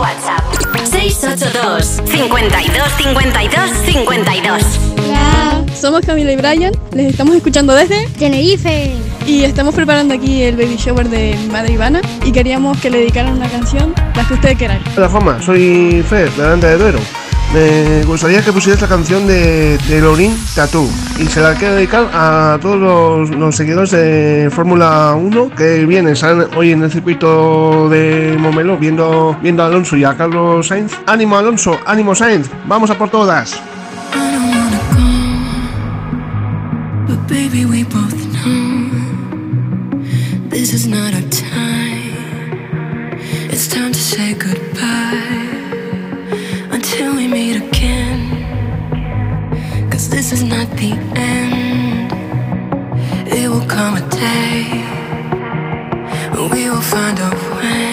WhatsApp. 682 52 52 52 Hola, somos Camila y Brian, les estamos escuchando desde Tenerife y estamos preparando aquí el baby shower de mi madre Ivana y queríamos que le dedicaran una canción, la que ustedes quieran. Hola Juanma, soy Fer, de Aranda de Duero. Me gustaría que pusieras la canción de, de Lorin Tattoo y se la quiero dedicar a todos los, los seguidores de Fórmula 1 que vienen, salen hoy en el circuito de Momelo viendo, viendo a Alonso y a Carlos Sainz. ¡Ánimo Alonso! ¡Ánimo Sainz! ¡Vamos a por todas! This is not our time. It's time to say goodbye this is not the end. It will come a day we will find a way.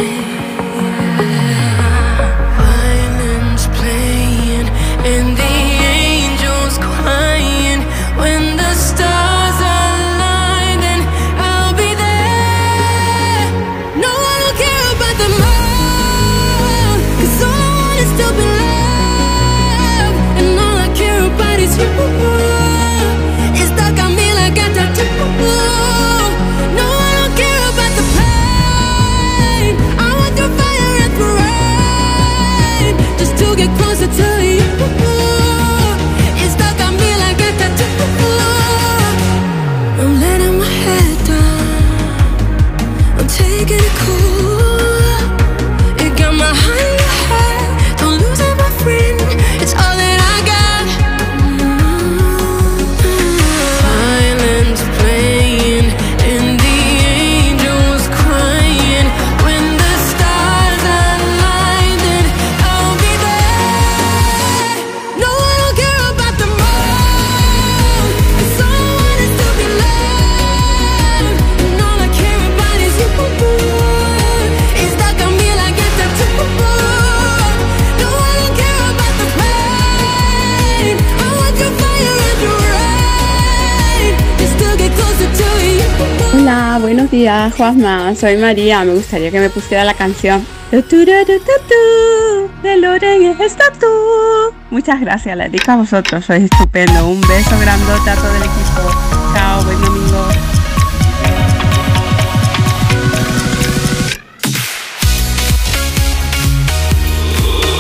Días, Juanma. Soy María. Me gustaría que me pusiera la canción de Loren es tú. Muchas gracias, la dedico a vosotros. Sois estupendo. Un beso grandote a todo el equipo. Chao, buen domingo.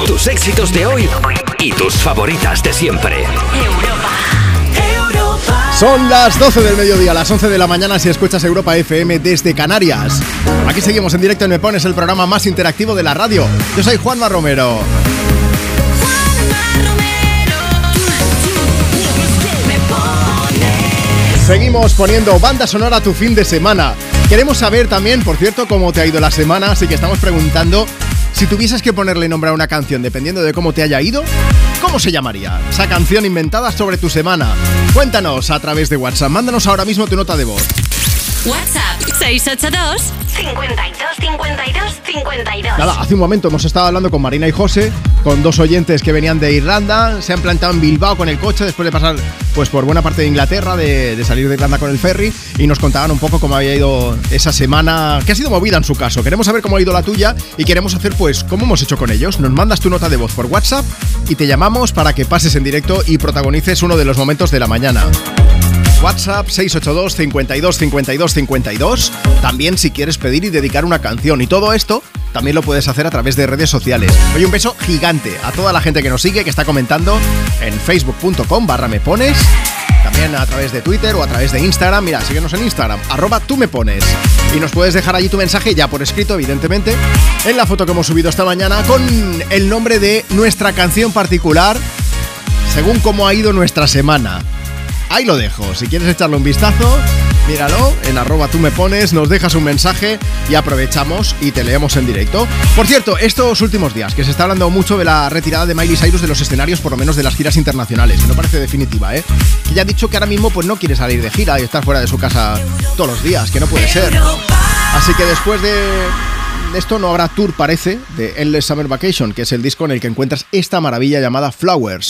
Tus éxitos de hoy y tus favoritas de siempre. Son las 12 del mediodía, las 11 de la mañana si escuchas Europa FM desde Canarias. Aquí seguimos en directo en Me Pones, el programa más interactivo de la radio. Yo soy Juanma Romero. Seguimos poniendo banda sonora a tu fin de semana. Queremos saber también, por cierto, cómo te ha ido la semana, así que estamos preguntando Si tuvieses que ponerle nombre a una canción dependiendo de cómo te haya ido, ¿cómo se llamaría? Esa canción inventada sobre tu semana. Cuéntanos a través de WhatsApp. Mándanos ahora mismo tu nota de voz. WhatsApp 682 52 52 52. Nada, hace un momento hemos estado hablando con Marina y José, con dos oyentes que venían de Irlanda, se han plantado en Bilbao con el coche después de pasar pues por buena parte de Inglaterra, de, de salir de Irlanda con el ferry, y nos contaban un poco cómo había ido esa semana, que ha sido movida en su caso. Queremos saber cómo ha ido la tuya y queremos hacer pues cómo hemos hecho con ellos. Nos mandas tu nota de voz por WhatsApp y te llamamos para que pases en directo y protagonices uno de los momentos de la mañana. WhatsApp 682 52 52 52. También si quieres pedir y dedicar una canción. Y todo esto también lo puedes hacer a través de redes sociales. Oye, un beso gigante a toda la gente que nos sigue, que está comentando en facebook.com barra me pones. También a través de Twitter o a través de Instagram. Mira, síguenos en Instagram, arroba tú me pones. Y nos puedes dejar allí tu mensaje, ya por escrito, evidentemente, en la foto que hemos subido esta mañana con el nombre de nuestra canción particular, según cómo ha ido nuestra semana. Ahí lo dejo. Si quieres echarle un vistazo, míralo en arroba tú me pones, nos dejas un mensaje y aprovechamos y te leemos en directo. Por cierto, estos últimos días que se está hablando mucho de la retirada de Miley Cyrus de los escenarios, por lo menos de las giras internacionales, que no parece definitiva, ¿eh? Que ya ha dicho que ahora mismo pues no quiere salir de gira y estar fuera de su casa todos los días, que no puede ser. Así que después de esto no habrá tour, parece, de Endless Summer Vacation, que es el disco en el que encuentras esta maravilla llamada Flowers.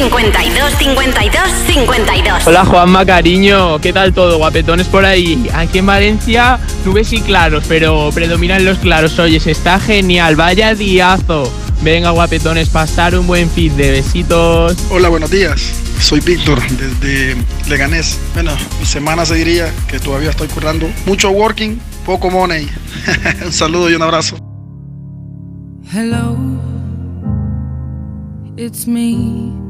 52 52 52 Hola Juanma, cariño, ¿qué tal todo? Guapetones por ahí. Aquí en Valencia, nubes y claros, pero predominan los claros. Oye, se está genial, vaya diazo. Venga, guapetones, pasar un buen fin de besitos. Hola, buenos días. Soy Víctor desde Leganés. Bueno, mi semana se diría que todavía estoy currando. Mucho working, poco money. <laughs> un saludo y un abrazo. Hello, it's me.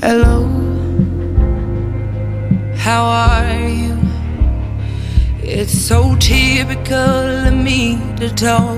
Hello, how are you? It's so typical of me to talk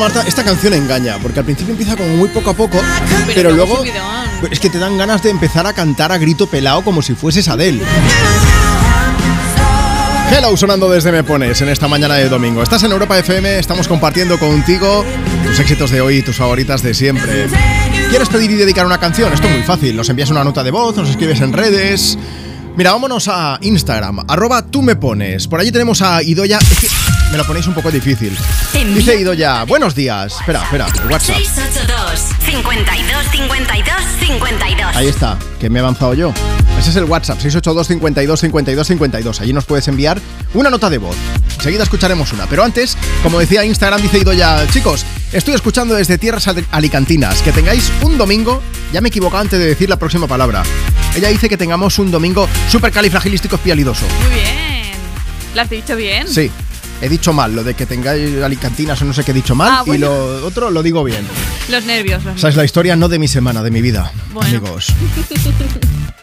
Marta, esta canción engaña, porque al principio empieza como muy poco a poco, pero, luego es que te dan ganas de empezar a cantar a grito pelado como si fueses Adele. Hello, sonando desde Me Pones en esta mañana de domingo. Estás en Europa FM, estamos compartiendo contigo tus éxitos de hoy y tus favoritas de siempre. ¿Quieres pedir y dedicar una canción? Esto es muy fácil. Nos envías una nota de voz, nos escribes en redes. Mira, vámonos a Instagram, arroba tú me pones. Por allí tenemos a Idoya. Es que me lo ponéis un poco difícil. Dice Idoya, buenos días. Espera, espera, WhatsApp. 682 52 52 52 Ahí está, que me he avanzado yo. Ese es el WhatsApp, 682 52 52 52. Allí nos puedes enviar una nota de voz. Enseguida escucharemos una. Pero antes, como decía Instagram, dice Idoya, chicos, estoy escuchando desde tierras al- alicantinas. Que tengáis un domingo. Ya me he equivocado antes de decir la próxima palabra. Ella dice que tengamos un domingo súper califragilístico espialidoso. Muy bien. ¿Lo has dicho bien? Sí. He dicho mal, lo de que tengáis alicantinas o no sé qué he dicho mal, Ah, y lo otro lo digo bien. Los nervios. Los Esa es la historia no de mi semana, de mi vida, Bueno. amigos.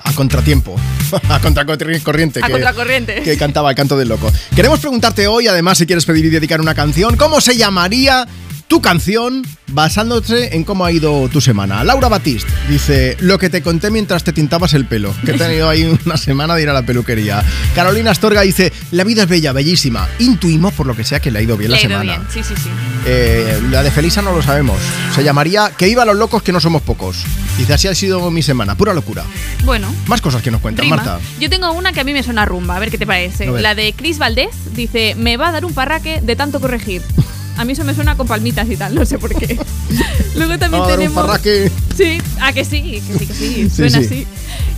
A contratiempo, <laughs> a contracorriente. A que- contracorriente. Que cantaba el canto del loco. Queremos preguntarte hoy, además, si quieres pedir y dedicar una canción, ¿cómo se llamaría tu canción basándose en cómo ha ido tu semana. Laura Batiste dice, lo que te conté mientras te tintabas el pelo, que he tenido ahí <laughs> una semana de ir a la peluquería. Carolina Astorga dice, la vida es bella, bellísima. Intuimos por lo que sea que le ha ido bien Le la ido semana. bien, sí, sí, sí. Eh, la de Felisa no lo sabemos. Se llamaría Que iba los locos que no somos pocos. Dice, así ha sido mi semana, pura locura. Bueno, Más cosas que nos cuentan, rima. Marta. Yo tengo una que a mí me suena a rumba, a ver qué te parece. A. La de Chris Valdés dice, me va a dar un parraque de tanto corregir. <laughs> A mí eso me suena con palmitas y tal, no sé por qué. <laughs> Luego también Va a dar un tenemos... parraque. Sí, a que sí, que sí, que sí, suena sí. así.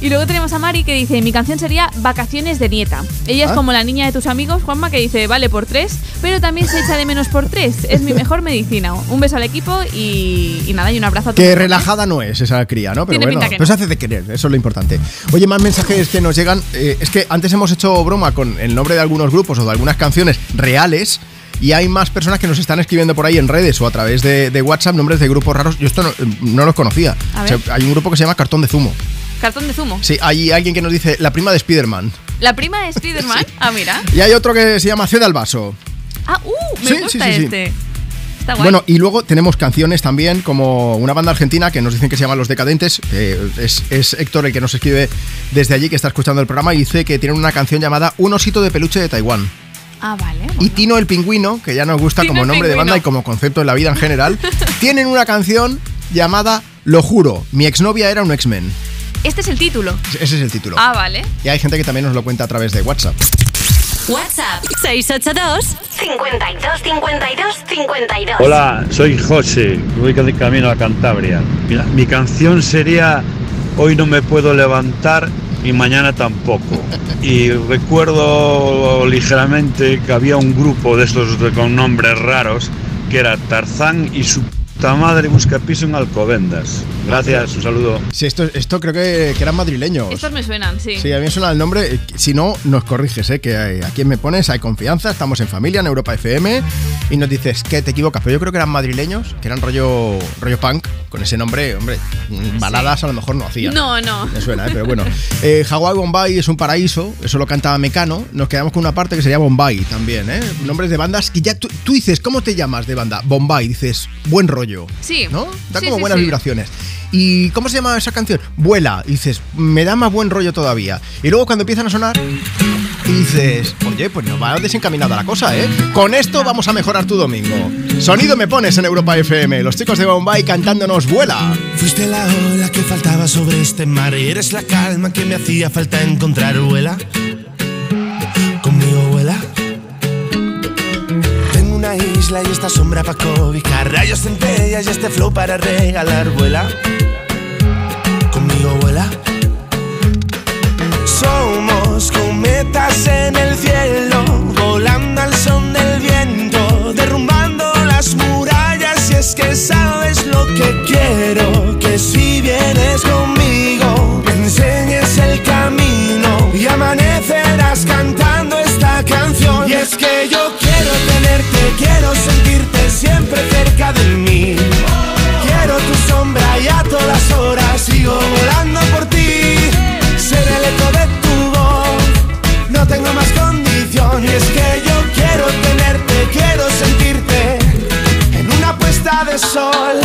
Y luego tenemos a Mari que dice, mi canción sería Vacaciones de Nieta. Ella es Ah. como la niña de tus amigos, Juanma, que dice, vale por tres, pero también se echa de menos por tres. Es mi mejor medicina. Un beso al equipo y, y nada, y un abrazo a todos. Que relajada no es esa cría, ¿no? Pero Tiene bueno, no. hace de querer, eso es lo importante. Oye, más mensajes que nos llegan. eh, es que antes hemos hecho broma con el nombre de algunos grupos o de algunas canciones reales. Y hay más personas que nos están escribiendo por ahí en redes o a través de, de WhatsApp nombres de grupos raros. Yo esto no, no los conocía. O sea, hay un grupo que se llama Cartón de Zumo. Cartón de zumo. Sí, hay alguien que nos dice la prima de Spider-Man. La prima de Spiderman. <laughs> Ah, mira. Y hay otro que se llama Ceda al Vaso. Ah, uh, me Sí, gusta sí, este. Bueno, y luego tenemos canciones también, como una banda argentina que nos dicen que se llama Los Decadentes. es, es Héctor el que nos escribe desde allí, que está escuchando el programa, y dice que tienen una canción llamada Un osito de peluche de Taiwán. Ah, vale. Y Tino el Pingüino, que ya nos gusta Tino como nombre de banda y como concepto en la vida en general, <laughs> tienen una canción llamada Lo juro, mi exnovia era un X-Men. Este es el título. Ese es el título. Ah, vale. Y hay gente que también nos lo cuenta a través de WhatsApp. WhatsApp 682 52 52 52. Hola, soy José, voy de camino a Cantabria. Mira, mi canción sería Hoy no me puedo levantar y mañana tampoco. Y recuerdo ligeramente que había un grupo de estos con nombres raros que era Tarzán y su puta madre busca piso en Alcobendas. Gracias, un saludo. Sí, esto, esto creo que, que eran madrileños. Estos me suenan, sí. Sí, a mí me suena el nombre. eh, Si no, nos corriges, ¿eh? Que eh, a quien me pones hay confianza, estamos en familia, en Europa FM, y nos dices que te equivocas. Pero yo creo que eran madrileños, que eran rollo, rollo punk, con ese nombre, hombre, baladas a lo mejor no hacían. No, no. Me suena, ¿eh? pero bueno. Eh, Hawái Bombay es un paraíso, eso lo cantaba Mecano. Nos quedamos con una parte que sería Bombay también, ¿eh? Nombres de bandas que ya tú, tú dices, ¿cómo te llamas de banda? Bombay, dices, buen rollo. Sí. ¿No? Da Sí, como sí, buenas sí. vibraciones. ¿Y cómo se llama esa canción? Vuela. Y dices, me da más buen rollo todavía. Y luego cuando empiezan a sonar, dices, oye, pues nos va desencaminada la cosa, ¿eh? Con esto vamos a mejorar tu domingo. Sonido me pones en Europa FM. Los chicos de Bombay cantándonos Vuela. Fuiste la ola que faltaba sobre este mar y eres la calma que me hacía falta encontrar. Vuela, isla y esta sombra para cobijar, rayos centellas y este flow para regalar. Vuela, conmigo vuela. Somos cometas en el cielo, volando al son del viento, derrumbando las murallas. Y es que sabes lo que quiero, que si vienes conmigo, me enseñes el camino y amanecerás quiero sentirte siempre cerca de mí. Quiero tu sombra y a todas horas sigo volando por ti. Ser el eco de tu voz, no tengo más condición. Y es que yo quiero tenerte, quiero sentirte en una puesta de sol.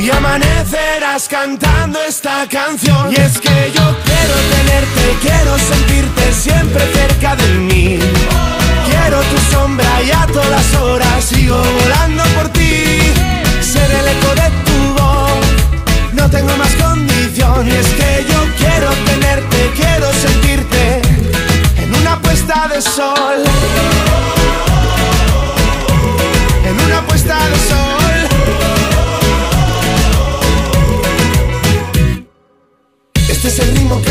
y amanecerás cantando esta canción. Y es que yo quiero tenerte, quiero sentirte siempre cerca de mí. Quiero tu sombra y a todas horas sigo volando por ti. Ser el de tu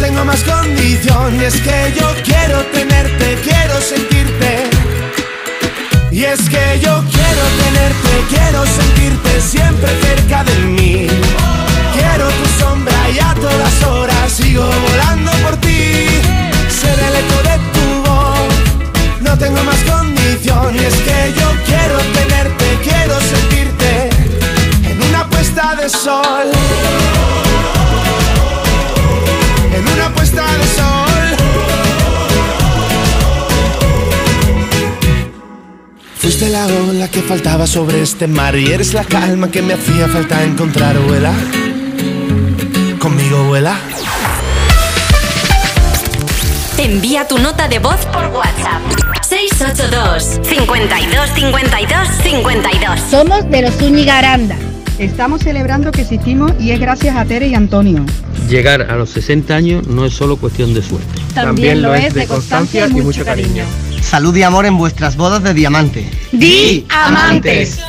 tengo más condición. Y es que yo quiero tenerte, quiero sentirte. Y es que yo quiero tenerte, quiero sentirte siempre cerca de mí. Quiero tu sombra y a todas horas sigo volando por ti. Ser el eco de tu voz, no tengo más condición. Y es que yo quiero tenerte, quiero sentirte en una puesta de sol. Fuiste la ola que faltaba sobre este mar y eres la calma que me hacía falta encontrar, vuela. Conmigo vuela. Envía tu nota de voz por WhatsApp. 682 52 52 52. Somos de los Zúñiga Aranda. Estamos celebrando que existimos y es gracias a Tere y Antonio. Llegar a los 60 años no es solo cuestión de suerte. También lo es de constancia y mucho cariño. Salud y amor en vuestras bodas de diamante. ¡Di amantes!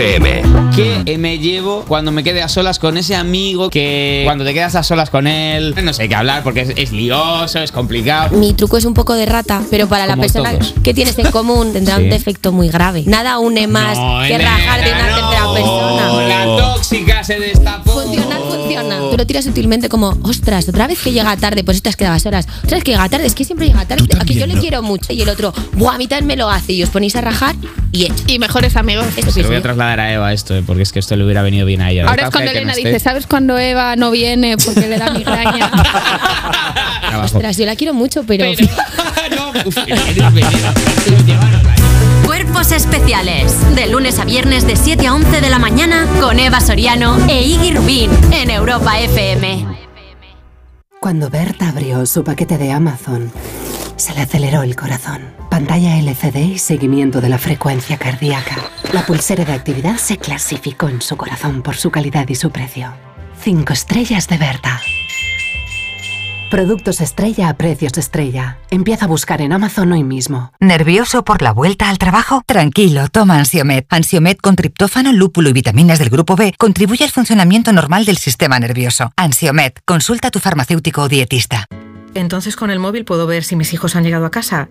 FM. eh, me llevo cuando me quede a solas con ese amigo que cuando te quedas a solas con él no sé qué hablar porque es, es lioso, es complicado. Mi truco es un poco de rata, pero para la Como persona todos. que tienes en común <laughs> tendrá Sí. un defecto muy grave. Nada une más No, que Elena, rajar de una tercera persona. La tóxica se destapó. Funcionar funciona. Tú lo tiras sutilmente como, ostras, otra vez que llega tarde, pues estas quedabas horas. Vez que llega tarde, es que siempre llega tarde. A que yo le quiero mucho. Y el otro, buah, a mí también me lo hace. Y os ponéis a rajar y hecho. Y mejores amigos. Se lo voy a trasladar a Eva esto, eh, porque es que esto le hubiera venido bien a ella. Ahora es cuando no Elena esté. dice, ¿sabes cuando Eva no viene porque le da <laughs> migraña? Ostras, yo la quiero mucho, pero. <laughs> Cuerpos especiales. De lunes a viernes de 7 a 11 de la mañana con Eva Soriano e Iggy Rubín en Europa FM. Cuando Berta abrió su paquete de Amazon, se le aceleró el corazón. Pantalla LCD y seguimiento de la frecuencia cardíaca. La pulsera de actividad se clasificó en su corazón por su calidad y su precio. Cinco estrellas de Berta. Productos estrella a precios estrella. Empieza a buscar en Amazon hoy mismo. ¿Nervioso por la vuelta al trabajo? Tranquilo, toma Ansiomed. Ansiomed con triptófano, lúpulo y vitaminas del grupo B contribuye al funcionamiento normal del sistema nervioso. Ansiomed, consulta a tu farmacéutico o dietista. Entonces con el móvil puedo ver si mis hijos han llegado a casa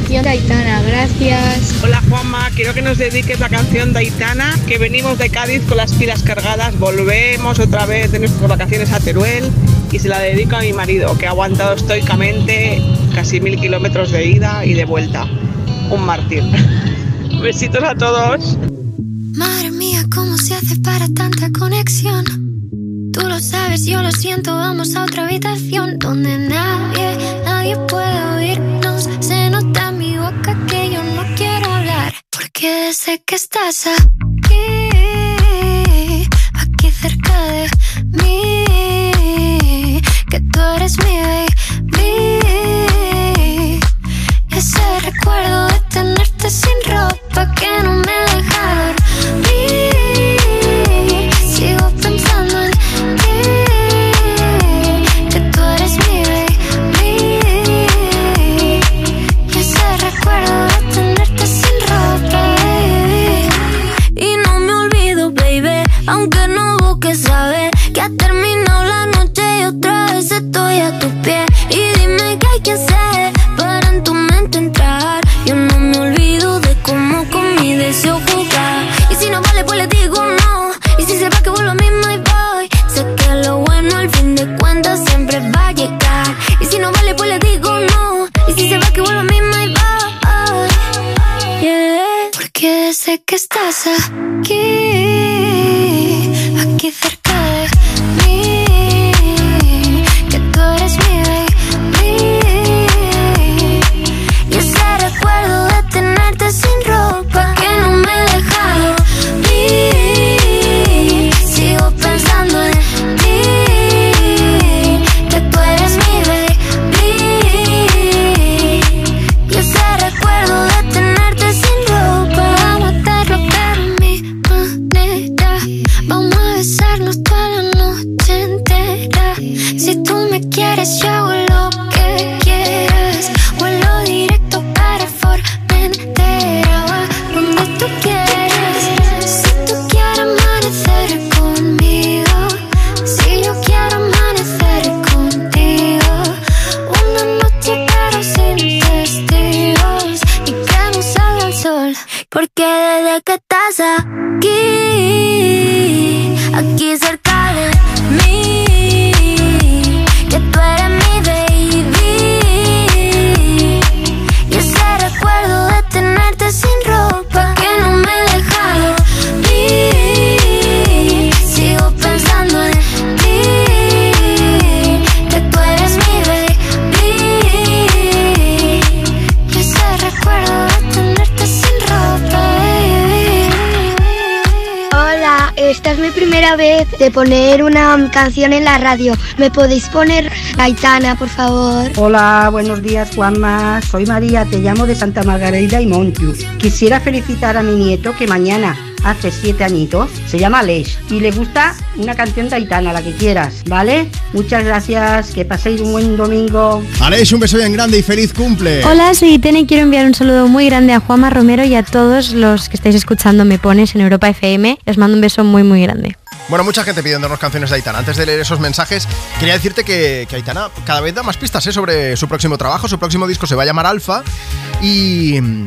Canción de Aitana, gracias. Hola Juanma, quiero que nos dediques la canción de Aitana, que venimos de Cádiz con las pilas cargadas, volvemos otra vez de nuestras vacaciones a Teruel y se la dedico a mi marido, que ha aguantado estoicamente casi mil kilómetros de ida y de vuelta. Un mártir. <laughs> Besitos a todos. Madre mía, ¿cómo se hace para tanta conexión? Tú lo sabes, yo lo siento, vamos a otra habitación poner una canción en la radio. ¿Me podéis poner Aitana, por favor? Hola, buenos días Juanma, soy María, te llamo de Santa Margarita y Montiu. Quisiera felicitar a mi nieto que mañana hace siete añitos, se llama Aleix y le gusta una canción de Aitana, la que quieras, ¿vale? Muchas gracias, que paséis un buen domingo. Aleix, un beso bien grande y feliz cumple. Hola, soy Itene y quiero enviar un saludo muy grande a Juanma Romero y a todos los que estáis escuchando Me Pones en Europa FM. Les mando un beso muy, muy grande. Bueno, mucha gente pidiéndonos canciones de Aitana. Antes de leer esos mensajes, quería decirte que, Aitana cada vez da más pistas ¿eh? sobre su próximo trabajo. Su próximo disco se va a llamar Alfa y mm,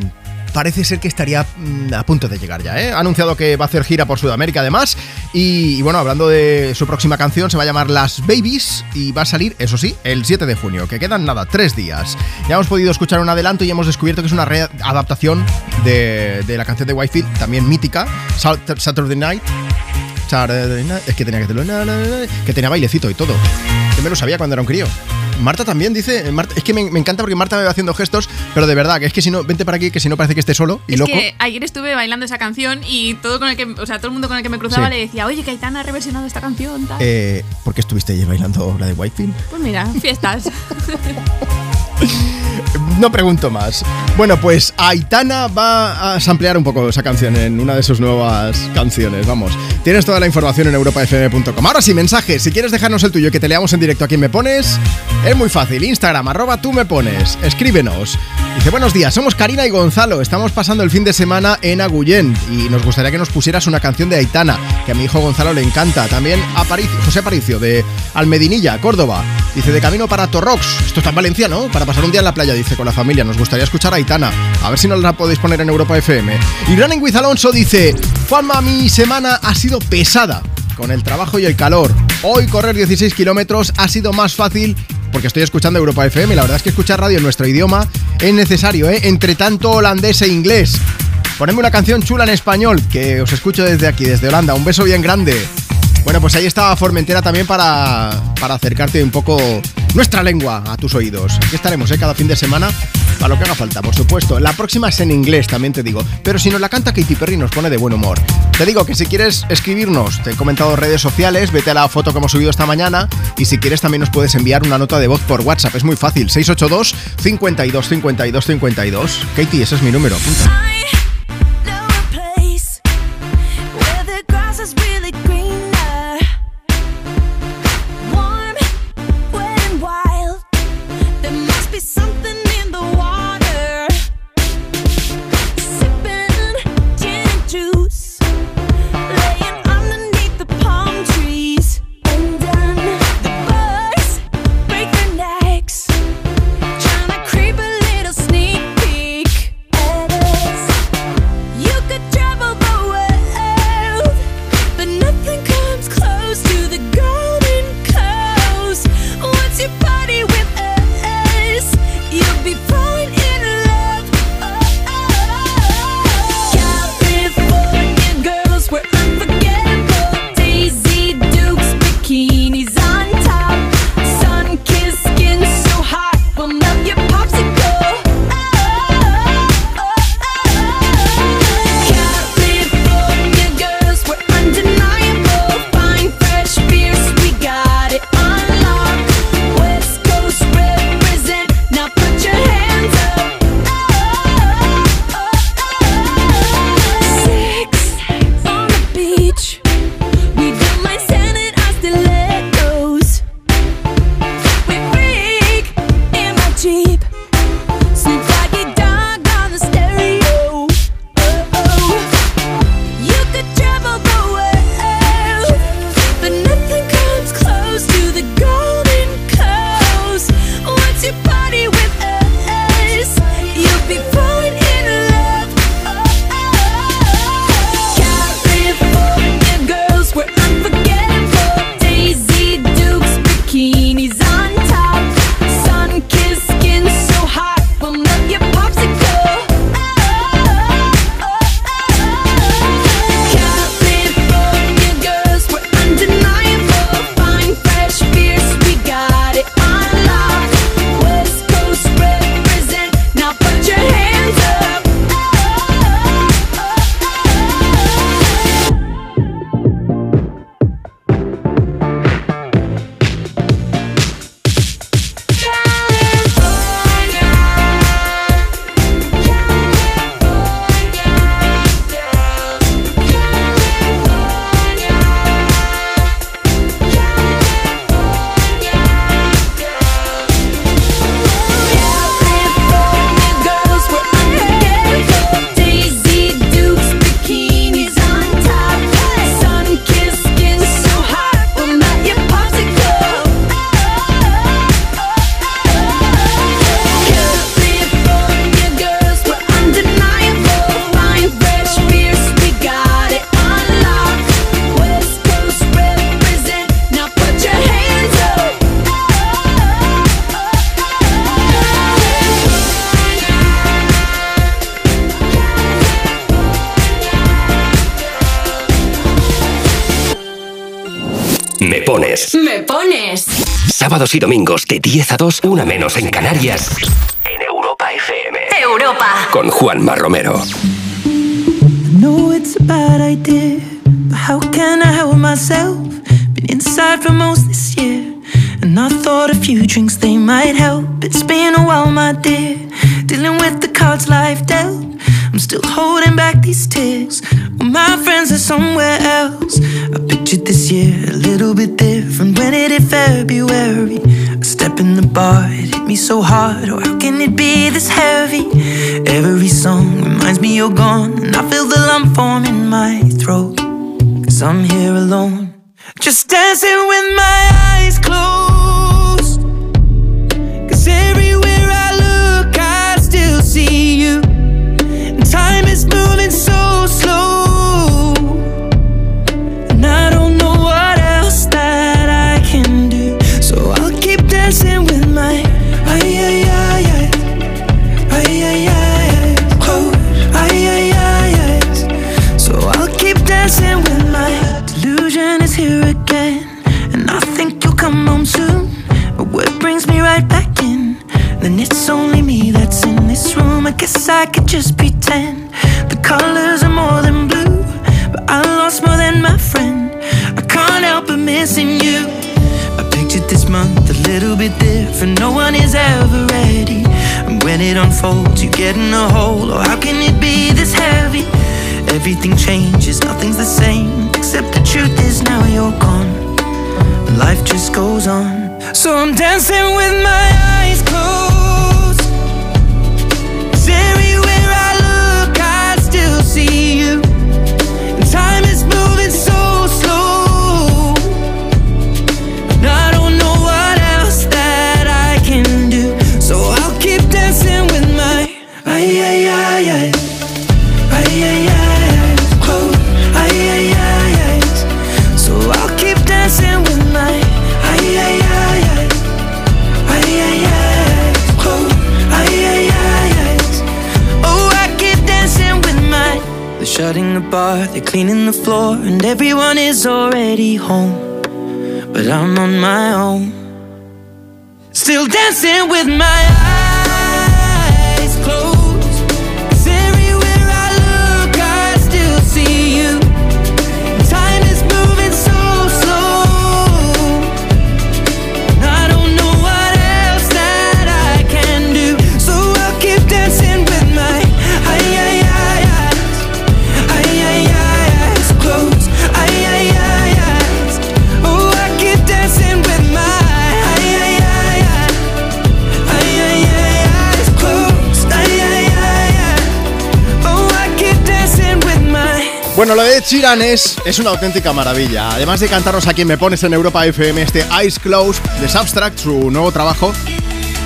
parece ser que estaría mm, a punto de llegar ya. ¿eh? Ha anunciado que va a hacer gira por Sudamérica además. Y, bueno, hablando de su próxima canción, se va a llamar Las Babies y va a salir, eso sí, el 7 de junio, que quedan nada, tres días. Ya hemos podido escuchar un adelanto y hemos descubierto que es una readaptación de, de la canción de Whitefield, también mítica, Sat- Saturday Night. Night, Es que tenía que hacerlo, que tenía bailecito y todo. Yo me lo sabía cuando era un crío. Marta también dice, Marta- es que me, me encanta porque Marta me va haciendo gestos, pero de verdad, que es que si no, vente para aquí, que si no parece que esté solo y Es loco. que ayer estuve bailando esa canción y todo con el que, o sea, todo el mundo con el que me cruzaba Sí. le decía, oye, que Aitana ha reversionado esta canción, tal. Eh, ¿Por qué estuviste ayer bailando la de Whitefield? Pues mira, fiestas. <laughs> <laughs> No pregunto más. Bueno, pues Aitana va a samplear un poco esa canción en una de sus nuevas canciones. Vamos, tienes toda la información en europafm.com. Ahora sí, mensaje. Si quieres dejarnos el tuyo que te leamos en directo a quien me pones, es muy fácil. Instagram, arroba tú me pones. Escríbenos. Dice, buenos días, somos Karina y Gonzalo. Estamos pasando el fin de semana en Agullén y nos gustaría que nos pusieras una canción de Aitana, que a mi hijo Gonzalo le encanta. También José Aparicio, de Almedinilla, Córdoba. Dice, de camino para Torrox. Esto está en Valencia, ¿no? Para pasar un día en la playa, dice, con la familia. Nos gustaría escuchar a Aitana. A ver si nos la podéis poner en Europa FM. Y Running with Alonso dice, Juanma, mi semana ha sido pesada con el trabajo y el calor. Hoy correr 16 kilómetros ha sido más fácil porque estoy escuchando Europa FM. La verdad es que escuchar radio en nuestro idioma es necesario, ¿eh? Entre tanto holandés e inglés. Ponedme una canción chula en español, que os escucho desde aquí, desde Holanda. Un beso bien grande. Bueno, pues ahí está Formentera también para, para acercarte un poco nuestra lengua a tus oídos. Aquí estaremos ¿eh? cada fin de semana para lo que haga falta, por supuesto. La próxima es en inglés, también te digo. Pero si nos la canta Katy Perry nos pone de buen humor. Te digo que si quieres escribirnos, te he comentado redes sociales, vete a la foto que hemos subido esta mañana y si quieres también nos puedes enviar una nota de voz por WhatsApp. Es muy fácil, 682 52 52 52. Katie, ese es mi número. Punto. sábados y domingos de 10 a 2, una menos en Canarias. En Europa FM. Europa. Con Juanma Romero. No, it's a bad idea. But how can I help myself? Been inside for most this year. And I thought a few drinks they might help. It's been a while, my dear. Es, es una auténtica maravilla. Además de cantarnos a quien me pones en Europa FM, este Eyes Closed de Substract, su nuevo trabajo.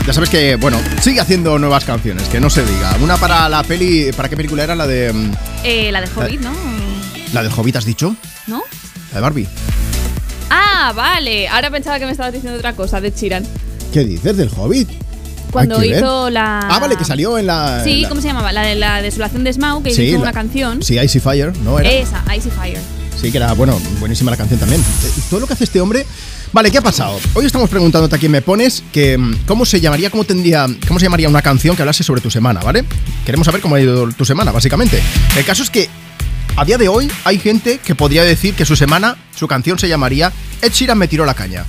Ya sabes que, bueno, sigue haciendo nuevas canciones, que no se diga. Una para la peli. ¿Para qué película era? La de. mm, Eh, la de Hobbit, ¿no? La del Hobbit, ¿has dicho? ¿No? La de Barbie. Ah, vale. Ahora pensaba que me estabas diciendo otra cosa de Chiran. ¿Qué dices del Hobbit? Cuando Hay que ver. hizo la. Ah, vale, que salió en la. Sí, en la- ¿cómo se llamaba? La de la desolación de Smaug, que Sí, hizo la- una canción. Sí, Icy Fire, ¿no? Era. Esa, Icy Fire. Sí, que era, bueno, buenísima la canción también. Eh, Todo lo que hace este hombre. Vale, ¿qué ha pasado? Hoy estamos preguntándote a quién me pones que mm, cómo se llamaría, cómo tendría, cómo se llamaría una canción que hablase sobre tu semana, ¿vale? Queremos saber cómo ha ido tu semana, básicamente. El caso es que a día de hoy hay gente que podría decir que su semana, su canción se llamaría Ed Sheeran me tiró la caña.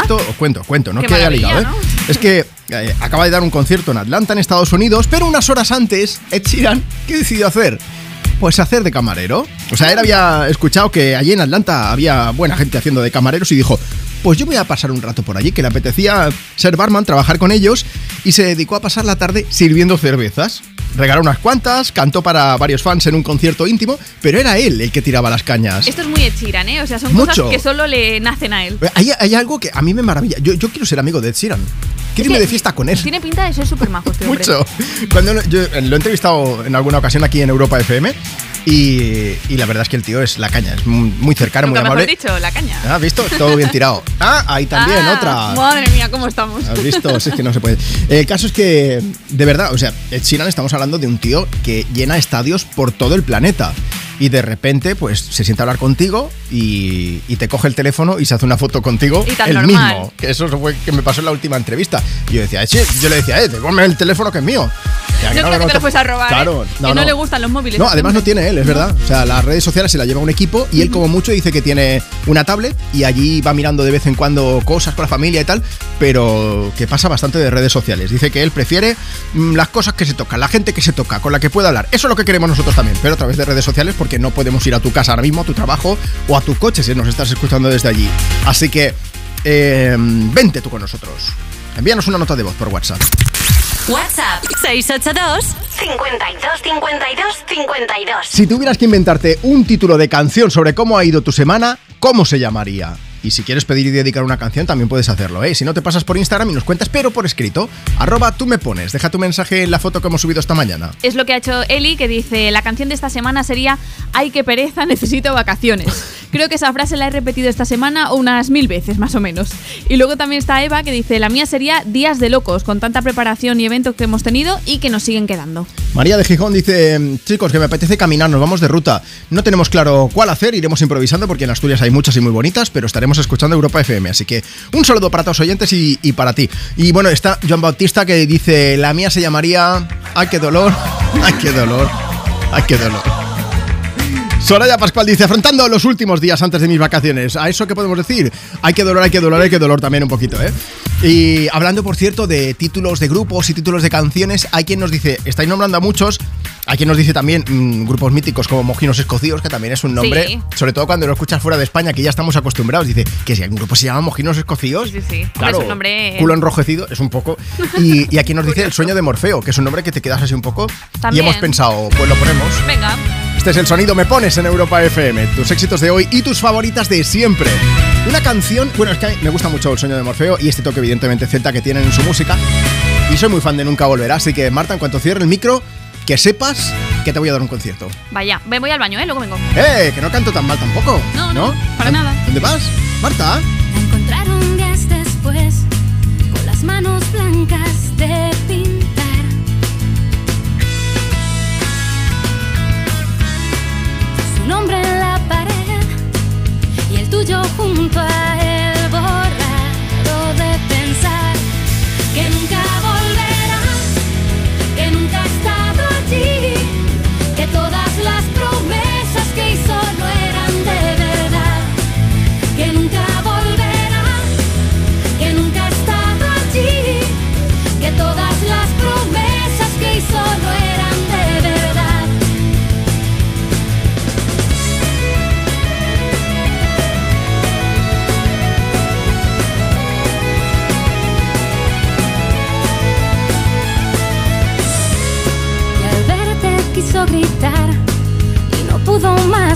Esto os cuento, cuento, no Qué que haya ligado, ¿eh? ¿no? Es que eh, acaba de dar un concierto en Atlanta, en Estados Unidos, pero unas horas antes, Ed Sheeran, ¿qué decidió hacer? Pues hacer de camarero. O sea, él había escuchado que allí en Atlanta había buena gente haciendo de camareros y dijo, pues yo voy a pasar un rato por allí, que le apetecía ser barman, trabajar con ellos, y se dedicó a pasar la tarde sirviendo cervezas. Regaló unas cuantas, cantó para varios fans en un concierto íntimo, pero era él el que tiraba las cañas. Esto es muy Ed Sheeran, ¿eh? O sea, son Mucho. cosas que solo le nacen a él. Hay, hay algo que a mí me maravilla. Yo, yo quiero ser amigo de Ed Sheeran. Quiero irme de fiesta con él. Tiene pinta de ser súper majo este hombre. <laughs> Mucho. Cuando lo- yo lo he entrevistado en alguna ocasión aquí en Europa FM y, y la verdad es que el tío es la caña, es muy muy cercano, muy Nunca mejor amable. dicho, la caña. ¿Has visto? Todo bien tirado. <laughs> Ah, ahí también Ah, otra. Madre mía, ¿cómo estamos? ¿Has visto? Si es que no se puede. El caso es que, de verdad, o sea, Ed Sheeran estamos hablando de un tío que llena estadios por todo el planeta. Y de repente, pues se sienta a hablar contigo y, y te coge el teléfono y se hace una foto contigo Y tan el normal. mismo. Que eso fue que me pasó en la última entrevista. Y yo decía, yo le decía, eh, devuélveme el teléfono que es mío. Ya, No creo que te lo fuese a robar. Claro, ¿eh? no, que no, le gustan los móviles. No, además no tiene él, es verdad. O sea, las redes sociales se las lleva un equipo y él como mucho dice que tiene una tablet y allí va mirando de vez en cuando cosas con la familia y tal, pero que pasa bastante de redes sociales. Dice que él prefiere mm, las cosas que se tocan, la gente que se toca, con la que pueda hablar. Eso es lo que queremos nosotros también, pero a través de redes sociales porque no podemos ir a tu casa ahora mismo, a tu trabajo o a tu coche si nos estás escuchando desde allí. Así que eh, vente tú con nosotros. Envíanos una nota de voz por WhatsApp. WhatsApp 682 52 52 52. Si tuvieras que inventarte un título de canción sobre cómo ha ido tu semana, ¿cómo se llamaría? Y si quieres pedir y dedicar una canción, también puedes hacerlo, ¿eh? Si no, te pasas por Instagram y nos cuentas, pero por escrito. Arroba tú me pones. Deja tu mensaje en la foto que hemos subido esta mañana. Es lo que ha hecho Eli, que dice, la canción de esta semana sería Ay, qué pereza, <laughs> necesito vacaciones. Creo que esa frase la he repetido esta semana unas mil veces, más o menos. Y luego también está Eva, que dice, la mía sería Días de Locos, con tanta preparación y eventos que hemos tenido y que nos siguen quedando. María de Gijón dice, chicos, que me apetece caminar, nos vamos de ruta. No tenemos claro cuál hacer, iremos improvisando porque en Asturias hay muchas y muy bonitas, pero estaremos escuchando Europa FM. Así que un saludo para todos los oyentes y, y para ti. Y bueno, está Joan Bautista que dice, la mía se llamaría... ¡Ay, qué dolor! <laughs> ¡Ay, qué dolor! ¡Ay, qué dolor! Soraya Pascual dice, afrontando los últimos días antes de mis vacaciones. ¿A eso qué podemos decir? Hay que dolor, hay que dolor, hay que dolor también un poquito, ¿eh? Y hablando, por cierto, de títulos de grupos y títulos de canciones, hay quien nos dice, estáis nombrando a muchos, hay quien nos dice también mm, grupos míticos como Mojinos Escocidos, que también es un nombre, Sí. sobre todo cuando lo escuchas fuera de España, que ya estamos acostumbrados. Dice, que si un grupo se llama Mojinos Escocidos, Sí, sí. Claro, es un nombre. culo enrojecido, es un poco. Y, y aquí nos dice el sueño de Morfeo, que es un nombre que te quedas así un poco. También. Y hemos pensado, pues lo ponemos. Venga. Este es el sonido Me Pones en Europa FM. Tus éxitos de hoy y tus favoritas de siempre. Una canción, bueno, es que me gusta mucho el sueño de Morfeo y este toque evidentemente celta que tienen en su música. Y soy muy fan de Nunca Volverá, así que Marta, en cuanto cierre el micro, que sepas que te voy a dar un concierto. Vaya, me voy al baño, ¿eh? Luego vengo. ¡Eh! Que no canto tan mal tampoco. No, no, para nada. ¿Dónde vas? Marta. La encontraron días después, con las manos blancas de pintar. Nombre en la pared y el tuyo junto a él,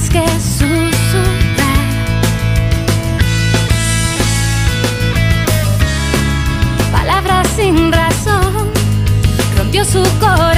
más que susurrar. palabras sin razón, rompió su corazón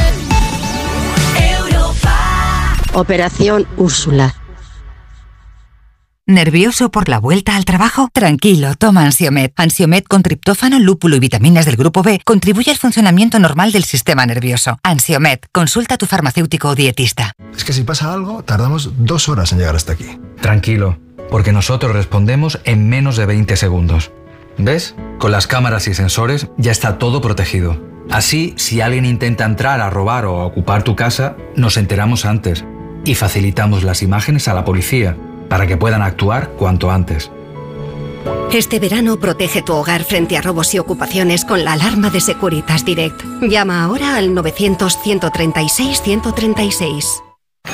Operación Úrsula. ¿Nervioso por la vuelta al trabajo? Tranquilo, toma Ansiomed. Ansiomed con triptófano, lúpulo y vitaminas del grupo B contribuye al funcionamiento normal del sistema nervioso. Ansiomed, consulta a tu farmacéutico o dietista. Es que si pasa algo, tardamos dos horas en llegar hasta aquí. Tranquilo, porque nosotros respondemos en menos de 20 segundos. ¿Ves? Con las cámaras y sensores ya está todo protegido. Así, si alguien intenta entrar a robar o a ocupar tu casa, nos enteramos antes y facilitamos las imágenes a la policía para que puedan actuar cuanto antes. Este verano protege tu hogar frente a robos y ocupaciones con la alarma de Securitas Direct. Llama ahora al 900-136-136.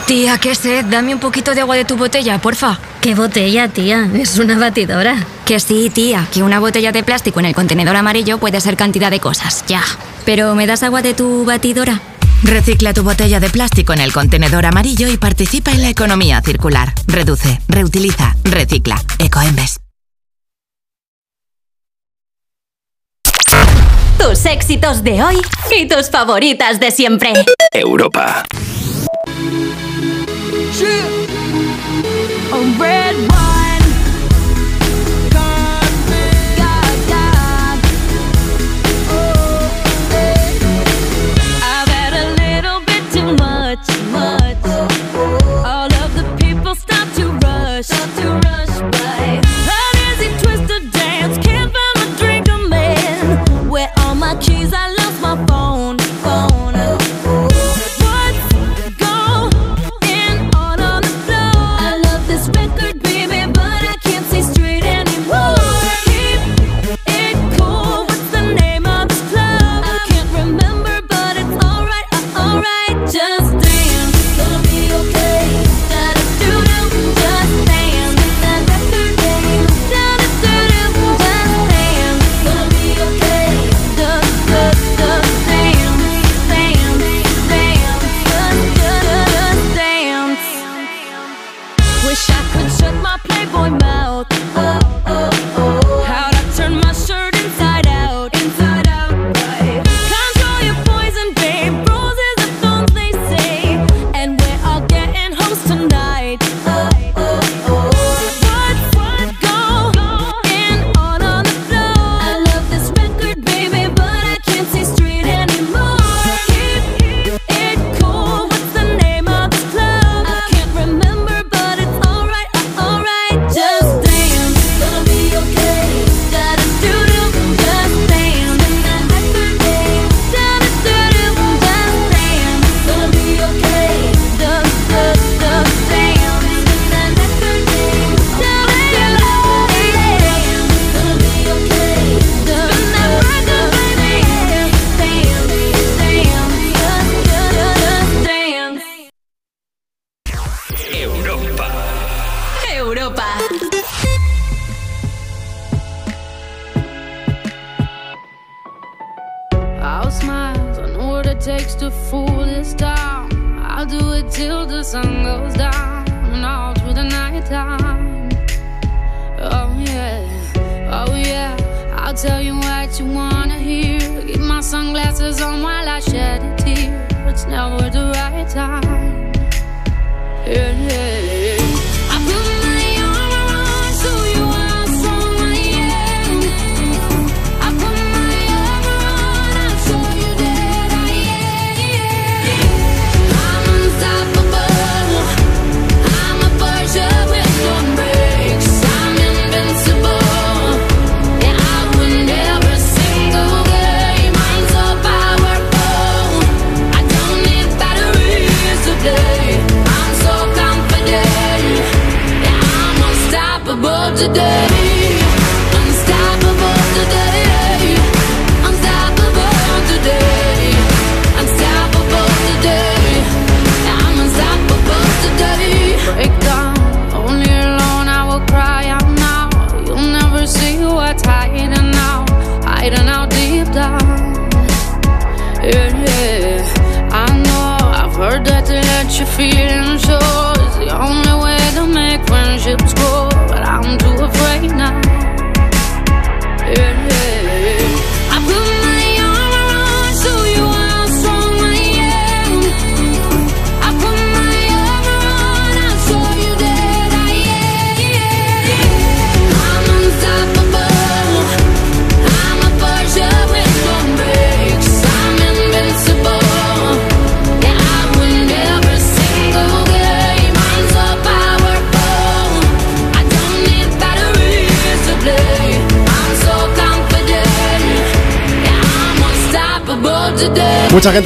Tía, qué sed, dame un poquito de agua de tu botella, porfa. ¿Qué botella, tía? Es una batidora. Que sí, tía, que una botella de plástico en el contenedor amarillo puede ser cantidad de cosas, ya. Pero, ¿me das agua de tu batidora? Recicla tu botella de plástico en el contenedor amarillo y participa en la economía circular. Reduce, reutiliza, recicla. Ecoembes. Tus éxitos de hoy y tus favoritas de siempre. Europa.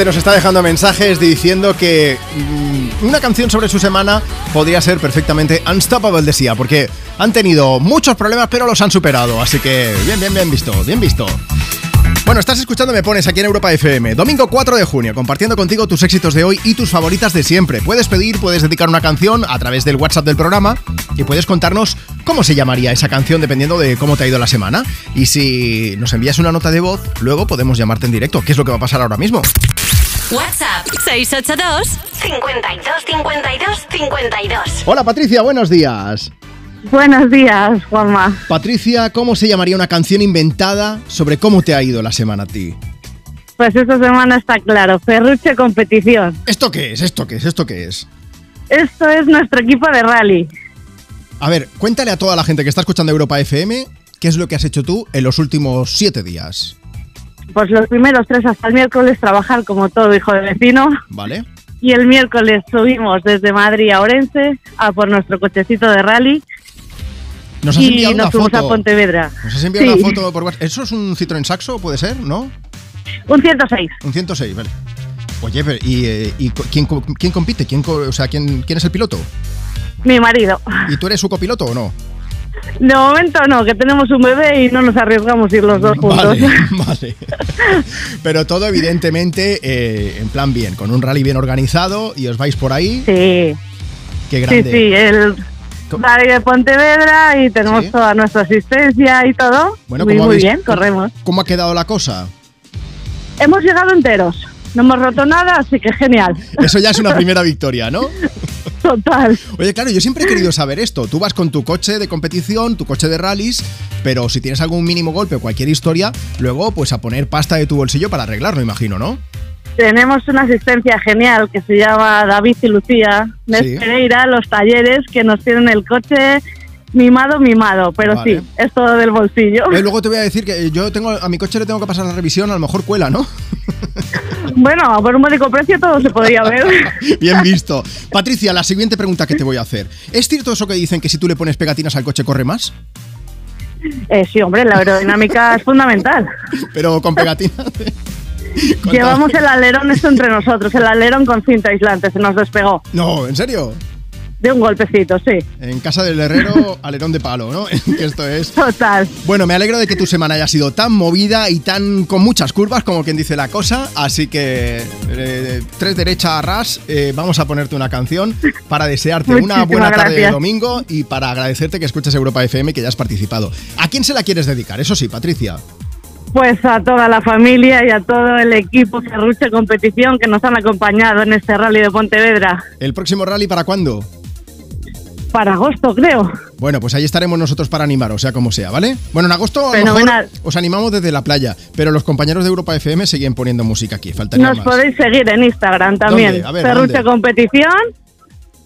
nos está dejando mensajes diciendo que mm, una canción sobre su semana podría ser perfectamente Unstoppable de Sia, porque han tenido muchos problemas pero los han superado, así que bien, bien, bien visto, bien visto. Bueno, estás escuchando Me Pones aquí en Europa FM, domingo 4 de junio, compartiendo contigo tus éxitos de hoy y tus favoritas de siempre. Puedes pedir, puedes dedicar una canción a través del WhatsApp del programa y puedes contarnos cómo se llamaría esa canción dependiendo de cómo te ha ido la semana. Y si nos envías una nota de voz, luego podemos llamarte en directo, que es lo que va a pasar ahora mismo. WhatsApp 682 52 52 52. Hola Patricia, buenos días. Buenos días, Juanma. Patricia, ¿cómo se llamaría una canción inventada sobre cómo te ha ido la semana a ti? Pues esta semana está claro, Ferruche Competición. ¿Esto qué es? ¿Esto qué es? ¿Esto qué es? Esto es nuestro equipo de rally. A ver, cuéntale a toda la gente que está escuchando Europa FM qué es lo que has hecho tú en los últimos siete días. Pues los primeros tres hasta el miércoles trabajar como todo hijo de vecino. ¿Vale? Y el miércoles subimos desde Madrid a Orense a por nuestro cochecito de rally. Nos has y enviado nos una fuimos foto. a Pontevedra. Nos has enviado Sí. una foto por. ¿Eso es un Citroën Saxo? ¿Puede ser? ¿No? Un 106. Un 106, vale. Oye, pero ¿y, eh, y quién, quién compite? ¿Quién, o sea, ¿quién, ¿quién es el piloto? Mi marido. ¿Y tú eres su copiloto o no? De momento no, que tenemos un bebé y no nos arriesgamos a ir los dos juntos. Vale, <laughs> vale. Pero todo evidentemente eh, en plan bien, con un rally bien organizado y os vais por ahí. Sí. Qué Sí, grande. sí, el rally de Pontevedra y tenemos toda nuestra asistencia y todo. Bueno, muy, ¿cómo muy habéis- bien, corremos. ¿Cómo ha quedado la cosa? Hemos llegado enteros. No hemos roto nada, así que genial. Eso ya es una <laughs> primera victoria, ¿no? Total. Oye, claro, yo siempre he querido saber esto. Tú vas con tu coche de competición, tu coche de rallies, pero si tienes algún mínimo golpe o cualquier historia, luego pues a poner pasta de tu bolsillo para arreglarlo, imagino, ¿no? Tenemos una asistencia genial que se llama David y Lucía de Sí. Pereira, los talleres que nos tienen el coche mimado, mimado, pero Vale. sí, es todo del bolsillo. Eh, luego te voy a decir que yo tengo a mi coche le tengo que pasar la revisión, a lo mejor cuela, ¿no? <laughs> Bueno, por un módico precio todo se podría ver. <laughs> Bien visto. Patricia, la siguiente pregunta que te voy a hacer. ¿Es cierto eso que dicen que si tú le pones pegatinas al coche corre más? Eh, sí, hombre, la aerodinámica es fundamental. <laughs> Pero con pegatinas. Llevamos el alerón esto entre nosotros, el alerón con cinta aislante, se nos despegó. No, ¿en serio? De un golpecito, sí. En casa del herrero, <laughs> alerón de palo, ¿no? <laughs> que esto es. Total. Bueno, me alegro de que tu semana haya sido tan movida y tan con muchas curvas, como quien dice la cosa. Así que, eh, tres derecha a ras, eh, vamos a ponerte una canción para desearte una buena tarde de domingo y para agradecerte que escuches Europa FM y que ya has participado. ¿A quién se la quieres dedicar? Eso sí, Patricia. Pues a toda la familia y a todo el equipo Ferruche Competición que nos han acompañado en este rally de Pontevedra. ¿El próximo rally para cuándo? Para agosto, creo. Bueno, pues ahí estaremos nosotros para animaros, sea como sea, ¿vale? Bueno, en agosto a lo mejor Fenomenal. os animamos desde la playa, pero los compañeros de Europa FM siguen poniendo música aquí, faltaría Nos más. podéis seguir en Instagram también. A ver, ¿dónde? Competición.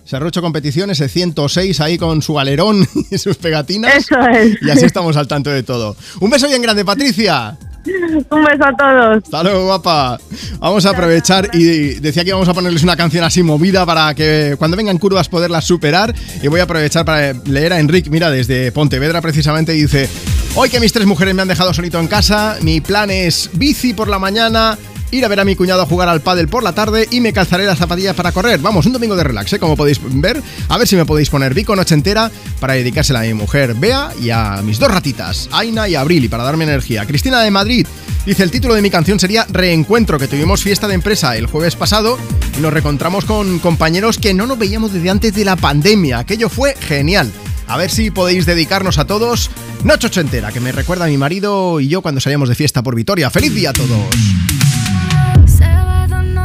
Serrucho Competición, ese 106 ahí con su alerón <laughs> y sus pegatinas. Eso es. Y así estamos al tanto de todo. Un beso bien grande, Patricia. Un beso a todos. Hasta luego, guapa. Vamos a aprovechar y decía que íbamos a ponerles una canción así movida para que cuando vengan curvas poderlas superar. Y voy a aprovechar para leer a Enrique, mira, desde Pontevedra precisamente, dice: Hoy que mis tres mujeres me han dejado solito en casa, mi plan es bici por la mañana. Ir a ver a mi cuñado a jugar al pádel por la tarde y me calzaré las zapatillas para correr. Vamos, un domingo de relax, ¿eh? como podéis ver. A ver si me podéis poner Vico noche entera para dedicársela a mi mujer Bea y a mis dos ratitas, Aina y Abril, y para darme energía. Cristina de Madrid dice: el título de mi canción sería Reencuentro, que tuvimos fiesta de empresa el jueves pasado y nos reencontramos con compañeros que no nos veíamos desde antes de la pandemia. Aquello fue genial. A ver si podéis dedicarnos a todos Noche Ochentera, que me recuerda a mi marido y yo cuando salíamos de fiesta por Vitoria. ¡Feliz día a todos!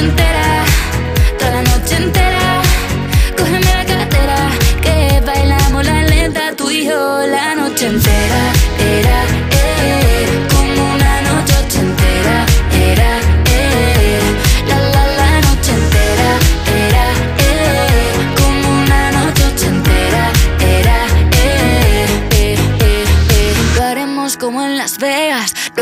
entera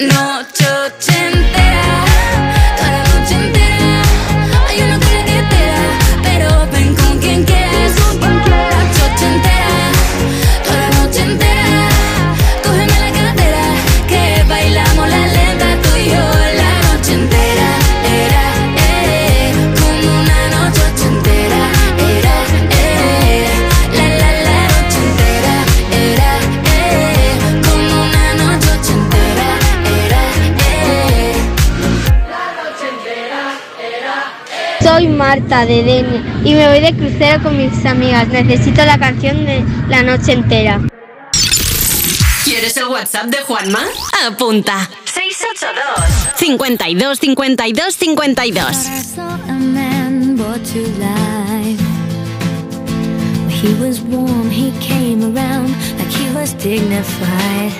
Noche Marta de Denia y me voy de crucero con mis amigas. Necesito la canción de la noche entera. ¿Quieres el WhatsApp de Juanma? Apunta. 682 52 52 52 saw a man brought to life. He was warm, he came around like he was dignified.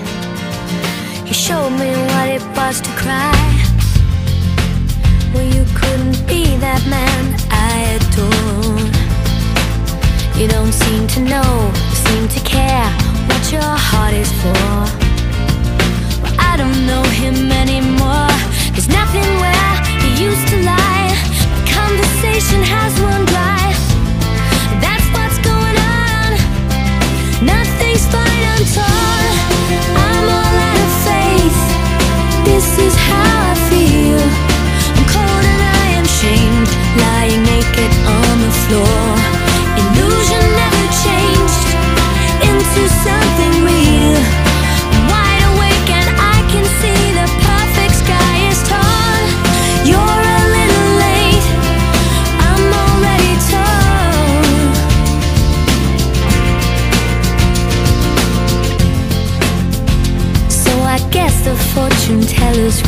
He showed me what it was to cry. Well, you couldn't be that man I adore. You don't seem to know, seem to care what your heart is for. Well, I don't know him anymore. There's nothing where he used to lie. Conversation has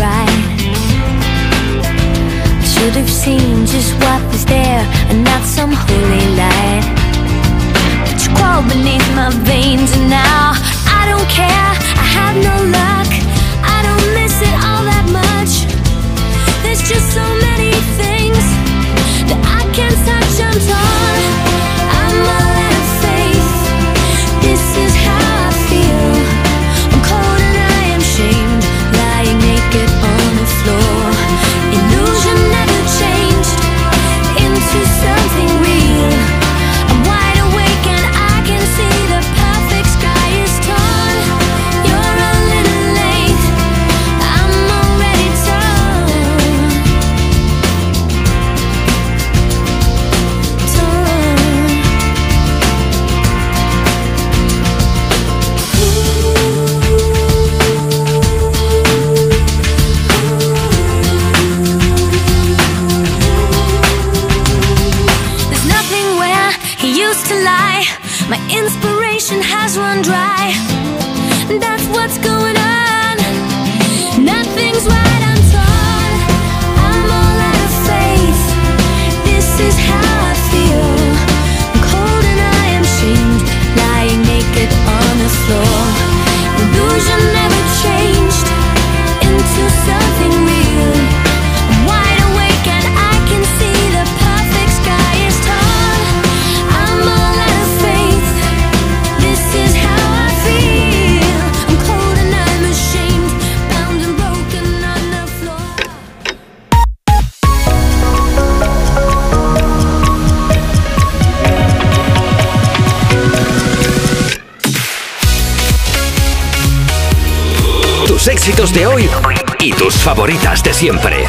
right. I should have seen just what was there and not some holy light. But you crawl beneath my veins and now I don't care. I have no luck. I don't miss it all that much. There's just so many éxitos de hoy y tus favoritas de siempre.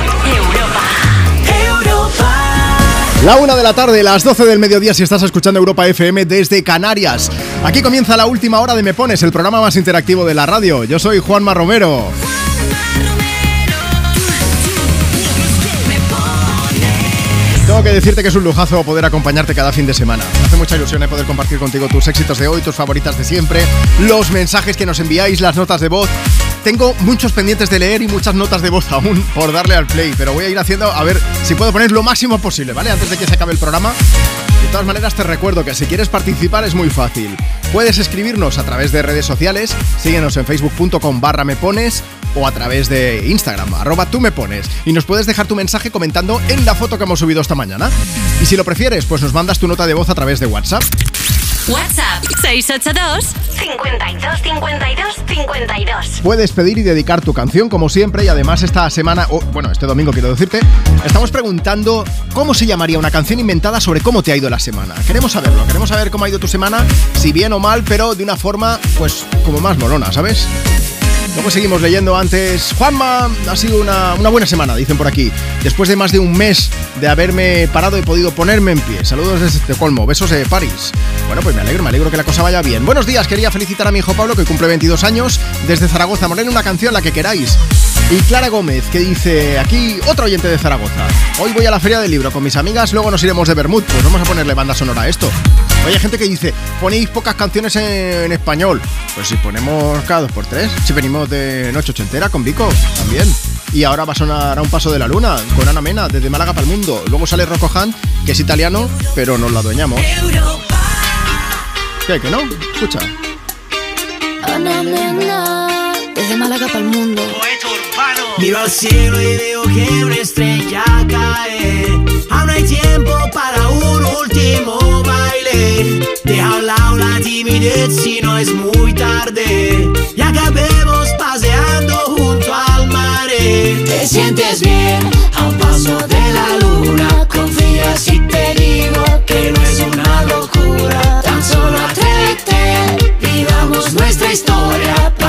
La una de la tarde, las 12 del mediodía, si estás escuchando Europa FM desde Canarias. Aquí comienza la última hora de Me Pones, el programa más interactivo de la radio. Yo soy Juanma Romero. Tengo que decirte que es un lujazo poder acompañarte cada fin de semana. Me hace mucha ilusión eh, poder compartir contigo tus éxitos de hoy, tus favoritas de siempre, los mensajes que nos enviáis, las notas de voz. Tengo muchos pendientes de leer y muchas notas de voz aún por darle al play, pero voy a ir haciendo a ver si puedo poner lo máximo posible, ¿vale? Antes de que se acabe el programa. De todas maneras, te recuerdo que si quieres participar es muy fácil. Puedes escribirnos a través de redes sociales, síguenos en facebook.com barra me pones o a través de Instagram, arroba tú me pones. Y nos puedes dejar tu mensaje comentando en la foto que hemos subido esta mañana. Y si lo prefieres, pues nos mandas tu nota de voz a través de WhatsApp. WhatsApp 682 52 52 52. Puedes pedir y dedicar tu canción como siempre y además esta semana, o bueno, este domingo quiero decirte, estamos preguntando cómo se llamaría una canción inventada sobre cómo te ha ido la semana. Queremos saberlo, queremos saber cómo ha ido tu semana, si bien o mal, pero de una forma pues como más molona, ¿sabes? Luego seguimos leyendo antes. Juanma, ha sido una, una buena semana, dicen por aquí. Después de más de un mes de haberme parado, he podido ponerme en pie. Saludos desde Estocolmo, besos de París. Bueno, pues me alegro, me alegro que la cosa vaya bien. Buenos días, quería felicitar a mi hijo Pablo, que cumple 22 años, desde Zaragoza. Moreno, una canción, la que queráis. Y Clara Gómez, que dice, aquí otro oyente de Zaragoza. Hoy voy a la feria del libro con mis amigas, luego nos iremos de Bermud. Pues vamos a ponerle banda sonora a esto. Oye, hay gente que dice, ponéis pocas canciones en, en español. Pues si ponemos cada dos por tres. Si venimos de Noche Ochentera con Vico, también. Y ahora va a sonar a un paso de la luna con Ana Mena, desde Málaga para el mundo. Luego sale Rocco Han, que es italiano, pero nos la adueñamos. ¿Qué? ¿Que no? Escucha. Ana Mena, desde Málaga para el mundo. Miro al cielo y veo que una estrella cae. Aún hay tiempo para un último baile. Deja a un lado la timidez si no es muy tarde. Y acabemos paseando junto al mar. Te sientes bien a un paso de la luna. Confía si te digo que no es una locura. Tan solo atrévete, vivamos nuestra historia.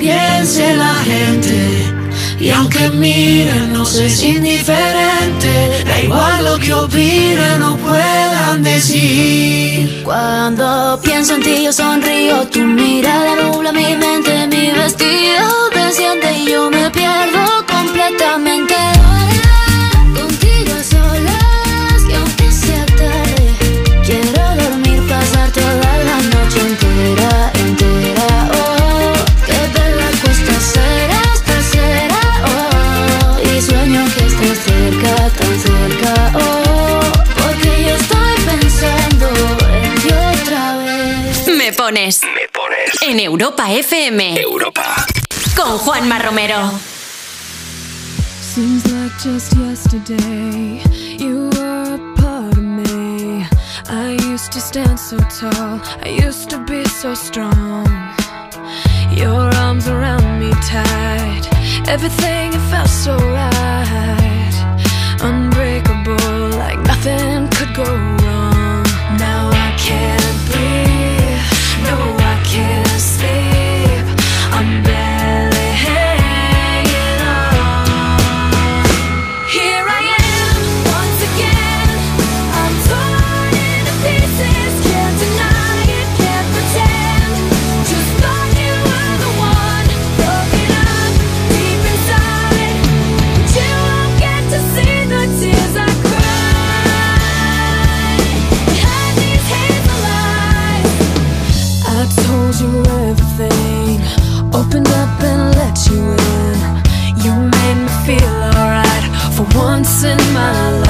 piense la gente? Y aunque miren, nos es indiferente. Da igual lo que opinen o puedan decir. Cuando pienso en ti yo sonrío, tu mirada nubla mi mente, mi vestido desciende y yo me pierdo completamente. Pones. Me pones. En Europa FM. Europa. Con Juanma Romero. Seems like just yesterday you were a part of me. I used to stand so tall, I used to be so strong. Your arms around me tight, everything I felt so right. Unbreakable, like nothing could go wrong. My life.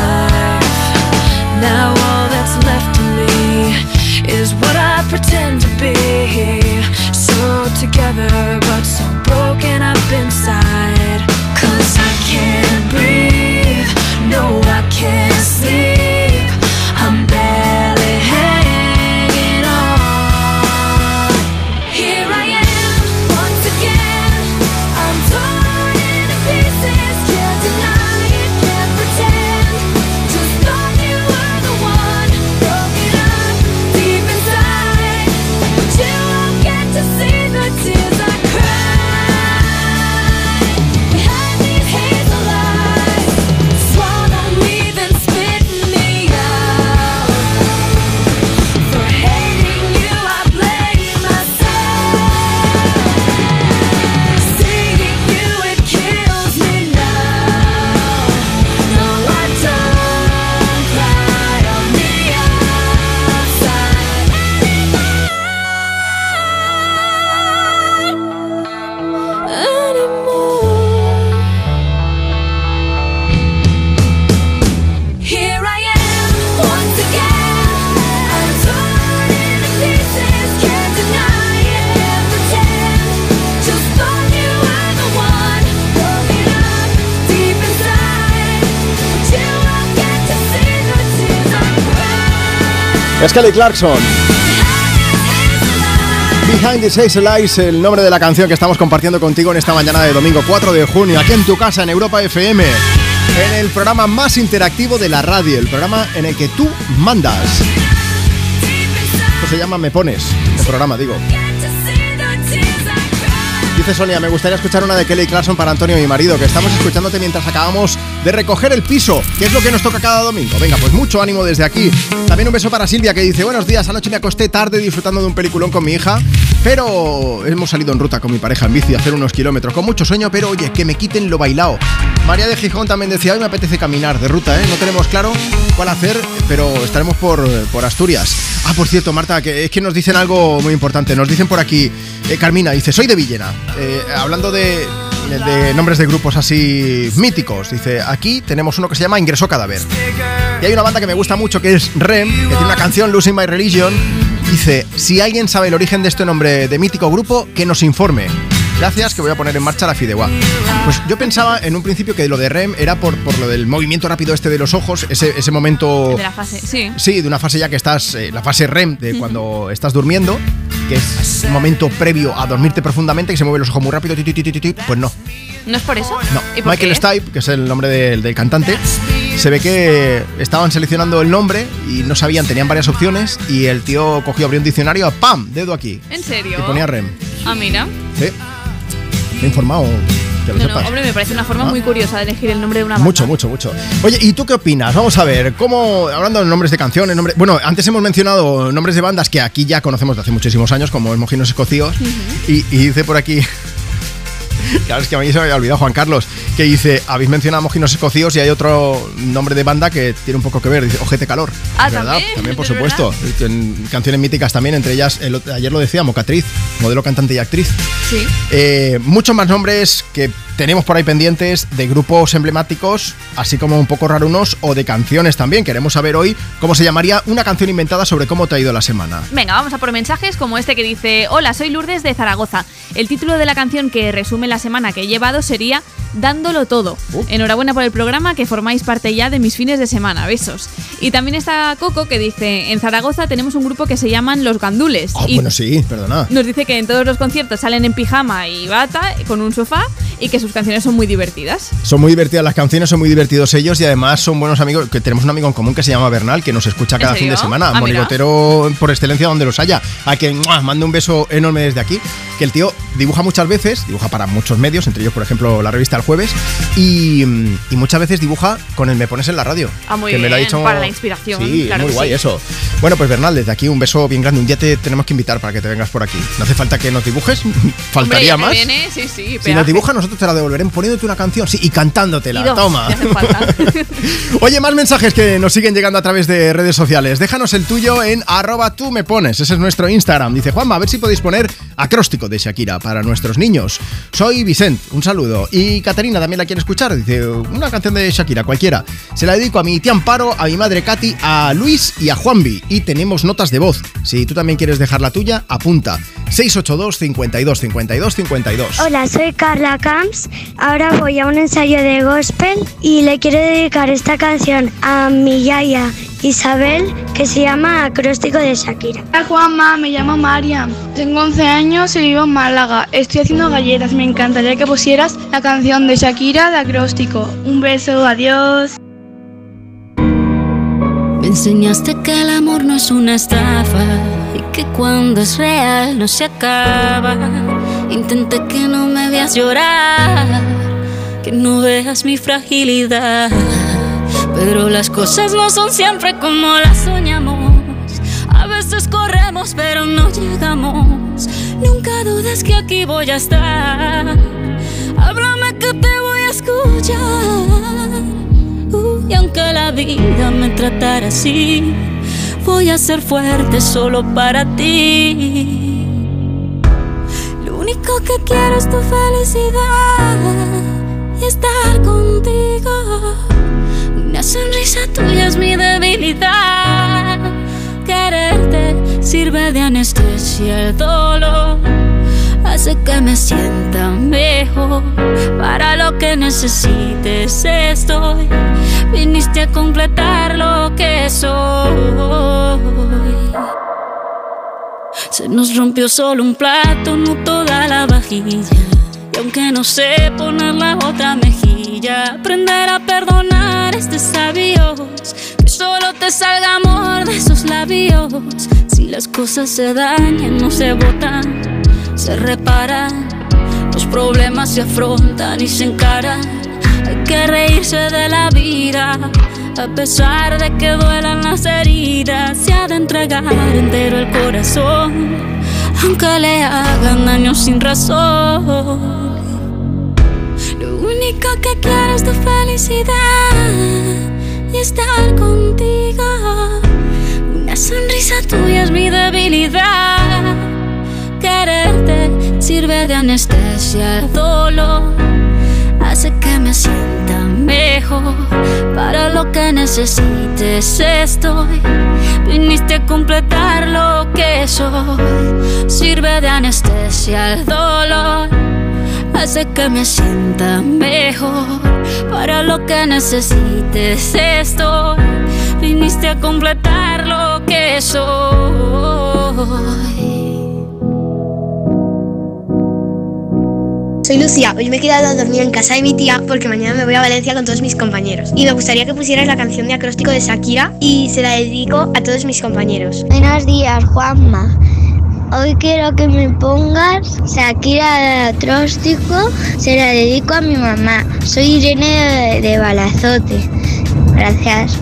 Es Kelly Clarkson. Behind the Hazel Eyes, el nombre de la canción que estamos compartiendo contigo en esta mañana de domingo 4 de junio, aquí en tu casa, en Europa FM, en el programa más interactivo de la radio, el programa en el que tú mandas. Esto se llama Me Pones, el programa, digo. Dice Sonia, me gustaría escuchar una de Kelly Clarkson para Antonio, mi marido, que estamos escuchándote mientras acabamos de recoger el piso, que es lo que nos toca cada domingo. Venga, pues mucho ánimo desde aquí. También un beso para Silvia, que dice, buenos días, anoche me acosté tarde disfrutando de un peliculón con mi hija, pero hemos salido en ruta con mi pareja en bici a hacer unos kilómetros, con mucho sueño, pero oye, que me quiten lo bailado. María de Gijón también decía, hoy me apetece caminar de ruta, ¿eh? No tenemos claro cuál hacer, pero estaremos por, por Asturias. Ah, por cierto, Marta, que es que nos dicen algo muy importante. Nos dicen por aquí, eh, Carmina, dice, soy de Villena. Eh, hablando de, de nombres de grupos así míticos, dice, aquí tenemos uno que se llama Ingresó Cadáver. Y hay una banda que me gusta mucho que es Rem, que tiene una canción, Losing My Religion. Dice, si alguien sabe el origen de este nombre de mítico grupo, que nos informe. Gracias, que voy a poner en marcha la Fideuá. Pues yo pensaba en un principio que lo de REM era por, por lo del movimiento rápido este de los ojos, ese, ese momento... De la fase, sí. Sí, de una fase ya que estás, eh, la fase REM, de cuando estás durmiendo, que es un momento previo a dormirte profundamente, que se mueven los ojos muy rápido, ti, ti, ti, ti, ti, pues no. ¿No es por eso? No, ¿Y por Michael qué? Stipe, que es el nombre del, del cantante, se ve que estaban seleccionando el nombre y no sabían, tenían varias opciones y el tío cogió, abrió un diccionario, ¡pam! Dedo aquí. ¿En serio? Y ponía REM. Ah, mira. Sí. Me he informado, que lo No, no, hombre, me parece una forma Ah. muy curiosa de elegir el nombre de una banda. Mucho, mucho, mucho. Oye, ¿y tú qué opinas? Vamos a ver, ¿cómo, hablando de nombres de canciones, nombre- bueno, antes hemos mencionado nombres de bandas que aquí ya conocemos de hace muchísimos años, como el Mojinos Escocíos, y, y dice por aquí, claro, es que a mí se me había olvidado Juan Carlos, que dice, habéis mencionado Mojinos Escocíos y hay otro nombre de banda que tiene un poco que ver, dice Ojete Calor. Ah, ¿verdad? ¿también? También, por ¿De supuesto. En canciones míticas también, entre ellas, el ayer lo decía, Mocatriz, modelo, cantante y actriz. Sí. Eh, muchos más nombres que tenemos por ahí pendientes de grupos emblemáticos, así como un poco rarunos o de canciones también. Queremos saber hoy cómo se llamaría una canción inventada sobre cómo te ha ido la semana. Venga, vamos a por mensajes como este que dice: Hola, soy Lourdes de Zaragoza. El título de la canción que resume la semana que he llevado sería Dándolo todo. Enhorabuena por el programa que formáis parte ya de mis fines de semana. Besos. Y también está Coco que dice: En Zaragoza tenemos un grupo que se llaman Los Gandules. Ah, y bueno, sí, perdona. nos dice que en todos los conciertos salen en pijama y bata con un sofá y que sus canciones son muy divertidas. Son muy divertidas las canciones, son muy divertidos ellos y además son buenos amigos. Que tenemos un amigo en común que se llama Bernal, que nos escucha ¿En cada fin de semana. Ah, monigotero por excelencia donde los haya. A quien mando un beso enorme desde aquí. Que el tío dibuja muchas veces, dibuja para muchos medios, entre ellos, por ejemplo, la revista El Jueves. Y, mm, y muchas veces dibuja con el Me Pones en la radio. Ah, muy que me lo ha bien, dicho- para la inspiración, Sí, claro muy guay sí. eso. Bueno, pues Bernal, desde aquí un beso bien grande. Un día te tenemos que invitar para que te vengas por aquí. No hace falta que nos dibujes, <laughs> faltaría Hombre, más. viene, sí, sí, Si nos dibujas, nosotros te la devolveremos poniéndote una canción, sí, y cantándoteela. Y dos, Toma. falta. <laughs> Oye, más mensajes que nos siguen llegando a través de redes sociales. Déjanos el tuyo en arroba tú me pones. Ese es nuestro Instagram. Dice Juanma, a ver si podéis poner acróstico de Shakira para nuestros niños. Soy Vicent, un saludo. Y Caterina también la quiere escuchar. Dice, una canción de Shakira, cualquiera. Se la dedico a mi tía Amparo, a mi madre Katy, a Luis y a Juanvi. Y tenemos notas de voz. Si tú también quieres dejar la tuya, apunta. 682 52 52 52. Hola, soy Carla Camps. Ahora voy a un ensayo de gospel y le quiero dedicar esta canción a mi yaya Isabel que se llama Acróstico de Shakira. Hola Juanma, me llamo Mariam. Tengo 11 años y vivo en Málaga. Estoy haciendo galletas. Me encantaría que pusieras la canción de Shakira de acróstico. Un beso, adiós. Me enseñaste que el amor no es una estafa y que cuando es real no se acaba. Intenté que no me veas llorar, que no veas mi fragilidad. Pero las cosas no son siempre como las soñamos. A veces corremos pero no llegamos. Nunca dudes que aquí voy a estar. Háblame que te voy a escuchar. Uh, y aunque la vida me tratara así, voy a ser fuerte solo para ti. Lo único que quiero es tu felicidad estar contigo. Una sonrisa tuya es mi debilidad. Quererte sirve de anestesia el dolor. Hace que me sienta mejor. Para lo que necesites estoy. Viniste a completar lo que soy. Se nos rompió solo un plato, no toda la vajilla. Aunque no sé poner la otra mejilla, aprender a perdonar es sabios. Que solo te salga amor de esos labios. Si las cosas se dañan, no se botan, se reparan. Los problemas se afrontan y se encaran. Hay que reírse de la vida. A pesar de que duelan las heridas, se ha de entregar entero el corazón, aunque le hagan daño sin razón. Único que quiero es tu felicidad y estar contigo. Una sonrisa tuya es mi debilidad. Quererte sirve de anestesia al dolor. Hace que me sienta mejor. Para lo que necesites estoy. Viniste a completar lo que soy. Sirve de anestesia al dolor. Hace que me sienta mejor. Para lo que necesites estoy. Viniste a completar lo que soy. Soy Lucía, hoy me he quedado a dormir en casa de mi tía porque mañana me voy a Valencia con todos mis compañeros. Y me gustaría que pusieras la canción de acróstico de Shakira y se la dedico a todos mis compañeros. Buenos días, Juanma. Hoy quiero que me pongas Shakira de acróstico, se la dedico a mi mamá. Soy Irene de, de Balazote. Gracias.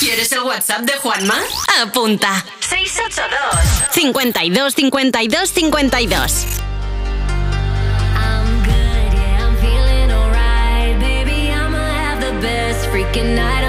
¿Quieres el WhatsApp de Juanma? Apunta. 682 52 52 52. I'm good, yeah, I'm feeling alright. Baby, I'ma have the best freaking night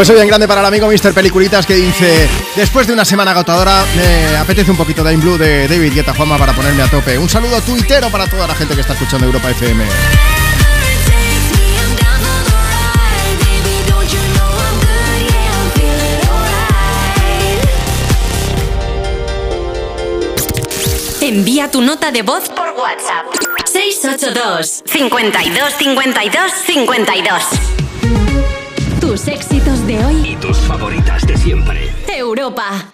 beso bien grande para el amigo Mr. Peliculitas que dice Después de una semana agotadora me apetece un poquito de In Blue de David Guetta Juanma para ponerme a tope Un saludo tuitero para toda la gente que está escuchando Europa FM Envía tu nota de voz por WhatsApp. 682 52 52 52. Tus favoritas de siempre. Europa.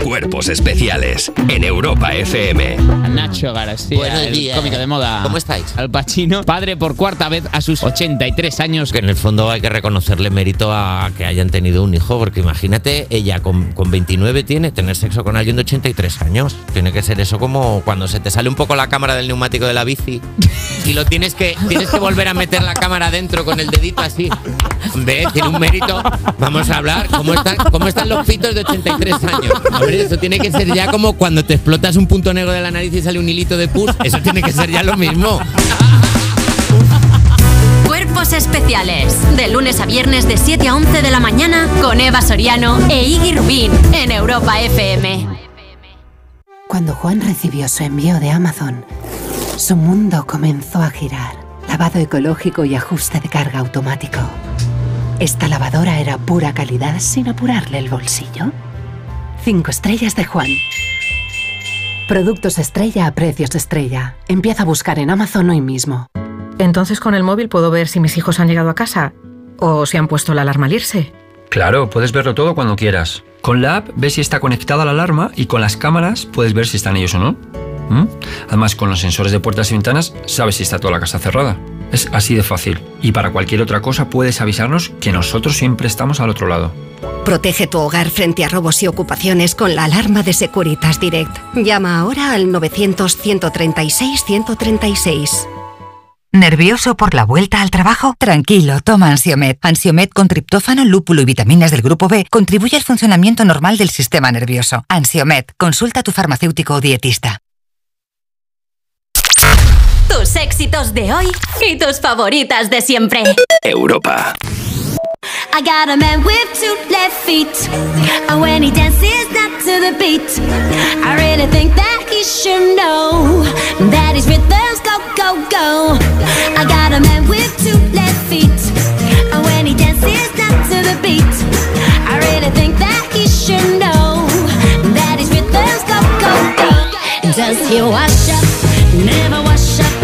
Cuerpos especiales en Europa FM. Nacho García, Buenos el días. cómico de moda. ¿Cómo estáis? Al Pacino, padre por cuarta vez a sus 83 años. Que en el fondo hay que reconocerle mérito a que hayan tenido un hijo, porque imagínate, ella con, con 29 tiene tener sexo con alguien de 83 años. Tiene que ser eso como cuando se te sale un poco la cámara del neumático de la bici y lo tienes que, tienes que volver a meter la cámara dentro con el dedito así. Ve, tiene un mérito. Vamos a hablar. ¿Cómo están, cómo están los pitos de 83 años? Hombre, eso tiene que ser ya como cuando te explotas un punto negro de la nariz y sale un hilito de pus. Eso tiene que ser ya lo mismo. Cuerpos especiales. De lunes a viernes de 7 a 11 de la mañana con Eva Soriano e Iggy Rubín en Europa FM. Cuando Juan recibió su envío de Amazon, su mundo comenzó a girar. Lavado ecológico y ajuste de carga automático. Esta lavadora era pura calidad sin apurarle el bolsillo. Cinco estrellas de Juan. Productos estrella a precios estrella. Empieza a buscar en Amazon hoy mismo. Entonces con el móvil puedo ver si mis hijos han llegado a casa o si han puesto la alarma al irse. Claro, puedes verlo todo cuando quieras. Con la app ves si está conectada la alarma y con las cámaras puedes ver si están ellos o no. ¿Mm? Además, con los sensores de puertas y ventanas sabes si está toda la casa cerrada. Es así de fácil. Y para cualquier otra cosa puedes avisarnos que nosotros siempre estamos al otro lado. Protege tu hogar frente a robos y ocupaciones con la alarma de Securitas Direct. Llama ahora al 900-136-136. ¿Nervioso por la vuelta al trabajo? Tranquilo, toma Ansiomet. Ansiomet con triptófano, lúpulo y vitaminas del grupo B contribuye al funcionamiento normal del sistema nervioso. Ansiomet, consulta a tu farmacéutico o dietista. Tus éxitos de hoy y tus favoritas de siempre. Europa. I got a man with two left feet. And when he dances not to the beat, I really think that he should know that his rhythms go, go, go. I got a man with two left feet. And when he dances not to the beat, I really think that he should know that his rhythms go, go, go. Does he wash up? Never wash up.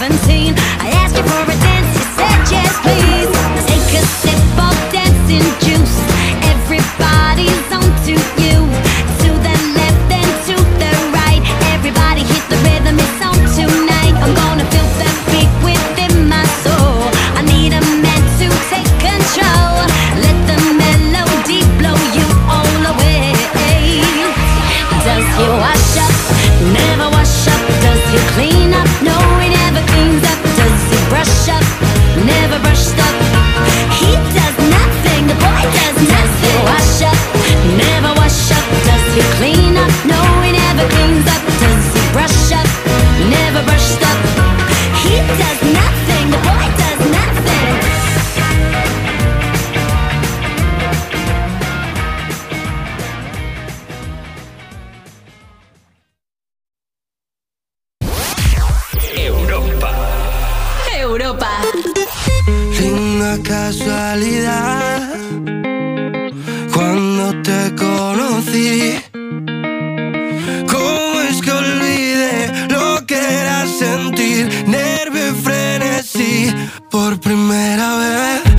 17. Casualidad. Cuando te conocí, ¿cómo es que olvidé lo que era sentir nervio y frenesí por primera vez?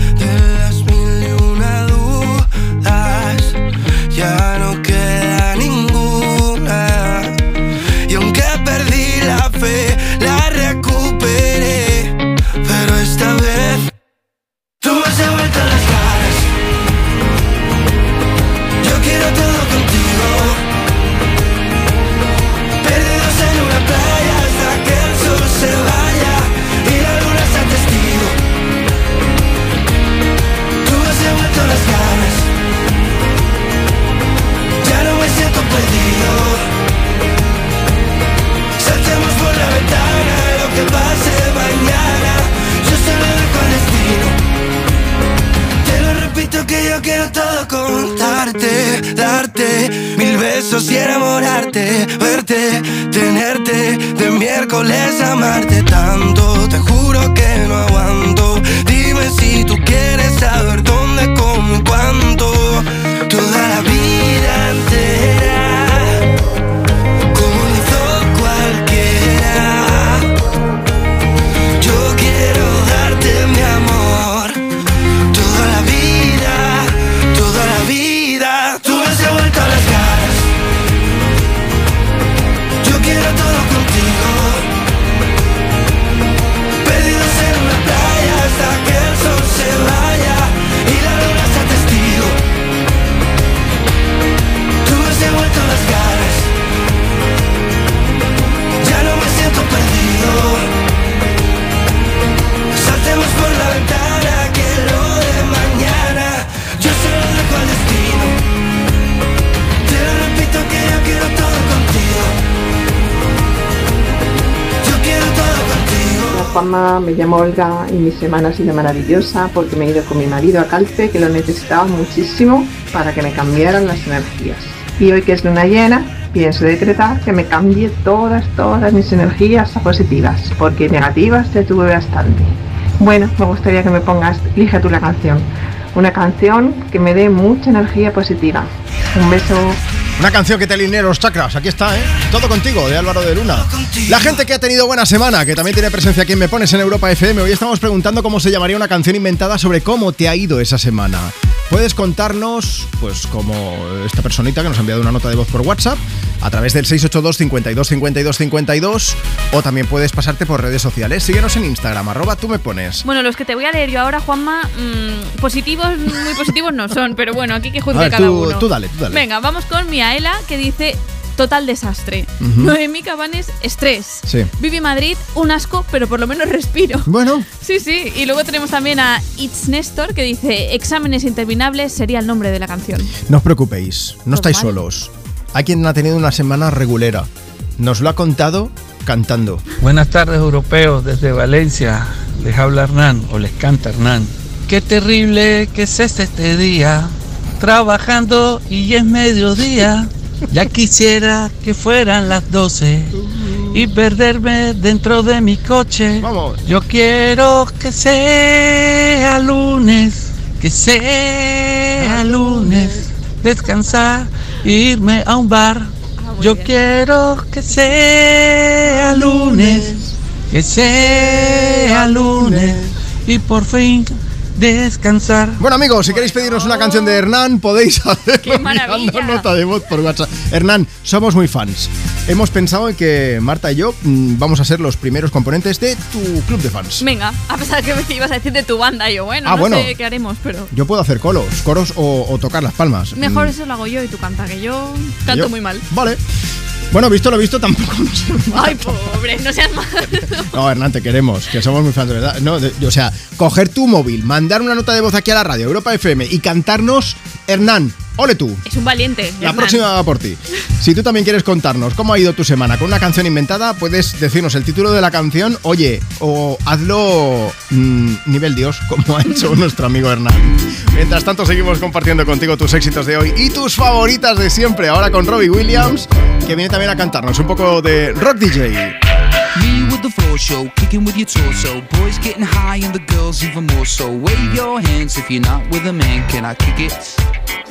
Quiero todo contarte, darte mil besos y enamorarte, verte, tenerte, de miércoles amarte tanto. Te juro que no aguanto. Dime si tú quieres saber Juanma, me llamo Olga y mi semana ha sido maravillosa porque me he ido con mi marido a Calpe que lo necesitaba muchísimo para que me cambiaran las energías. Y hoy que es luna llena, pienso decretar que me cambie todas, todas mis energías a positivas, porque negativas ya tuve bastante. Bueno, me gustaría que me pongas, elige tú la canción, una canción que me dé mucha energía positiva. Un beso. Una canción que te alinee los chakras, aquí está, ¿eh? Todo contigo, de Álvaro de Luna. La gente que ha tenido buena semana, que también tiene presencia aquí en Me Pones en Europa FM, hoy estamos preguntando cómo se llamaría una canción inventada sobre cómo te ha ido esa semana. Puedes contarnos, pues como esta personita que nos ha enviado una nota de voz por WhatsApp, a través del 682 52 52 52, o también puedes pasarte por redes sociales. Síguenos en Instagram, arroba tú me pones. Bueno, los que te voy a leer yo ahora, Juanma, mm, positivos, muy positivos no son, pero bueno, aquí que A juzgue ver, cada tú, uno. tú dale, tú dale. Venga, vamos con Miaela, que dice total desastre. Ujú. Noemí Cabanes, estrés. Sí. Vivi Madrid, un asco, pero por lo menos respiro. Bueno. Sí, sí. Y luego tenemos también a It's Néstor, que dice exámenes interminables sería el nombre de la canción. No os preocupéis, no estáis vale. solos. Hay quien ha tenido una semana regulera. Nos lo ha contado cantando. Buenas tardes, europeos, desde Valencia. Les habla Hernán o les canta Hernán. Qué terrible que es este, este día. Trabajando y es mediodía. Ya quisiera que fueran las 12 y perderme dentro de mi coche. Yo quiero que sea lunes, que sea lunes. Descansar, irme a un bar. Yo quiero que sea lunes, que sea lunes y por fin descansar. Bueno amigos, si queréis pedirnos una canción de Hernán, podéis <laughs> hacerlo maravilla! enviando nota de voz por WhatsApp. Hernán, somos muy fans. Hemos pensado en que Marta y yo mm, vamos a ser los primeros componentes de tu club de fans. Venga, a pesar de que me ibas a decir de tu banda, yo, bueno, Ah, no bueno. sé qué haremos, pero. Yo puedo hacer coros, coros o, o tocar las palmas. Mejor Mm, eso lo hago yo y tú canta, que yo canto yo- muy mal. Vale. Bueno, visto lo visto, tampoco. Ay, pobre, no seas mal. <laughs> No, Hernán, te queremos, que somos muy fans de verdad. No, de- o sea, coger tu móvil, mandar una nota de voz aquí a la radio, Europa FM, y cantarnos, Hernán, ole tú. Es un valiente. La próxima va por ti. Si tú también quieres contarnos cómo ha ido tu semana con una canción inventada, puedes decirnos el título de la canción, oye, o hazlo mm, nivel Dios, <laughs> como ha hecho nuestro amigo Hernán. Mientras tanto, seguimos compartiendo contigo tus éxitos de hoy y tus favoritas de siempre. Ahora con Robbie Williams, que viene también a cantarnos un poco de rock DJ. Me with the floor show, kicking with your torso. Boys getting high and the girls even more so. Wave your hands if you're not with a man. Can I kick it?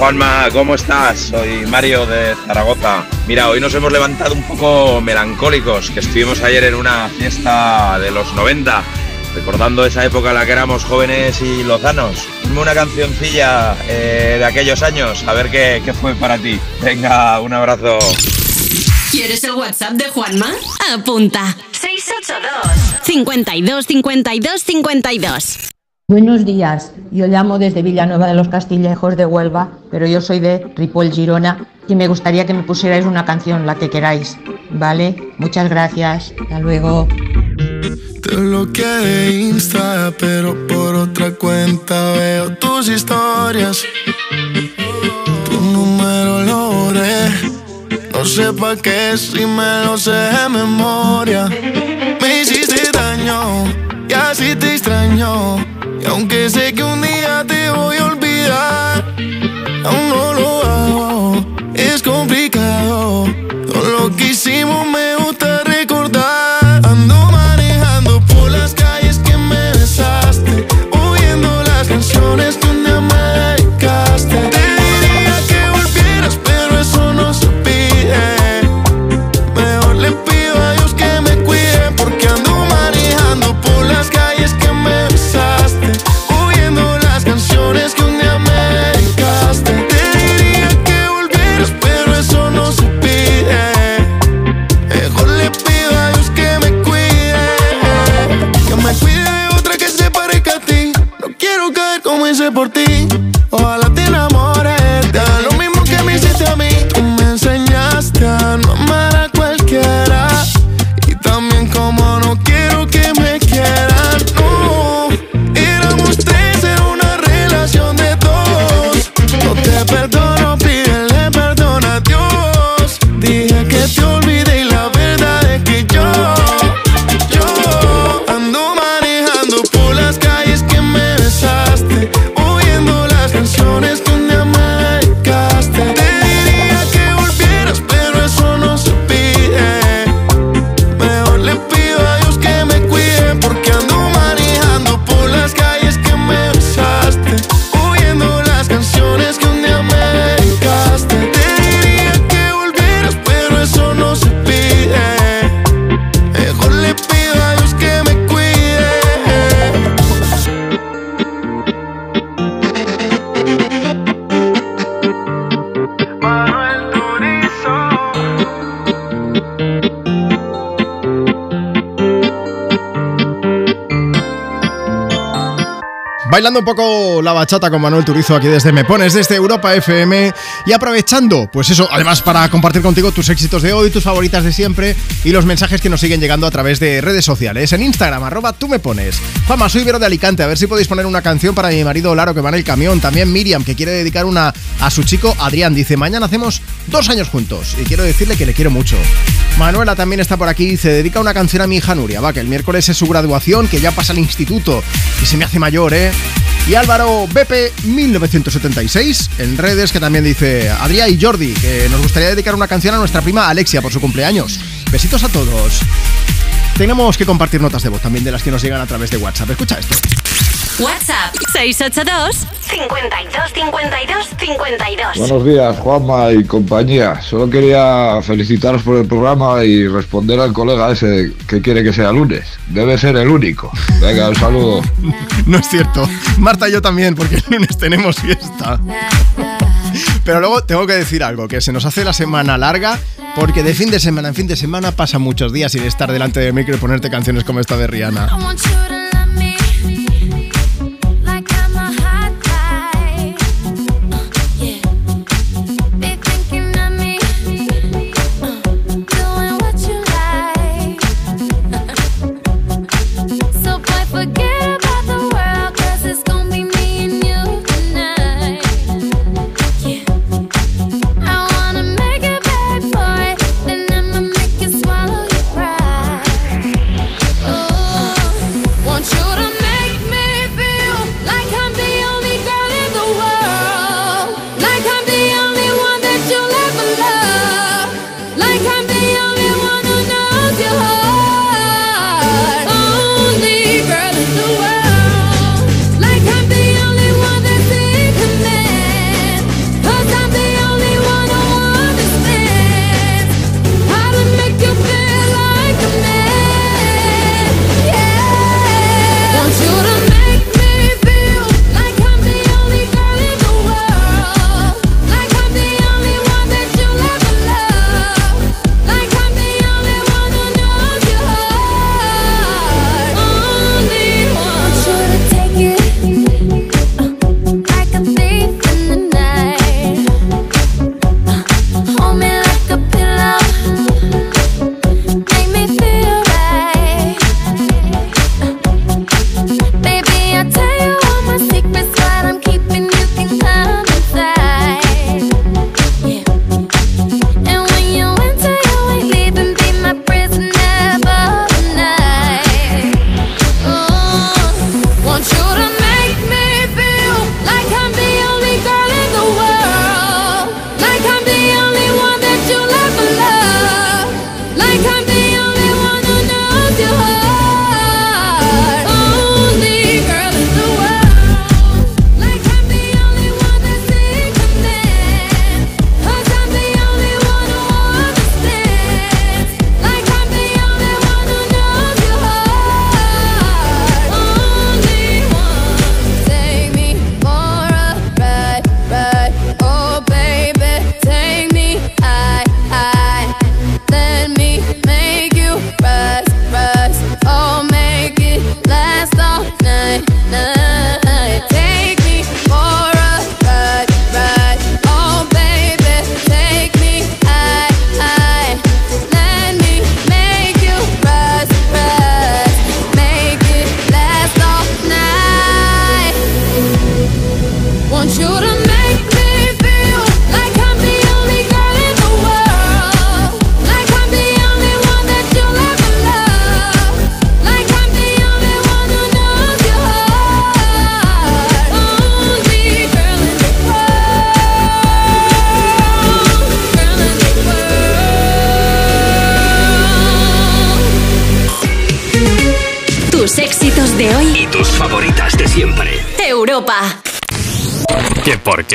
Juanma, ¿cómo estás? Soy Mario de Zaragoza. Mira, hoy nos hemos levantado un poco melancólicos, que estuvimos ayer en una fiesta de los 90, recordando esa época en la que éramos jóvenes y lozanos. Dime una cancioncilla eh, de aquellos años, a ver qué, qué fue para ti. Venga, un abrazo. ¿Quieres el WhatsApp de Juanma? Apunta. 682 52 52 52. Buenos días, yo llamo desde Villanueva de los Castillejos de Huelva, pero yo soy de Ripoll Girona y me gustaría que me pusierais una canción, la que queráis, ¿vale? Muchas gracias, hasta luego. Te bloqueé de Insta, pero por otra cuenta veo tus historias. Tu número lo borré. No sé pa' qué si me lo sé de memoria. Me hiciste daño y así te extraño. Y aunque sé que un día te voy a olvidar, aún no lo hago. Es complicado. Todo lo que hicimos me Un poco la bachata con Manuel Turizo aquí desde Me Pones, desde Europa FM y aprovechando, pues eso, además para compartir contigo tus éxitos de hoy, tus favoritas de siempre y los mensajes que nos siguen llegando a través de redes sociales. En Instagram, arroba tú me pones. Fama, soy Vero de Alicante, a ver si podéis poner una canción para mi marido Laro que va en el camión. También Miriam, que quiere dedicar una a su chico Adrián. Dice, mañana hacemos dos años juntos y quiero decirle que le quiero mucho. Manuela también está por aquí, dice, dedica una canción a mi hija Nuria, va, que el miércoles es su graduación, que ya pasa al instituto y se me hace mayor, ¿eh? Y Álvaro BP 1976 en redes que también dice Adrián y Jordi que nos gustaría dedicar una canción a nuestra prima Alexia por su cumpleaños. Besitos a todos. Tenemos que compartir notas de voz también de las que nos llegan a través de WhatsApp. Escucha esto. WhatsApp 682 52 52 52. Buenos días, Juanma y compañía. Solo quería felicitaros por el programa y responder al colega ese que quiere que sea lunes. Debe ser el único. Venga, un saludo. No es cierto. Marta y yo también, porque el lunes tenemos fiesta. Pero luego tengo que decir algo, que se nos hace la semana larga, porque de fin de semana en fin de semana pasan muchos días sin estar delante del micro y ponerte canciones como esta de Rihanna.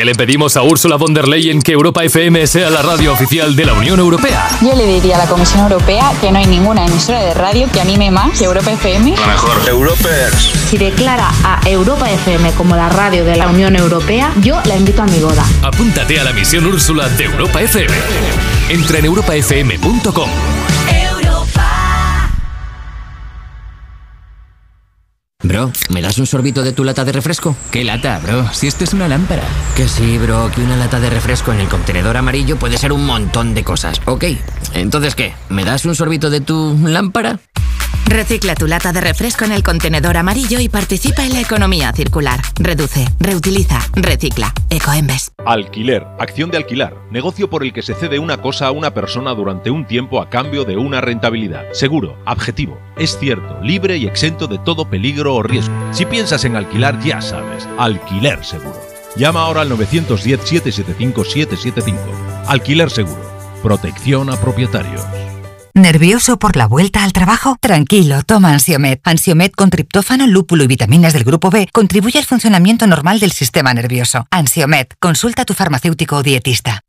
Qué le pedimos a Ursula von der Leyen que Europa FM sea la radio oficial de la Unión Europea? Yo le diría a la Comisión Europea que no hay ninguna emisora de radio que anime más que Europa FM. La mejor. Europers. Si declara a Europa FM como la radio de la Unión Europea, yo la invito a mi boda. Apúntate a la misión Úrsula de Europa FM. Entra en europafm.com. das un sorbito de tu lata de refresco? ¿Qué lata, bro? Si esto es una lámpara. Que sí, bro, que una lata de refresco en el contenedor amarillo puede ser un montón de cosas. Ok, entonces ¿qué? ¿Me das un sorbito de tu lámpara? Recicla tu lata de refresco en el contenedor amarillo y participa en la economía circular. Reduce, reutiliza, recicla. Ecoembes. Alquiler, acción de alquilar, negocio por el que se cede una cosa a una persona durante un tiempo a cambio de una rentabilidad. Seguro, objetivo, es cierto, libre y exento de todo peligro o riesgo. Si piensas en alquilar, ya sabes, alquiler seguro. Llama ahora al 910-775-775. Alquiler seguro. Protección a propietarios. ¿Nervioso por la vuelta al trabajo? Tranquilo, toma Ansiomet. Ansiomet con triptófano, lúpulo y vitaminas del grupo B contribuye al funcionamiento normal del sistema nervioso. Ansiomet, consulta a tu farmacéutico o dietista.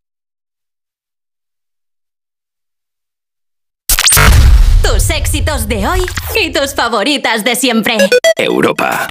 Tus éxitos de hoy y tus favoritas de siempre. Europa.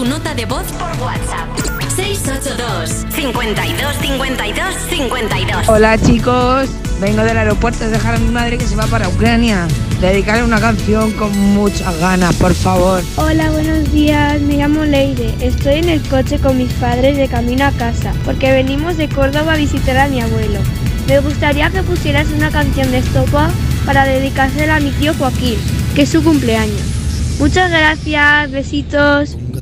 Tu nota de voz por WhatsApp. 682 52 52 52. Hola chicos, vengo del aeropuerto a dejar a mi madre que se va para Ucrania. Dedicarle una canción con muchas ganas, por favor. Hola, buenos días. Me llamo Leire. Estoy en el coche con mis padres de camino a casa porque venimos de Córdoba a visitar a mi abuelo. Me gustaría que pusieras una canción de Estopa para dedicársela a mi tío Joaquín, que es su cumpleaños. Muchas gracias, besitos.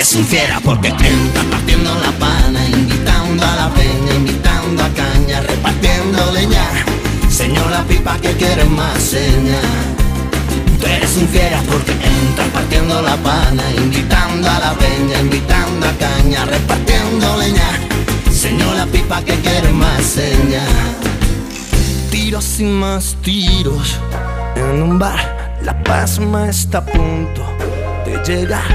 Eres un fiera porque entras partiendo la pana, invitando a la peña, invitando a caña, repartiendo leña. Señora pipa que quieres más seña. Tú eres un fiera porque entras partiendo la pana, invitando a la peña, invitando a caña, repartiendo leña. Señora pipa que quiere más seña. Tiros y más tiros en un bar. La pasma está a punto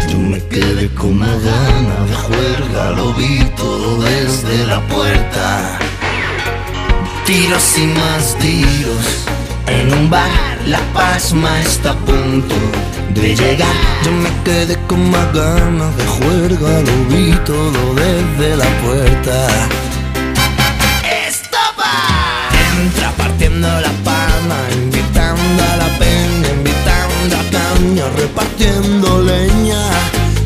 Yo me quedé con una gana de juerga, lo vi todo desde la puerta. Tiros y más tiros en un bar. La pasma está a punto de llegar. Yo me quedé con más ganas de juerga, lo vi todo desde la puerta. ¡Estopa! Entra partiendo la palma, repartiendo leña.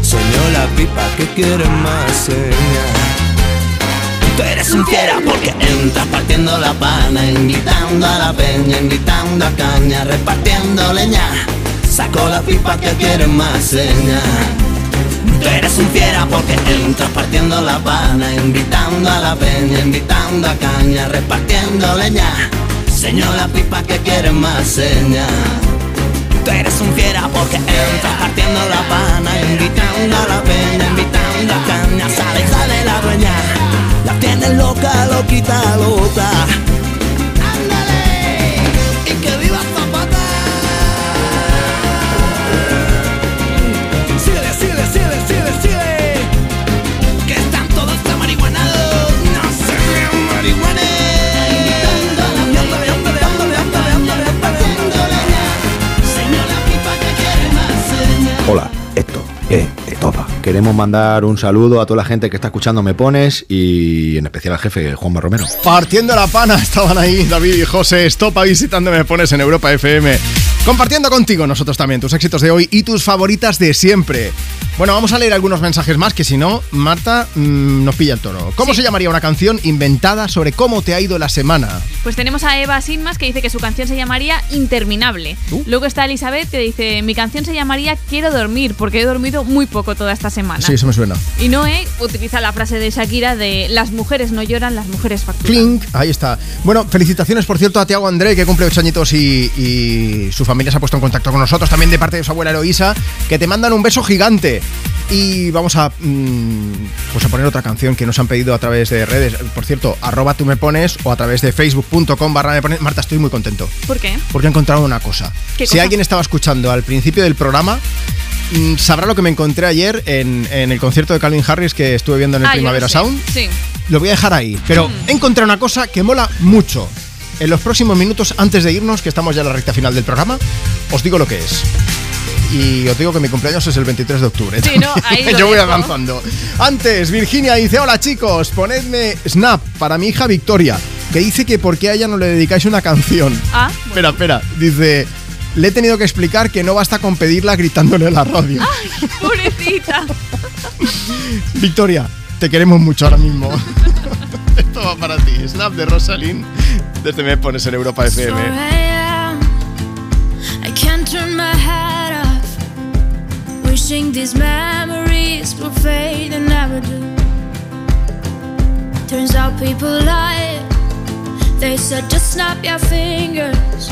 Soñó la pipa que quiere más seña. Tú eres un fiera porque entras partiendo la pana, invitando a la peña, invitando a caña, repartiendo leña. Sacó la pipa que quiere más seña. Tú eres un fiera porque entras partiendo la pana, invitando a la peña, invitando a caña, repartiendo leña. Señor la pipa que quiere más seña. Tú eres un fiera porque entras partiendo la pana, invitando a la peña, invitando a caña, sale, sale la dueña. La tienes loca, loquita, loca. Es Estopa. Queremos mandar un saludo a toda la gente que está escuchando Me Pones y en especial al jefe Juanma Romero. Partiendo la pana <laughs> estaban ahí David y José Estopa visitándome me pones en Europa FM. Compartiendo contigo nosotros también tus éxitos de hoy y tus favoritas de siempre. Bueno, vamos a leer algunos mensajes más que si no, Marta mm, nos pilla el toro. ¿Cómo se llamaría una canción inventada sobre cómo te ha ido la semana? Pues tenemos a Eva Sinmas que dice que su canción se llamaría Interminable. Uh. Luego está Elizabeth que dice, mi canción se llamaría Quiero dormir porque he dormido muy poco toda esta semana. Sí, eso me suena. Y Noé utiliza la frase de Shakira de las mujeres no lloran, las mujeres facturan. Clink, ahí está. Bueno, felicitaciones por cierto a Tiago André que cumple 8 añitos y, y su familia se ha puesto en contacto con nosotros también de parte de su abuela Eloísa que te mandan un beso gigante. Y vamos a mm, pues a poner otra canción que nos han pedido a través de redes. Por cierto, arroba tú me pones o a través de facebook.com barra me pones. Marta, estoy muy contento. ¿Por qué? Porque he encontrado una cosa. ¿Qué si cosa? alguien estaba escuchando al principio del programa, sabrá lo que me encontré ayer en, en el concierto de Calvin Harris que estuve viendo en el Ah, Primavera sé. Sound. Sí. Lo voy a dejar ahí. Pero Mm. he encontrado una cosa que mola mucho. En los próximos minutos, antes de irnos, que estamos ya en la recta final del programa, os digo lo que es. Y os digo que mi cumpleaños es el 23 de octubre. Sí, no, ahí <laughs> Yo voy dejo. avanzando. Antes, Virginia dice: Hola chicos, ponedme Snap para mi hija Victoria, que dice que por qué a ella no le dedicáis una canción. Ah, Espera, espera. Dice: Le he tenido que explicar que no basta con pedirla gritándole a la radio. Ay, pobrecita. <laughs> Victoria, te queremos mucho ahora mismo. <laughs> Esto va para ti. Snap de Rosalind. Desde me pones en Europa FM. 4 a.m. I can't turn my head off. Wishing these memories will fade and never do. Turns out people lie. They said just snap your fingers.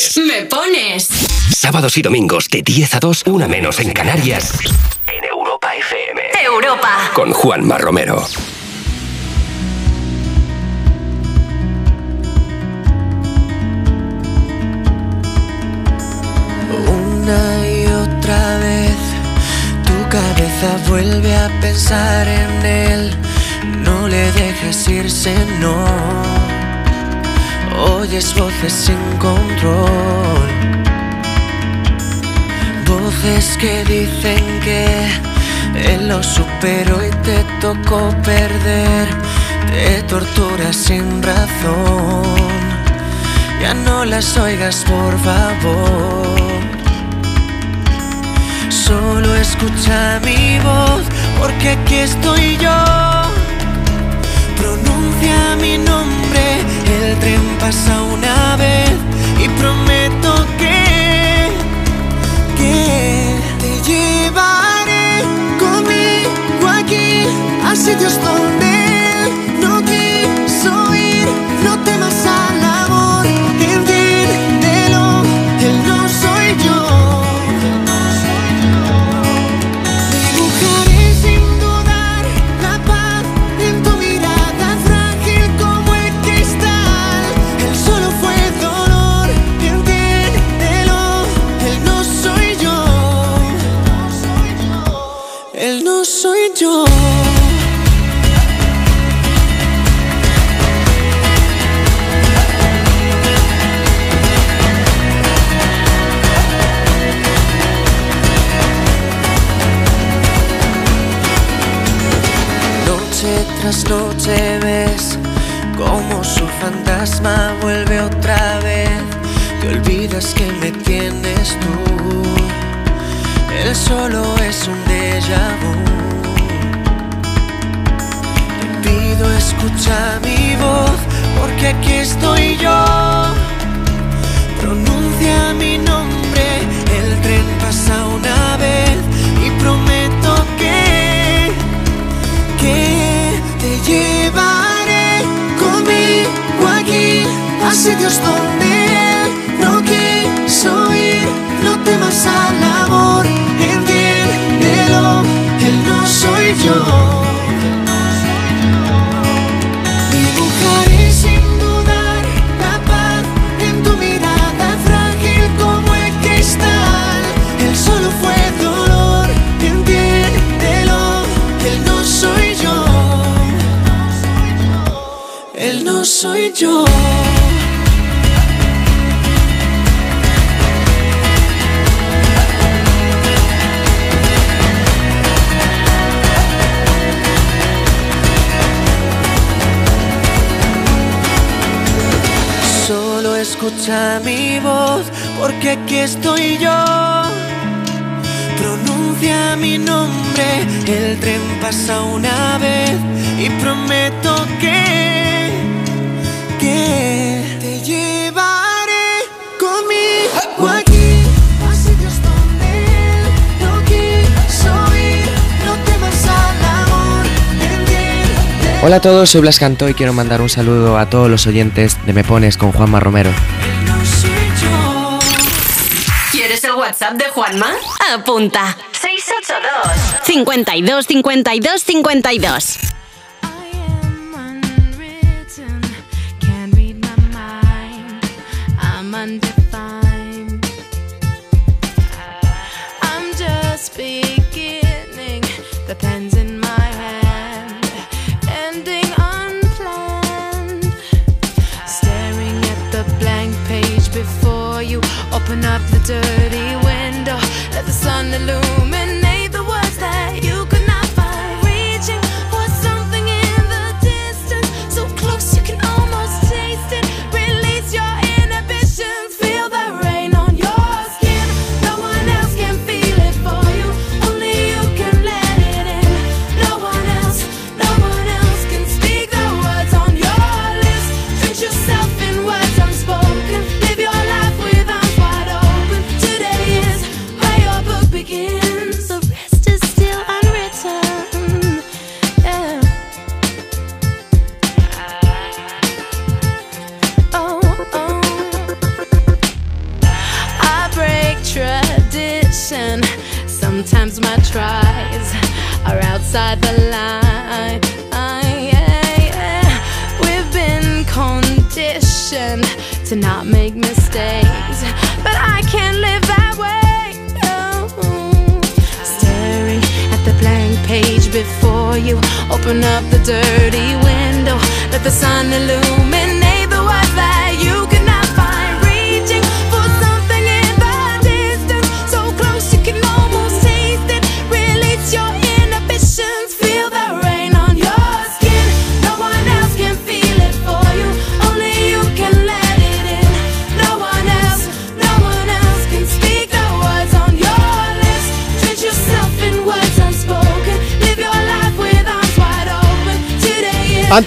Pones. Me pones. Sábados y domingos de 10 a 2, una menos en Canarias. En Europa FM. Europa. Con Juanma Romero. Una y otra vez tu cabeza vuelve a pensar en él. No le dejes irse, no. Oyes voces sin control. Voces que dicen que él lo superó y te tocó perder. Te torturas sin razón. Ya no las oigas, por favor. Solo escucha mi voz, porque aquí estoy yo. Pronuncia mi nombre, el tren pasa una vez y prometo que, que te llevaré conmigo aquí a sitios donde no quiso ir. No temas Noche tras noche ves como su fantasma vuelve otra vez. Te olvidas que me tienes tú. Él solo es un déjà vu. Escucha mi voz porque aquí estoy yo. Pronuncia mi nombre, el tren pasa una vez y prometo que que te llevaré conmigo aquí a sitios donde él no quiso ir. No temas al amor, entiéndelo, él no soy yo. Soy yo. Solo escucha mi voz, porque aquí estoy yo. Pronuncia mi nombre, el tren pasa una vez y prometo que Hola a todos, soy Blas Cantó y quiero mandar un saludo a todos los oyentes de Me Pones con Juanma Romero. ¿Quieres el WhatsApp de Juanma? Apunta. 682 52 52 52 undefined. I'm just beginning the pendulum.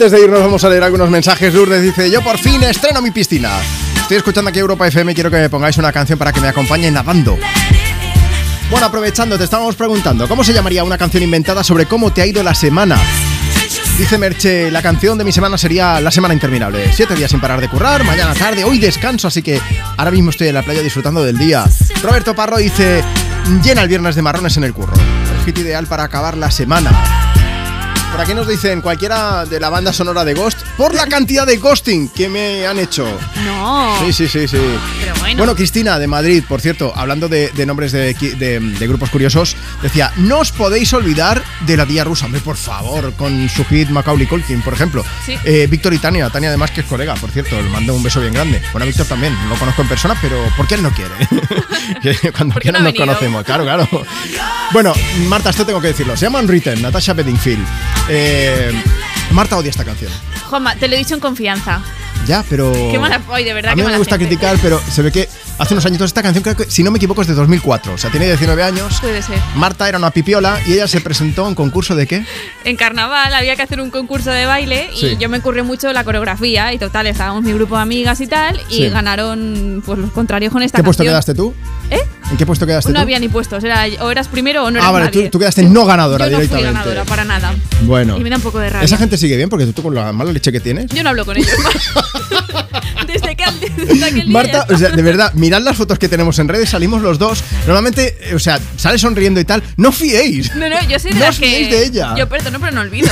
Antes de irnos vamos a leer algunos mensajes. Lourdes dice, yo por fin estreno mi piscina. Estoy escuchando aquí Europa FM y quiero que me pongáis una canción para que me acompañe nadando. Bueno, aprovechando, te estábamos preguntando, ¿cómo se llamaría una canción inventada sobre cómo te ha ido la semana? Dice Merche, la canción de mi semana sería La Semana Interminable. Siete días sin parar de currar, mañana tarde, hoy descanso, así que ahora mismo estoy en la playa disfrutando del día. Roberto Parro dice, llena el viernes de marrones en el curro. El hit ideal para acabar la semana. Por aquí nos dicen cualquiera de la banda sonora de Ghost por la cantidad de ghosting que me han hecho. No. Sí, sí, sí, sí. Pero bueno. Cristina de Madrid, por cierto, hablando de, de nombres de, equi- de- de grupos curiosos, decía, no os podéis olvidar de la tía rusa, hombre, por favor, con su hit Macaulay Culkin, por ejemplo. Sí. Eh, Víctor y Tania, Tania además que es colega, por cierto, le mando un beso bien grande. Bueno, Víctor también, lo conozco en persona, pero ¿por qué él no quiere? <laughs> Cuando ¿Por qué quiera no nos venido? conocemos, claro, claro. Bueno, Marta, esto tengo que decirlo, se llama Unwritten, Natasha Bedingfield. Eh, Marta odia esta canción. Juanma, te lo he dicho en confianza. Ya, pero... Qué mala. De verdad, A mí qué me gusta gente. criticar, pero se ve que hace unos añitos esta canción, creo que, si no me equivoco, es de 2004. O sea, tiene 19 años. Puede ser. Marta era una pipiola y ella se presentó a un concurso de qué? En carnaval había que hacer un concurso de baile y Sí. yo me ocurrió mucho la coreografía y total, estábamos mi grupo de amigas y tal y Sí. ganaron pues los contrarios con esta ¿Qué puesto quedaste tú? ¿Eh? ¿En qué puesto quedaste No tú? había ni puestos, era o eras primero o no eras ah, vale, tú, nadie. tú quedaste no ganadora yo no directamente. ganadora para nada. Bueno. Y me da un poco de rabia. Esa gente sigue bien porque tú con la mala leche que tienes. Yo no hablo con ellos. <laughs> desde, que, desde aquel día Marta, ya o sea, de verdad, mirad las fotos que tenemos en redes, salimos los dos. Normalmente, eh, o sea, sale sonriendo y tal. No fiéis. No, no, yo soy de No las que. fiéis de ella. Yo perdono, pero no olvido.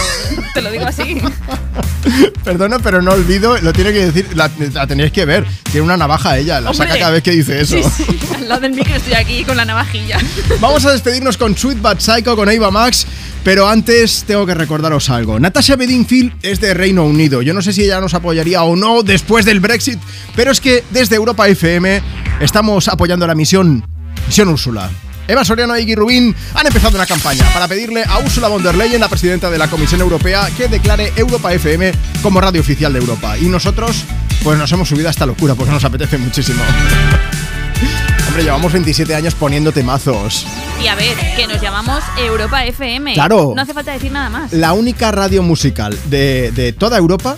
Te lo digo así. <laughs> Perdona, pero no olvido, lo tiene que decir, la, la tenéis que ver. Tiene una navaja ella, la Hombre. saca cada vez que dice eso. Sí, sí. Al lado del micro estoy aquí con la navajilla. <laughs> Vamos a despedirnos con Sweet But Psycho con Ava Max, pero antes tengo que recordaros algo. Natasha Bedingfield es de Reino Unido. Yo no sé si ella nos apoyaría o no después del Brexit, pero es que desde Europa FM estamos apoyando la misión Misión Úrsula. Eva Soriano y Iggy Rubín han empezado una campaña para pedirle a Ursula von der Leyen, la presidenta de la Comisión Europea, que declare Europa FM como radio oficial de Europa. Y nosotros, pues nos hemos subido a esta locura porque nos apetece muchísimo. Hombre, llevamos 27 años poniendo temazos. Y a ver, que nos llamamos Europa FM. Claro. No hace falta decir nada más. La única radio musical de, de toda Europa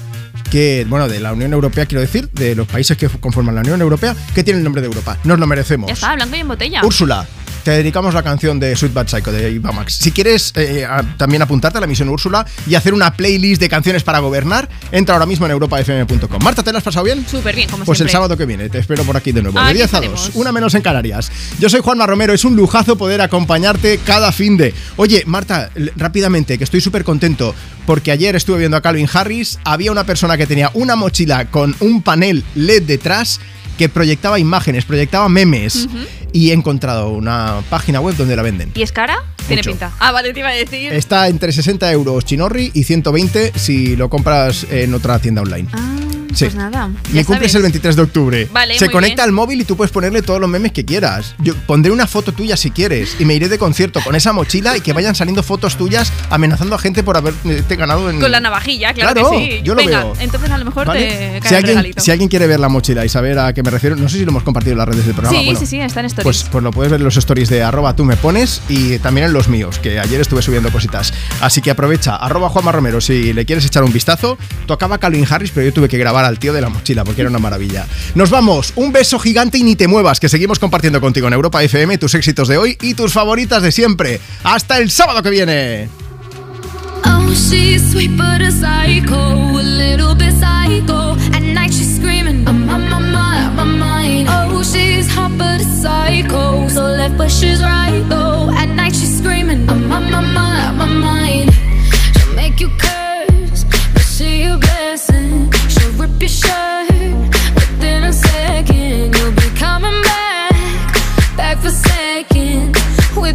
que, bueno, de la Unión Europea, quiero decir, de los países que conforman la Unión Europea, que tiene el nombre de Europa. Nos lo merecemos. Ya está, blanco y en botella. Úrsula, te dedicamos la canción de Sweet Bad Psycho de Iva Max. Si quieres eh, a- también apuntarte a la misión Úrsula y hacer una playlist de canciones para gobernar, entra ahora mismo en europafm.com. Marta, ¿te has pasado bien? Súper bien, como Pues el sábado que viene, te espero por aquí de nuevo, de Aquí 10 a estaremos. 2, una menos en Canarias. Yo soy Juanma Romero, es un lujazo poder acompañarte cada fin de. Oye, Marta, rápidamente, que estoy súper contento, porque ayer estuve viendo a Calvin Harris, había una persona que tenía una mochila con un panel LED detrás que proyectaba imágenes, proyectaba memes, y he encontrado una página web donde la venden. ¿Y es cara? Tiene Mucho. pinta. Ah, vale, te iba a decir. Está entre 60 euros Chinorri y 120 si lo compras en otra tienda online. Ah. Sí. Pues nada. Mi ya cumple es sabes. el 23 de octubre. Vale, Se conecta bien. al móvil y tú puedes ponerle todos los memes que quieras. Yo pondré una foto tuya si quieres y me iré de concierto con esa mochila y que vayan saliendo fotos tuyas amenazando a gente por haberte ganado en. Con la navajilla, claro, Claro, que sí. yo lo Venga, veo. entonces a lo mejor ¿Vale? te cae Si alguien, regalito. si alguien quiere ver la mochila y saber a qué me refiero, no sé si lo hemos compartido en las redes del programa. Sí, bueno, sí, sí, está en stories. Pues, pues lo puedes ver en los stories de arroba tú me pones y también en los míos, que ayer estuve subiendo cositas. Así que aprovecha, arroba Juanma Romero, si le quieres echar un vistazo. Tocaba Calvin Harris, pero yo tuve que grabar al tío de la mochila porque era una maravilla. Nos vamos, un beso gigante y ni te muevas, que seguimos compartiendo contigo en Europa FM tus éxitos de hoy y tus favoritas de siempre. Hasta el sábado que viene.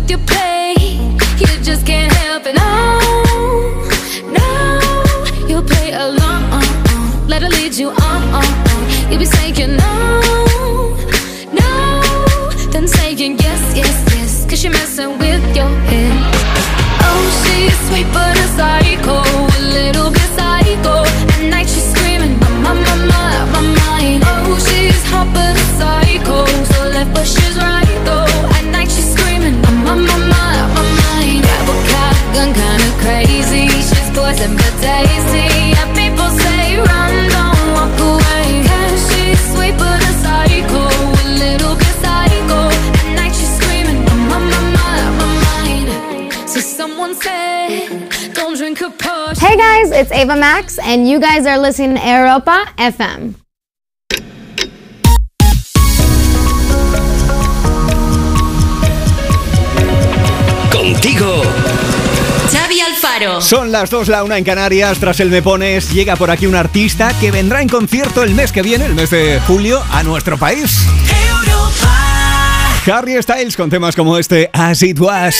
Your play. Guys, it's Ava Max, and you guys are listening to Europa FM. Contigo. Xavi Alfaro. Son las 2, la una en Canarias. Tras el Me Pones, llega por aquí un artista que vendrá en concierto el mes que viene, el mes de julio, a nuestro país. Harry Styles con temas como este As It Was.